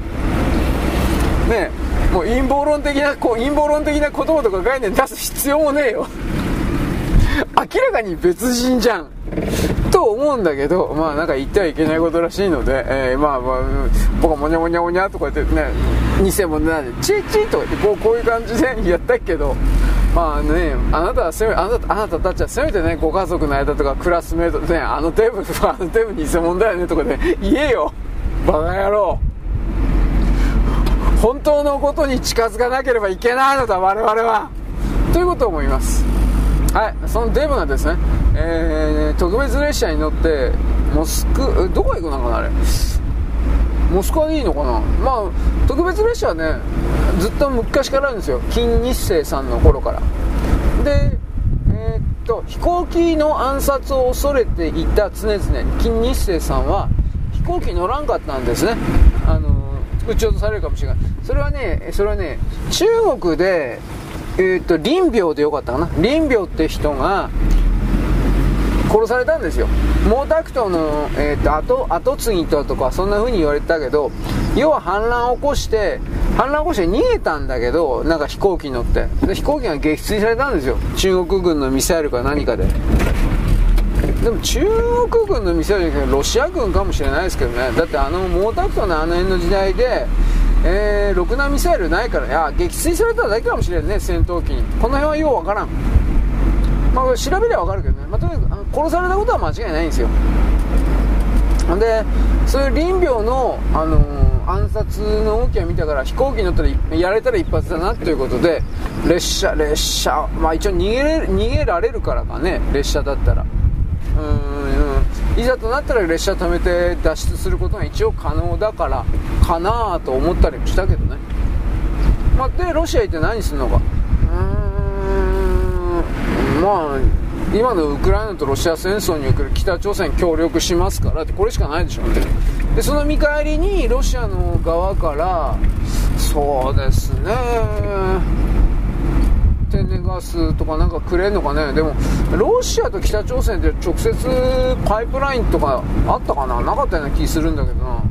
ねもう陰謀論的な、こう陰謀論的な言葉とか概念出す必要もねえよ。明らかに別人じゃん。と思うんだけど、まあなんか言ってはいけないことらしいので、えー、まあまあ、僕はもにゃもにゃもにゃとか言ってね、偽物なんで、チーチーとか言ってこうこういう感じでやったけど、まあね、あなたはせめ、あなたあなたたちはせめてね、ご家族の間とかクラスメートね、あのテーブル、あのテーブル偽物だよねとかで、言えよバカ野郎本当のことに近づかなければいけないのだ、我々はということを思います。はい、そのデブがですね、えー、特別列車に乗ってモスクどこ行くのかなあれ。モスクワでいいのかな。まあ特別列車はねずっと昔からあるんですよ。金日成さんの頃から。でえー、っと飛行機の暗殺を恐れていた常々金日成さんは飛行機乗らんかったんですね。あの撃ち落とされるかもしれない。それはねそれはね中国でえー、と林病でよかったかな。林病って人が殺されたんですよ。毛沢東の、えーと、後後継ぎととかそんな風に言われてたけど要は反乱を起こして反乱を起こして逃げたんだけどなんか飛行機に乗って。で飛行機が撃墜されたんですよ。中国軍のミサイルか何かで。でも中国軍のミサイルじゃなくてロシア軍かもしれないですけどね。だってあの毛沢東のあの辺の時代でえー、ろくなミサイルないからいや撃墜されただけかもしれんね戦闘機に。この辺はようわからん。まあ調べればわかるけどね、まあ、とにかく殺されたことは間違いないんですよ。でそういう林病の、あのー、暗殺の動きを見たから飛行機に乗ったらやれたら一発だなということで列車列車まあ一応逃げれ逃げられるからかね列車だったら。うん。いざとなったら列車止めて脱出することが一応可能だからかなと思ったりもしたけどね、まあ、でロシア行って何するのか。うーん。まあ今のウクライナとロシア戦争における北朝鮮協力しますからってこれしかないでしょ。ってでその見返りにロシアの側からそうですね。天然ガスとかなんかくれんのかね？でもロシアと北朝鮮って直接パイプラインとかあったかな？なかったような気するんだけどな。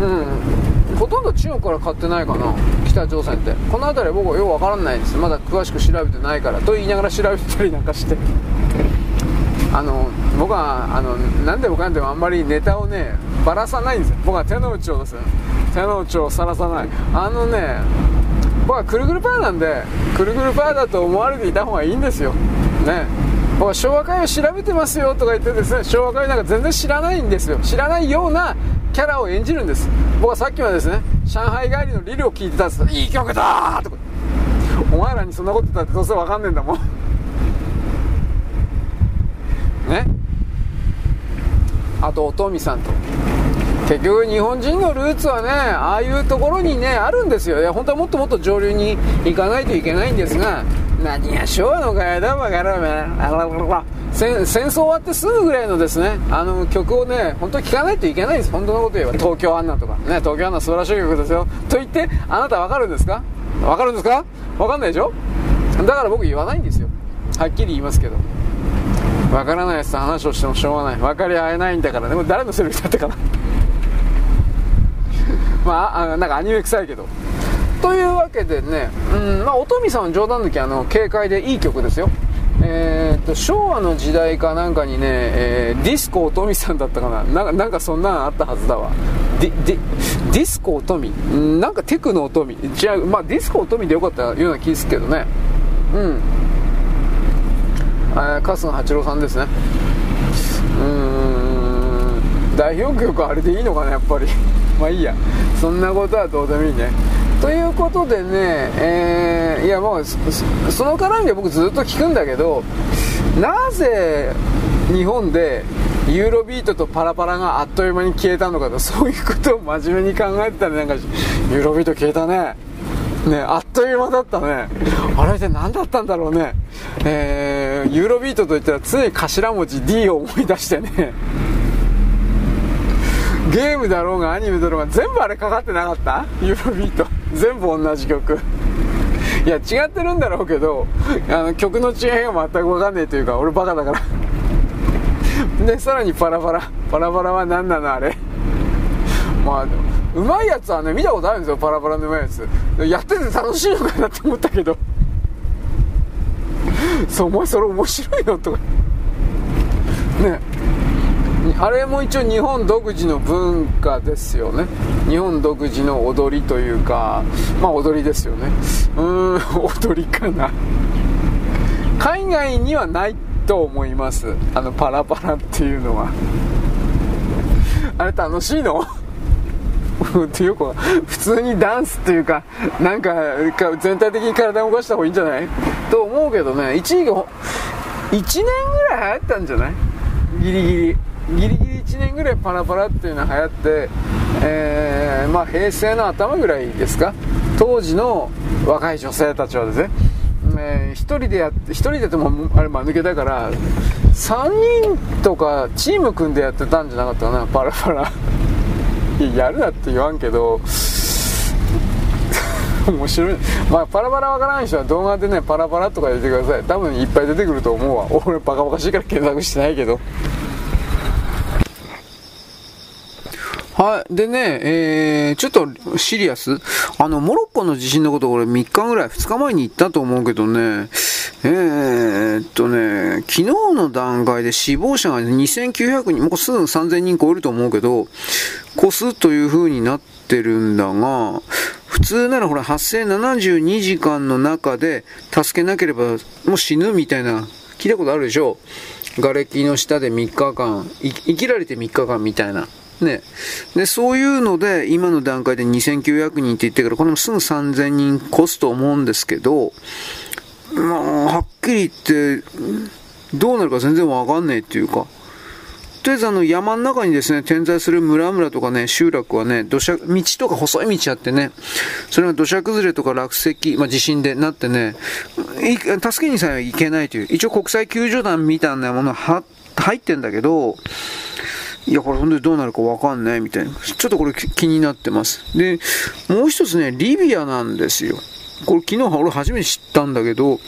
うん。ほとんど中国から買ってないかな？北朝鮮って。この辺り僕はよくわからないんです。まだ詳しく調べてないから。と言いながら調べてたりなんかして。あの僕はあの何でもかんでもあんまりネタをねばらさないんですよ。僕は手の内をです。手の内をさらさない。あのね僕はくるくるパーなんでくるくるパーだと思われていた方がいいんですよ。ね。僕は昭和会を調べてますよとか言ってですね昭和会なんか全然知らないんですよ。知らないようなキャラを演じるんです。僕はさっきはですね上海帰りのリルを聴いてたんです。いい曲だとか。お前らにそんなこと言ったってどうせわかんねえんだもん。ね。あとおとみさんと。結局日本人のルーツはねああいうところにねあるんですよ。いや本当はもっともっと上流に行かないといけないんですが何が昭和のガヤだバカ野郎戦戦争終わってすぐぐらいのですねあの曲をね本当に聴かないといけないんです。本当のこと言えば東京アンナとか。ね東京アンナ素晴らしい曲ですよ。と言ってあなた分かるんですか？分かるんですか？分かんないでしょ？だから僕言わないんですよ。はっきり言いますけど。分からないやつと話をしてもしょうがない。分かり合えないんだからでも誰のセリフだったかな。まああなんかアニメ臭いけど。というわけでね、うんまあ、音見さんは冗談抜きあの軽快でいい曲ですよ。えー、っと昭和の時代かなんかにね、えー、ディスコ音頭さんだったかな。なんかなんかそんなのあったはずだわ。ディディディスコ音頭なんかテクノ音頭違うまあディスコ音頭でよかったような気すけどね。うん。春日八郎さんですね。うーん。代表曲あれでいいのかなやっぱり。まあいいや。そんなことはどうでもいいね。ということでね、えー、いやもうその絡みで僕ずっと聞くんだけどなぜ日本でユーロビートとパラパラがあっという間に消えたのかとそういうことを真面目に考えてたらなんかユーロビート消えたね。ねあっという間だったね。あれって何だったんだろうね。えー、ユーロビートといったら常に頭文字 D を思い出してね。ゲームだろうがアニメだろうが全部あれかかってなかった？ユーロビート。全部同じ曲。いや違ってるんだろうけどあの曲の違いが全く分かんないというか俺バカだから。でさらにパラパラ。パラパラは何なのあれ？まあうまいやつはね見たことあるんですよ。パラパラのうまいやつ。やってて楽しいのかなって思ったけど。そうお前それ面白いの？とか。ね。あれも一応日本独自の文化ですよね。日本独自の踊りというかまあ踊りですよね。うーん 踊りかな。海外にはないと思います。あのパラパラっていうのは。あれ楽しいの？っていうか普通にダンスっていうかなんか全体的に体を動かした方がいいんじゃない？と思うけどね。一時期1年ぐらい流行ったんじゃない？ギリギリ。ギリギリ1年ぐらいパラパラっていうのが流行って、えー、まあ、平成の頭ぐらいですか？当時の若い女性たちはですね、えー、1人でやって1人でともあれ間抜けだから3人とかチーム組んでやってたんじゃなかったかな？パラパラ。やるなって言わんけど面白い。まあパラパラわからない人は動画でねパラパラとか入れてください。多分いっぱい出てくると思うわ。俺バカバカしいから検索してないけど。はい。でね、えー、ちょっとシリアス。あの、モロッコの地震のこと俺3日ぐらい、2日前に言ったと思うけどね、えー、っとね、昨日の段階で死亡者が2900人、もうすぐ3000人超えると思うけど、越すという風になってるんだが、普通ならほら発生72時間の中で助けなければもう死ぬみたいな、聞いたことあるでしょ？瓦礫の下で3日間、生きられて3日間みたいな。ね。で、そういうので、今の段階で2900人って言ってから、これもすぐ3000人越すと思うんですけど、まあ、はっきり言って、どうなるか全然わかんないっていうか、とりあえずあの山の中にですね、点在する村々とかね、集落はね、土砂、道とか細い道あってね、それが土砂崩れとか落石、まあ、地震でなってね、助けにさえ行けないという、一応国際救助団みたいなものは入ってんだけど、いや、これ本当にどうなるかわかんないみたいな。ちょっとこれ気になってます。で、もう一つね、リビアなんですよ。これ昨日俺初めて知ったんだけど、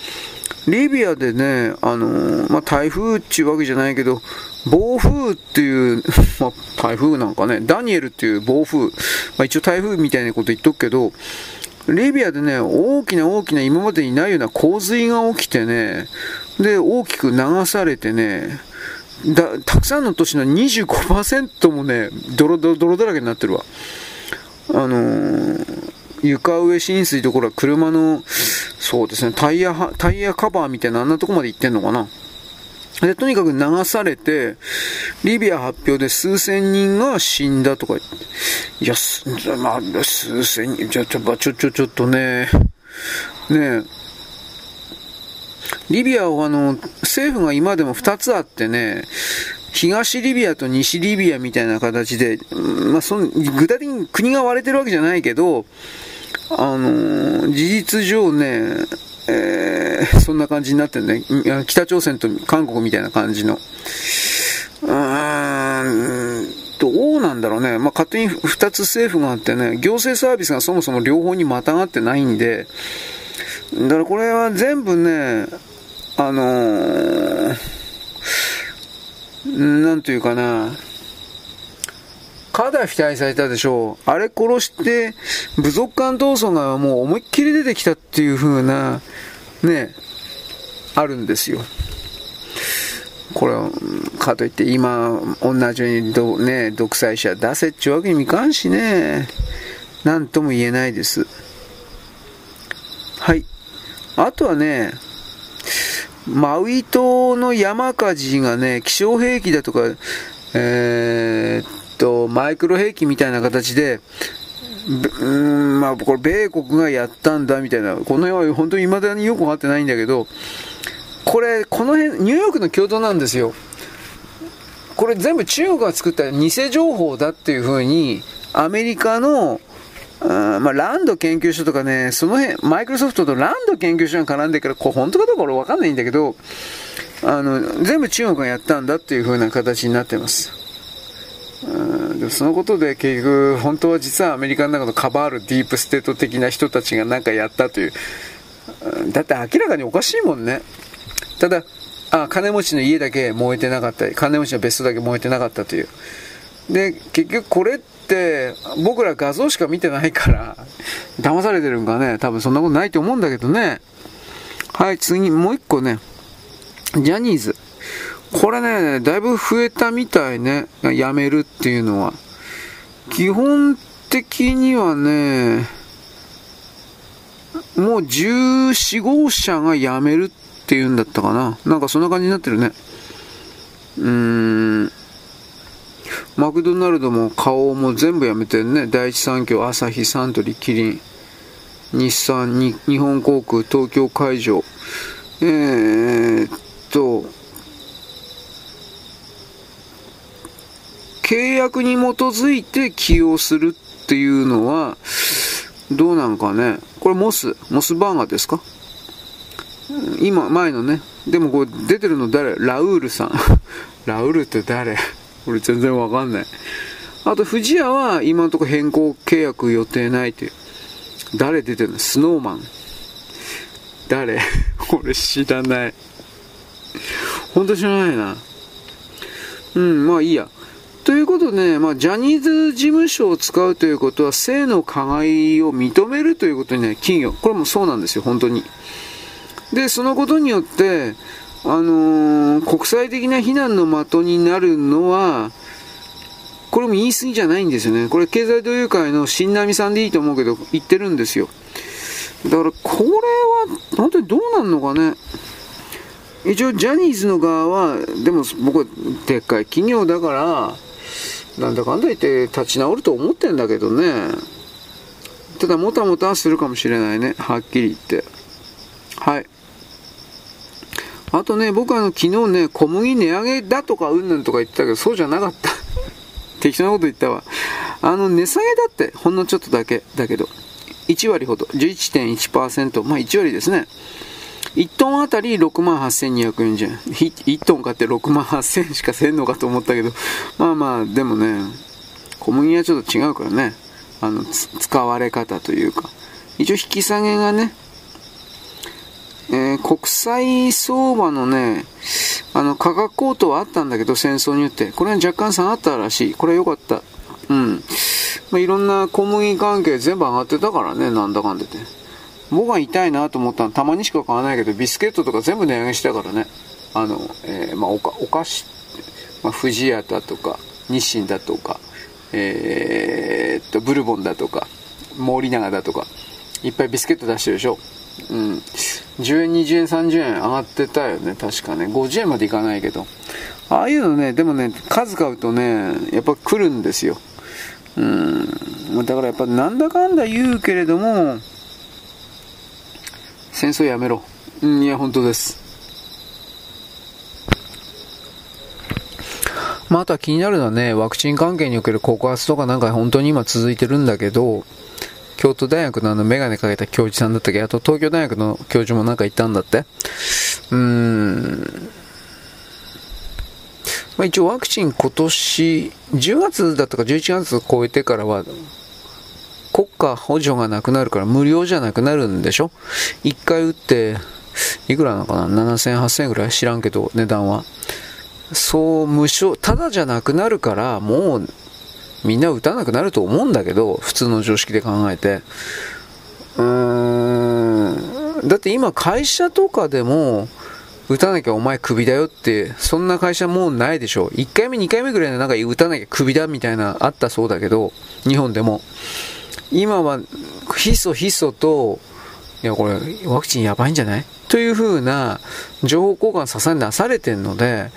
リビアでね、あのー、まあ、台風っていうわけじゃないけど、暴風っていう、まあ、台風なんかね、ダニエルっていう暴風、まあ、一応台風みたいなこと言っとくけど、リビアでね、大きな大きな今までにないような洪水が起きてね、で、大きく流されてね、だたくさんの都市の25%もね、泥泥泥だらけになってるわ。あのー、床上浸水ところは車の、そうですね、タイヤ、タイヤカバーみたいなあんなとこまで行ってんのかな。で、とにかく流されて、リビア発表で数千人が死んだとか言って。いや、す、まあ、数千人、ちょ、ちょ、ちょ、ちょ、ちょっとね、ねえリビアはあの、政府が今でも2つあってね、東リビアと西リビアみたいな形で、まあ、その具体的に国が割れてるわけじゃないけど、あの、事実上ね、えー、そんな感じになってるね。北朝鮮と韓国みたいな感じの。うーん、どうなんだろうね。まあ、勝手に2つ政府があってね、行政サービスがそもそも両方にまたがってないんで、だからこれは全部ね、あのー、なんというかな、カダフィ大されたでしょう。あれ殺して、部族間闘争がもう思いっきり出てきたっていう風な、ね、あるんですよ。これ、かといって今、同じようにど、ね、独裁者出せっちゅうわけにもいかんしね、なんとも言えないです。はい。あとはね、マウイ島の山火事がね、気象兵器だとか、えー、と、マイクロ兵器みたいな形で、うん、まあ、これ、米国がやったんだみたいな、この辺は本当に未だによくわかってないんだけど、これ、この辺、ニューヨークの共同なんですよ。これ全部中国が作った偽情報だっていうふうに、アメリカの、あまあ、ランド研究所とかね、その辺、マイクロソフトとランド研究所が絡んでるから、これ本当かどうか俺わかんないんだけど、あの、全部中国がやったんだっていう風な形になってます。うんでそのことで結局、本当は実はアメリカの中のカバールディープステート的な人たちが何かやったという。だって明らかにおかしいもんね。ただ、あ、金持ちの家だけ燃えてなかった。金持ちの別荘だけ燃えてなかったという。で、結局これって、僕ら画像しか見てないから、騙されてるんかね？多分そんなことないと思うんだけどね。はい、次、もう一個ね。ジャニーズ。これね、だいぶ増えたみたいね。辞めるっていうのは。基本的にはね、もう14号車が辞めるっていうんだったかな。なんかそんな感じになってるね。うーん。マクドナルドも花王も全部辞めてるね。第一三共、朝日、サントリー、キリン、日産、に日本航空、東京海上。えー、っと、契約に基づいて起用するっていうのは、どうなんかね。これモス、モスバーガーですか？今、前のね。でもこれ出てるの誰？ラウールさん。ラウールって誰？俺全然わかんない。あと、富士屋は今のところ変更契約予定ないっていう。誰出てるの？スノーマン。誰？俺知らない。本当知らないな。うん、まあいいや。ということで、まあ、ジャニーズ事務所を使うということは、性の加害を認めるということにね、企業、これもそうなんですよ、本当に。で、そのことによって、あのー、国際的な非難の的になるのは、これも言い過ぎじゃないんですよね。これ経済同友会の新波さんでいいと思うけど、言ってるんですよ。だから、これは、本当にどうなんのかね。一応、ジャニーズの側は、でも僕はでっかい企業だから、なんだかんだ言って立ち直ると思ってんだけどね。ただ、もたもたするかもしれないね。はっきり言って。はい。あとね、僕あの、昨日ね、小麦値上げだとかうんぬんとか言ってたけど、そうじゃなかった。適当なこと言ったわ。あの、値下げだって、ほんのちょっとだけ、だけど。1割ほど、11.1%、まあ1割ですね。1トンあたり6万8240円。1トン買って6万8000円しかせんのかと思ったけど、まあまあ、でもね、小麦はちょっと違うからね、あの、使われ方というか。一応引き下げがね、えー、国際相場のね、あの、価格高騰はあったんだけど、戦争によって。これは若干下がったらしい。これは良かった。うん。まあ、いろんな小麦関係全部上がってたからね、なんだかんでて。僕が痛いなと思ったのたまにしか買わないけど、ビスケットとか全部値上げしたからね。あの、えー、まあおか、お菓子、まあ、富士屋だとか、日清だとか、えー、っと、ブルボンだとか、森永だとか、いっぱいビスケット出してるでしょ。うん。10円、20円、30円上がってたよね、確かね。50円までいかないけど。ああいうのね、でもね、数買うとね、やっぱ来るんですよ。うん。だからやっぱなんだかんだ言うけれども、戦争やめろ。うん、いや、本当です。まあ、あとは気になるのはね、ワクチン関係における告発とかなんか本当に今続いてるんだけど、京都大学のあのメガネかけた教授さんだったけ？ど、あと東京大学の教授もなんか言ったんだって？うーん。まあ、一応ワクチン今年、10月だったか11月超えてからは、国家補助がなくなるから無料じゃなくなるんでしょ ?1 回打って、いくらなのかな ?7000、8000ぐらい？知らんけど、値段は。そう、無償、ただじゃなくなるから、もう、みんな打たなくなると思うんだけど、普通の常識で考えて。うーん。だって今会社とかでも、打たなきゃお前クビだよって、そんな会社もうないでしょ。1回目、2回目ぐらいのなんか打たなきゃクビだみたいなあったそうだけど、日本でも。今は、ひそひそと、いや、これ、ワクチンやばいんじゃない？という風な情報交換ささになされてるので、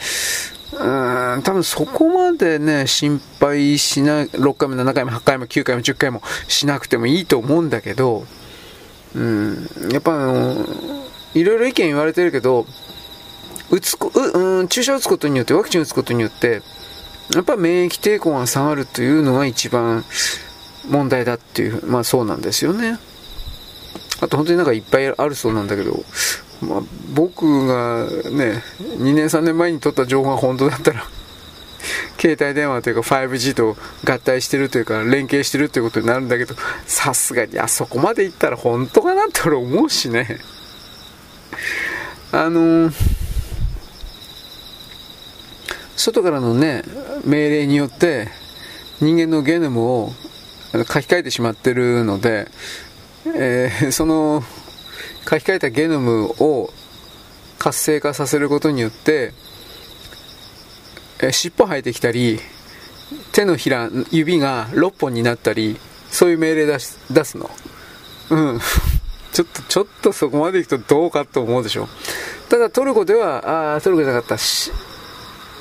うん、多分そこまでね、心配しない、6回も7回も8回も9回も10回もしなくてもいいと思うんだけど、うん、やっぱあの、いろいろ意見言われてるけど、打つこ、う、うん、注射打つことによって、ワクチン打つことによって、やっぱ免疫抵抗が下がるというのが一番問題だっていう、まあそうなんですよね。あと本当になんかいっぱいあるそうなんだけど、まあ、僕がね、2年3年前に取った情報が本当だったら、携帯電話というか 5G と合体してるというか連携してるということになるんだけど、さすがにあそこまでいったら本当かなって俺思うしね。あのー外からのね、命令によって人間のゲノムを書き換えてしまってるので、えー、その書き換えたゲノムを活性化させることによって、え、尻尾生えてきたり、手のひら、指が6本になったり、そういう命令出し出すの。うん。ちょっと、ちょっとそこまでいくとどうかと思うでしょ。ただトルコでは、あトルコじゃなかったし、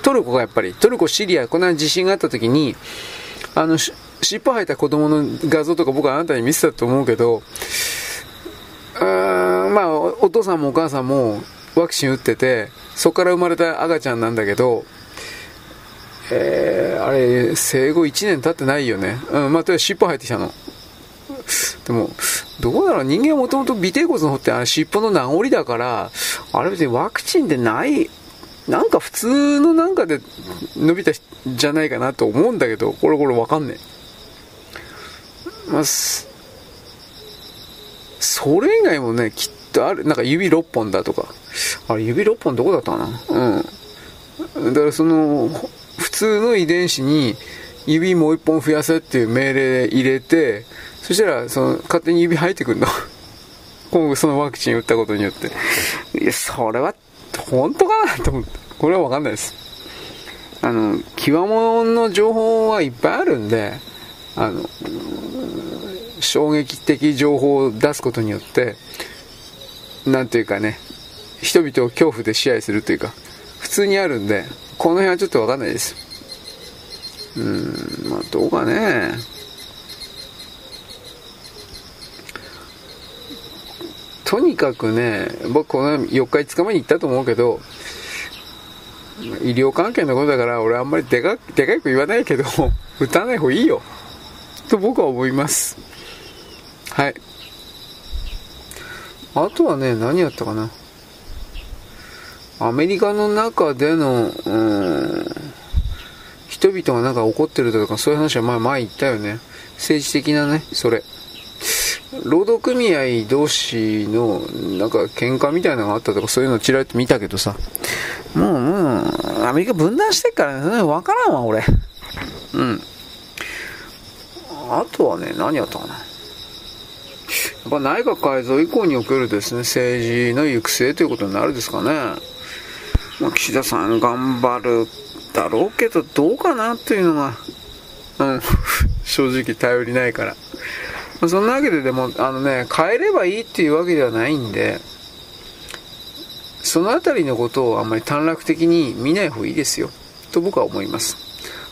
トルコがやっぱり、トルコ、シリア、こんな地震があった時に、あの、尻尾生えた子供の画像とか僕はあなたに見せたと思うけど、うん、まあ、お父さんもお母さんもワクチン打ってて、そこから生まれた赤ちゃんなんだけど、えー、あれ、生後1年経ってないよね。うん、まあ、とりあえず尻尾生えてきたの。でも、どうだろう人間はもともと尾てい骨の方ってあれ尻尾の名残だから、あれ別にワクチンでない、なんか普通のなんかで伸びたじゃないかなと思うんだけど、これこれわかんねえ。まあ、それ以外もね、きっとある、なんか指6本だとか。あれ、指6本どこだったかな？うん。だからその、普通の遺伝子に指もう1本増やせっていう命令入れて、そしたら、その、勝手に指入ってくるの。今後そのワクチン打ったことによって。いや、それは本当かなと思って。これはわかんないです。あの、極物の情報はいっぱいあるんで、あの、衝撃的情報を出すことによって、なんていうかね、人々を恐怖で支配するというか、普通にあるんで、この辺はちょっとわかんないです。うーん、まあどうかね。とにかくね、僕この4日5日前に行ったと思うけど、医療関係のことだから俺あんまりでかでかく言わないけど、打たない方がいいよ。と僕は思います。はい。あとはね、何やったかな。アメリカの中での、うん、人々がなんか怒ってるとかそういう話は前前言ったよね。政治的なね、それ。労働組合同士のなんか喧嘩みたいなのがあったとかそういうのちらっと見たけどさもうもうアメリカ分断してっからね分からんわ俺うんあとはね何やったかなやっぱ内閣改造以降におけるですね政治の行く末ということになるですかねまあ、岸田さん頑張るだろうけどどうかなっていうのがうん 正直頼りないからまあそんなわけででも、あのね、変えればいいっていうわけではないんで、そのあたりのことをあんまり短絡的に見ない方がいいですよ。と僕は思います。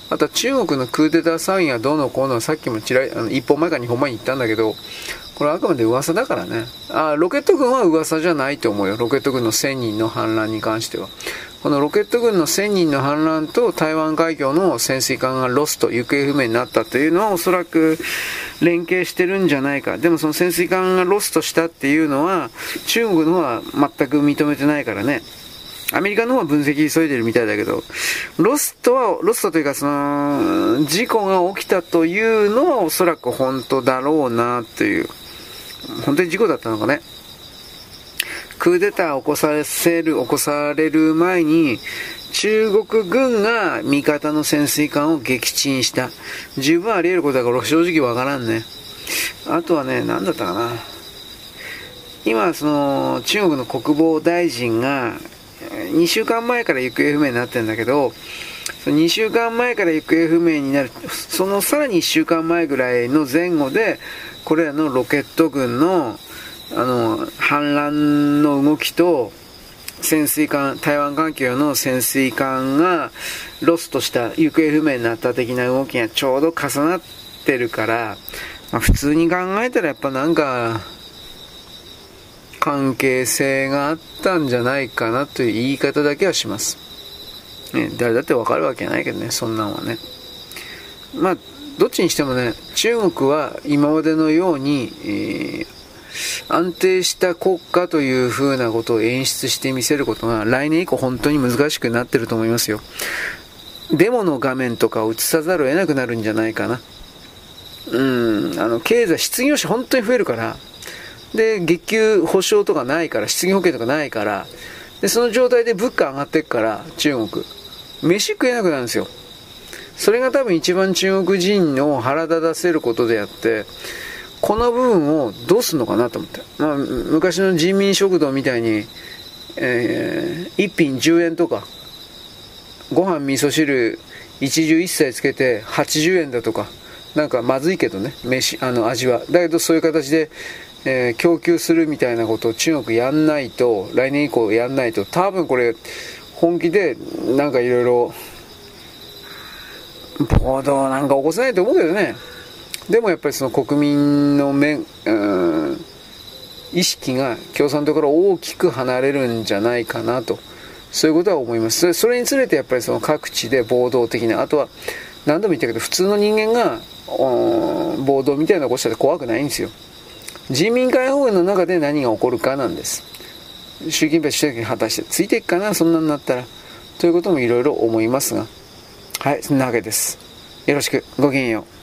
あとは中国のクーデター騒ぎがどうのこうのさっきもちらあの1本前か2本前に言ったんだけど、これあくまで噂だからね。あ、ロケット軍は噂じゃないと思うよ。ロケット軍の1000人の反乱に関しては。このロケット軍の1000人の反乱と台湾海峡の潜水艦がロスト、行方不明になったというのはおそらく連携してるんじゃないか。でもその潜水艦がロストしたっていうのは中国の方は全く認めてないからね。アメリカの方は分析急いでるみたいだけど、ロストは、ロストというかその、事故が起きたというのはおそらく本当だろうなという。本当に事故だったのかね。クーデターを起こさせる、起こされる前に、中国軍が味方の潜水艦を撃沈した。十分あり得ることだから正直わからんね。あとはね、何だったかな。今、その、中国の国防大臣が、2週間前から行方不明になってるんだけど、2週間前から行方不明になる、そのさらに1週間前ぐらいの前後で、これらのロケット軍のあの反乱の動きと潜水艦台湾環境の潜水艦がロストした行方不明になった的な動きがちょうど重なってるから、まあ、普通に考えたらやっぱなんか関係性があったんじゃないかなという言い方だけはします。ね、誰だってわかるわけないけどね、そんなんはね。まあどっちにしてもね、中国は今までのように、えー、安定した国家という風なことを演出してみせることが来年以降本当に難しくなってると思いますよ。デモの画面とかを映さざるを得なくなるんじゃないかな。うん、あの、経済、失業者本当に増えるから、で、月給保証とかないから、失業保険とかないから、で、その状態で物価上がっていくから、中国。飯食えなくなるんですよ。それが多分一番中国人の腹立たせることであって、この部分をどうすんのかなと思って。まあ、昔の人民食堂みたいに、えー、一品10円とか、ご飯味噌汁一汁一切つけて80円だとか、なんかまずいけどね、飯、あの味は。だけどそういう形で、えー、供給するみたいなことを中国やんないと、来年以降やんないと、多分これ、本気でなんかいろいろ暴動なんか起こせないと思うけどね。でもやっぱりその国民の面、意識が共産党から大きく離れるんじゃないかなと。そういうことは思います。それにつれてやっぱりその各地で暴動的な、あとは何度も言ったけど普通の人間が暴動みたいなの起こしたって怖くないんですよ。人民解放軍の中で何が起こるかなんです。習近平主席に果たしてついていくかな、そんなになったら。ということもいろいろ思いますが。はい、そんなわけです。よろしく。ごきげんよう。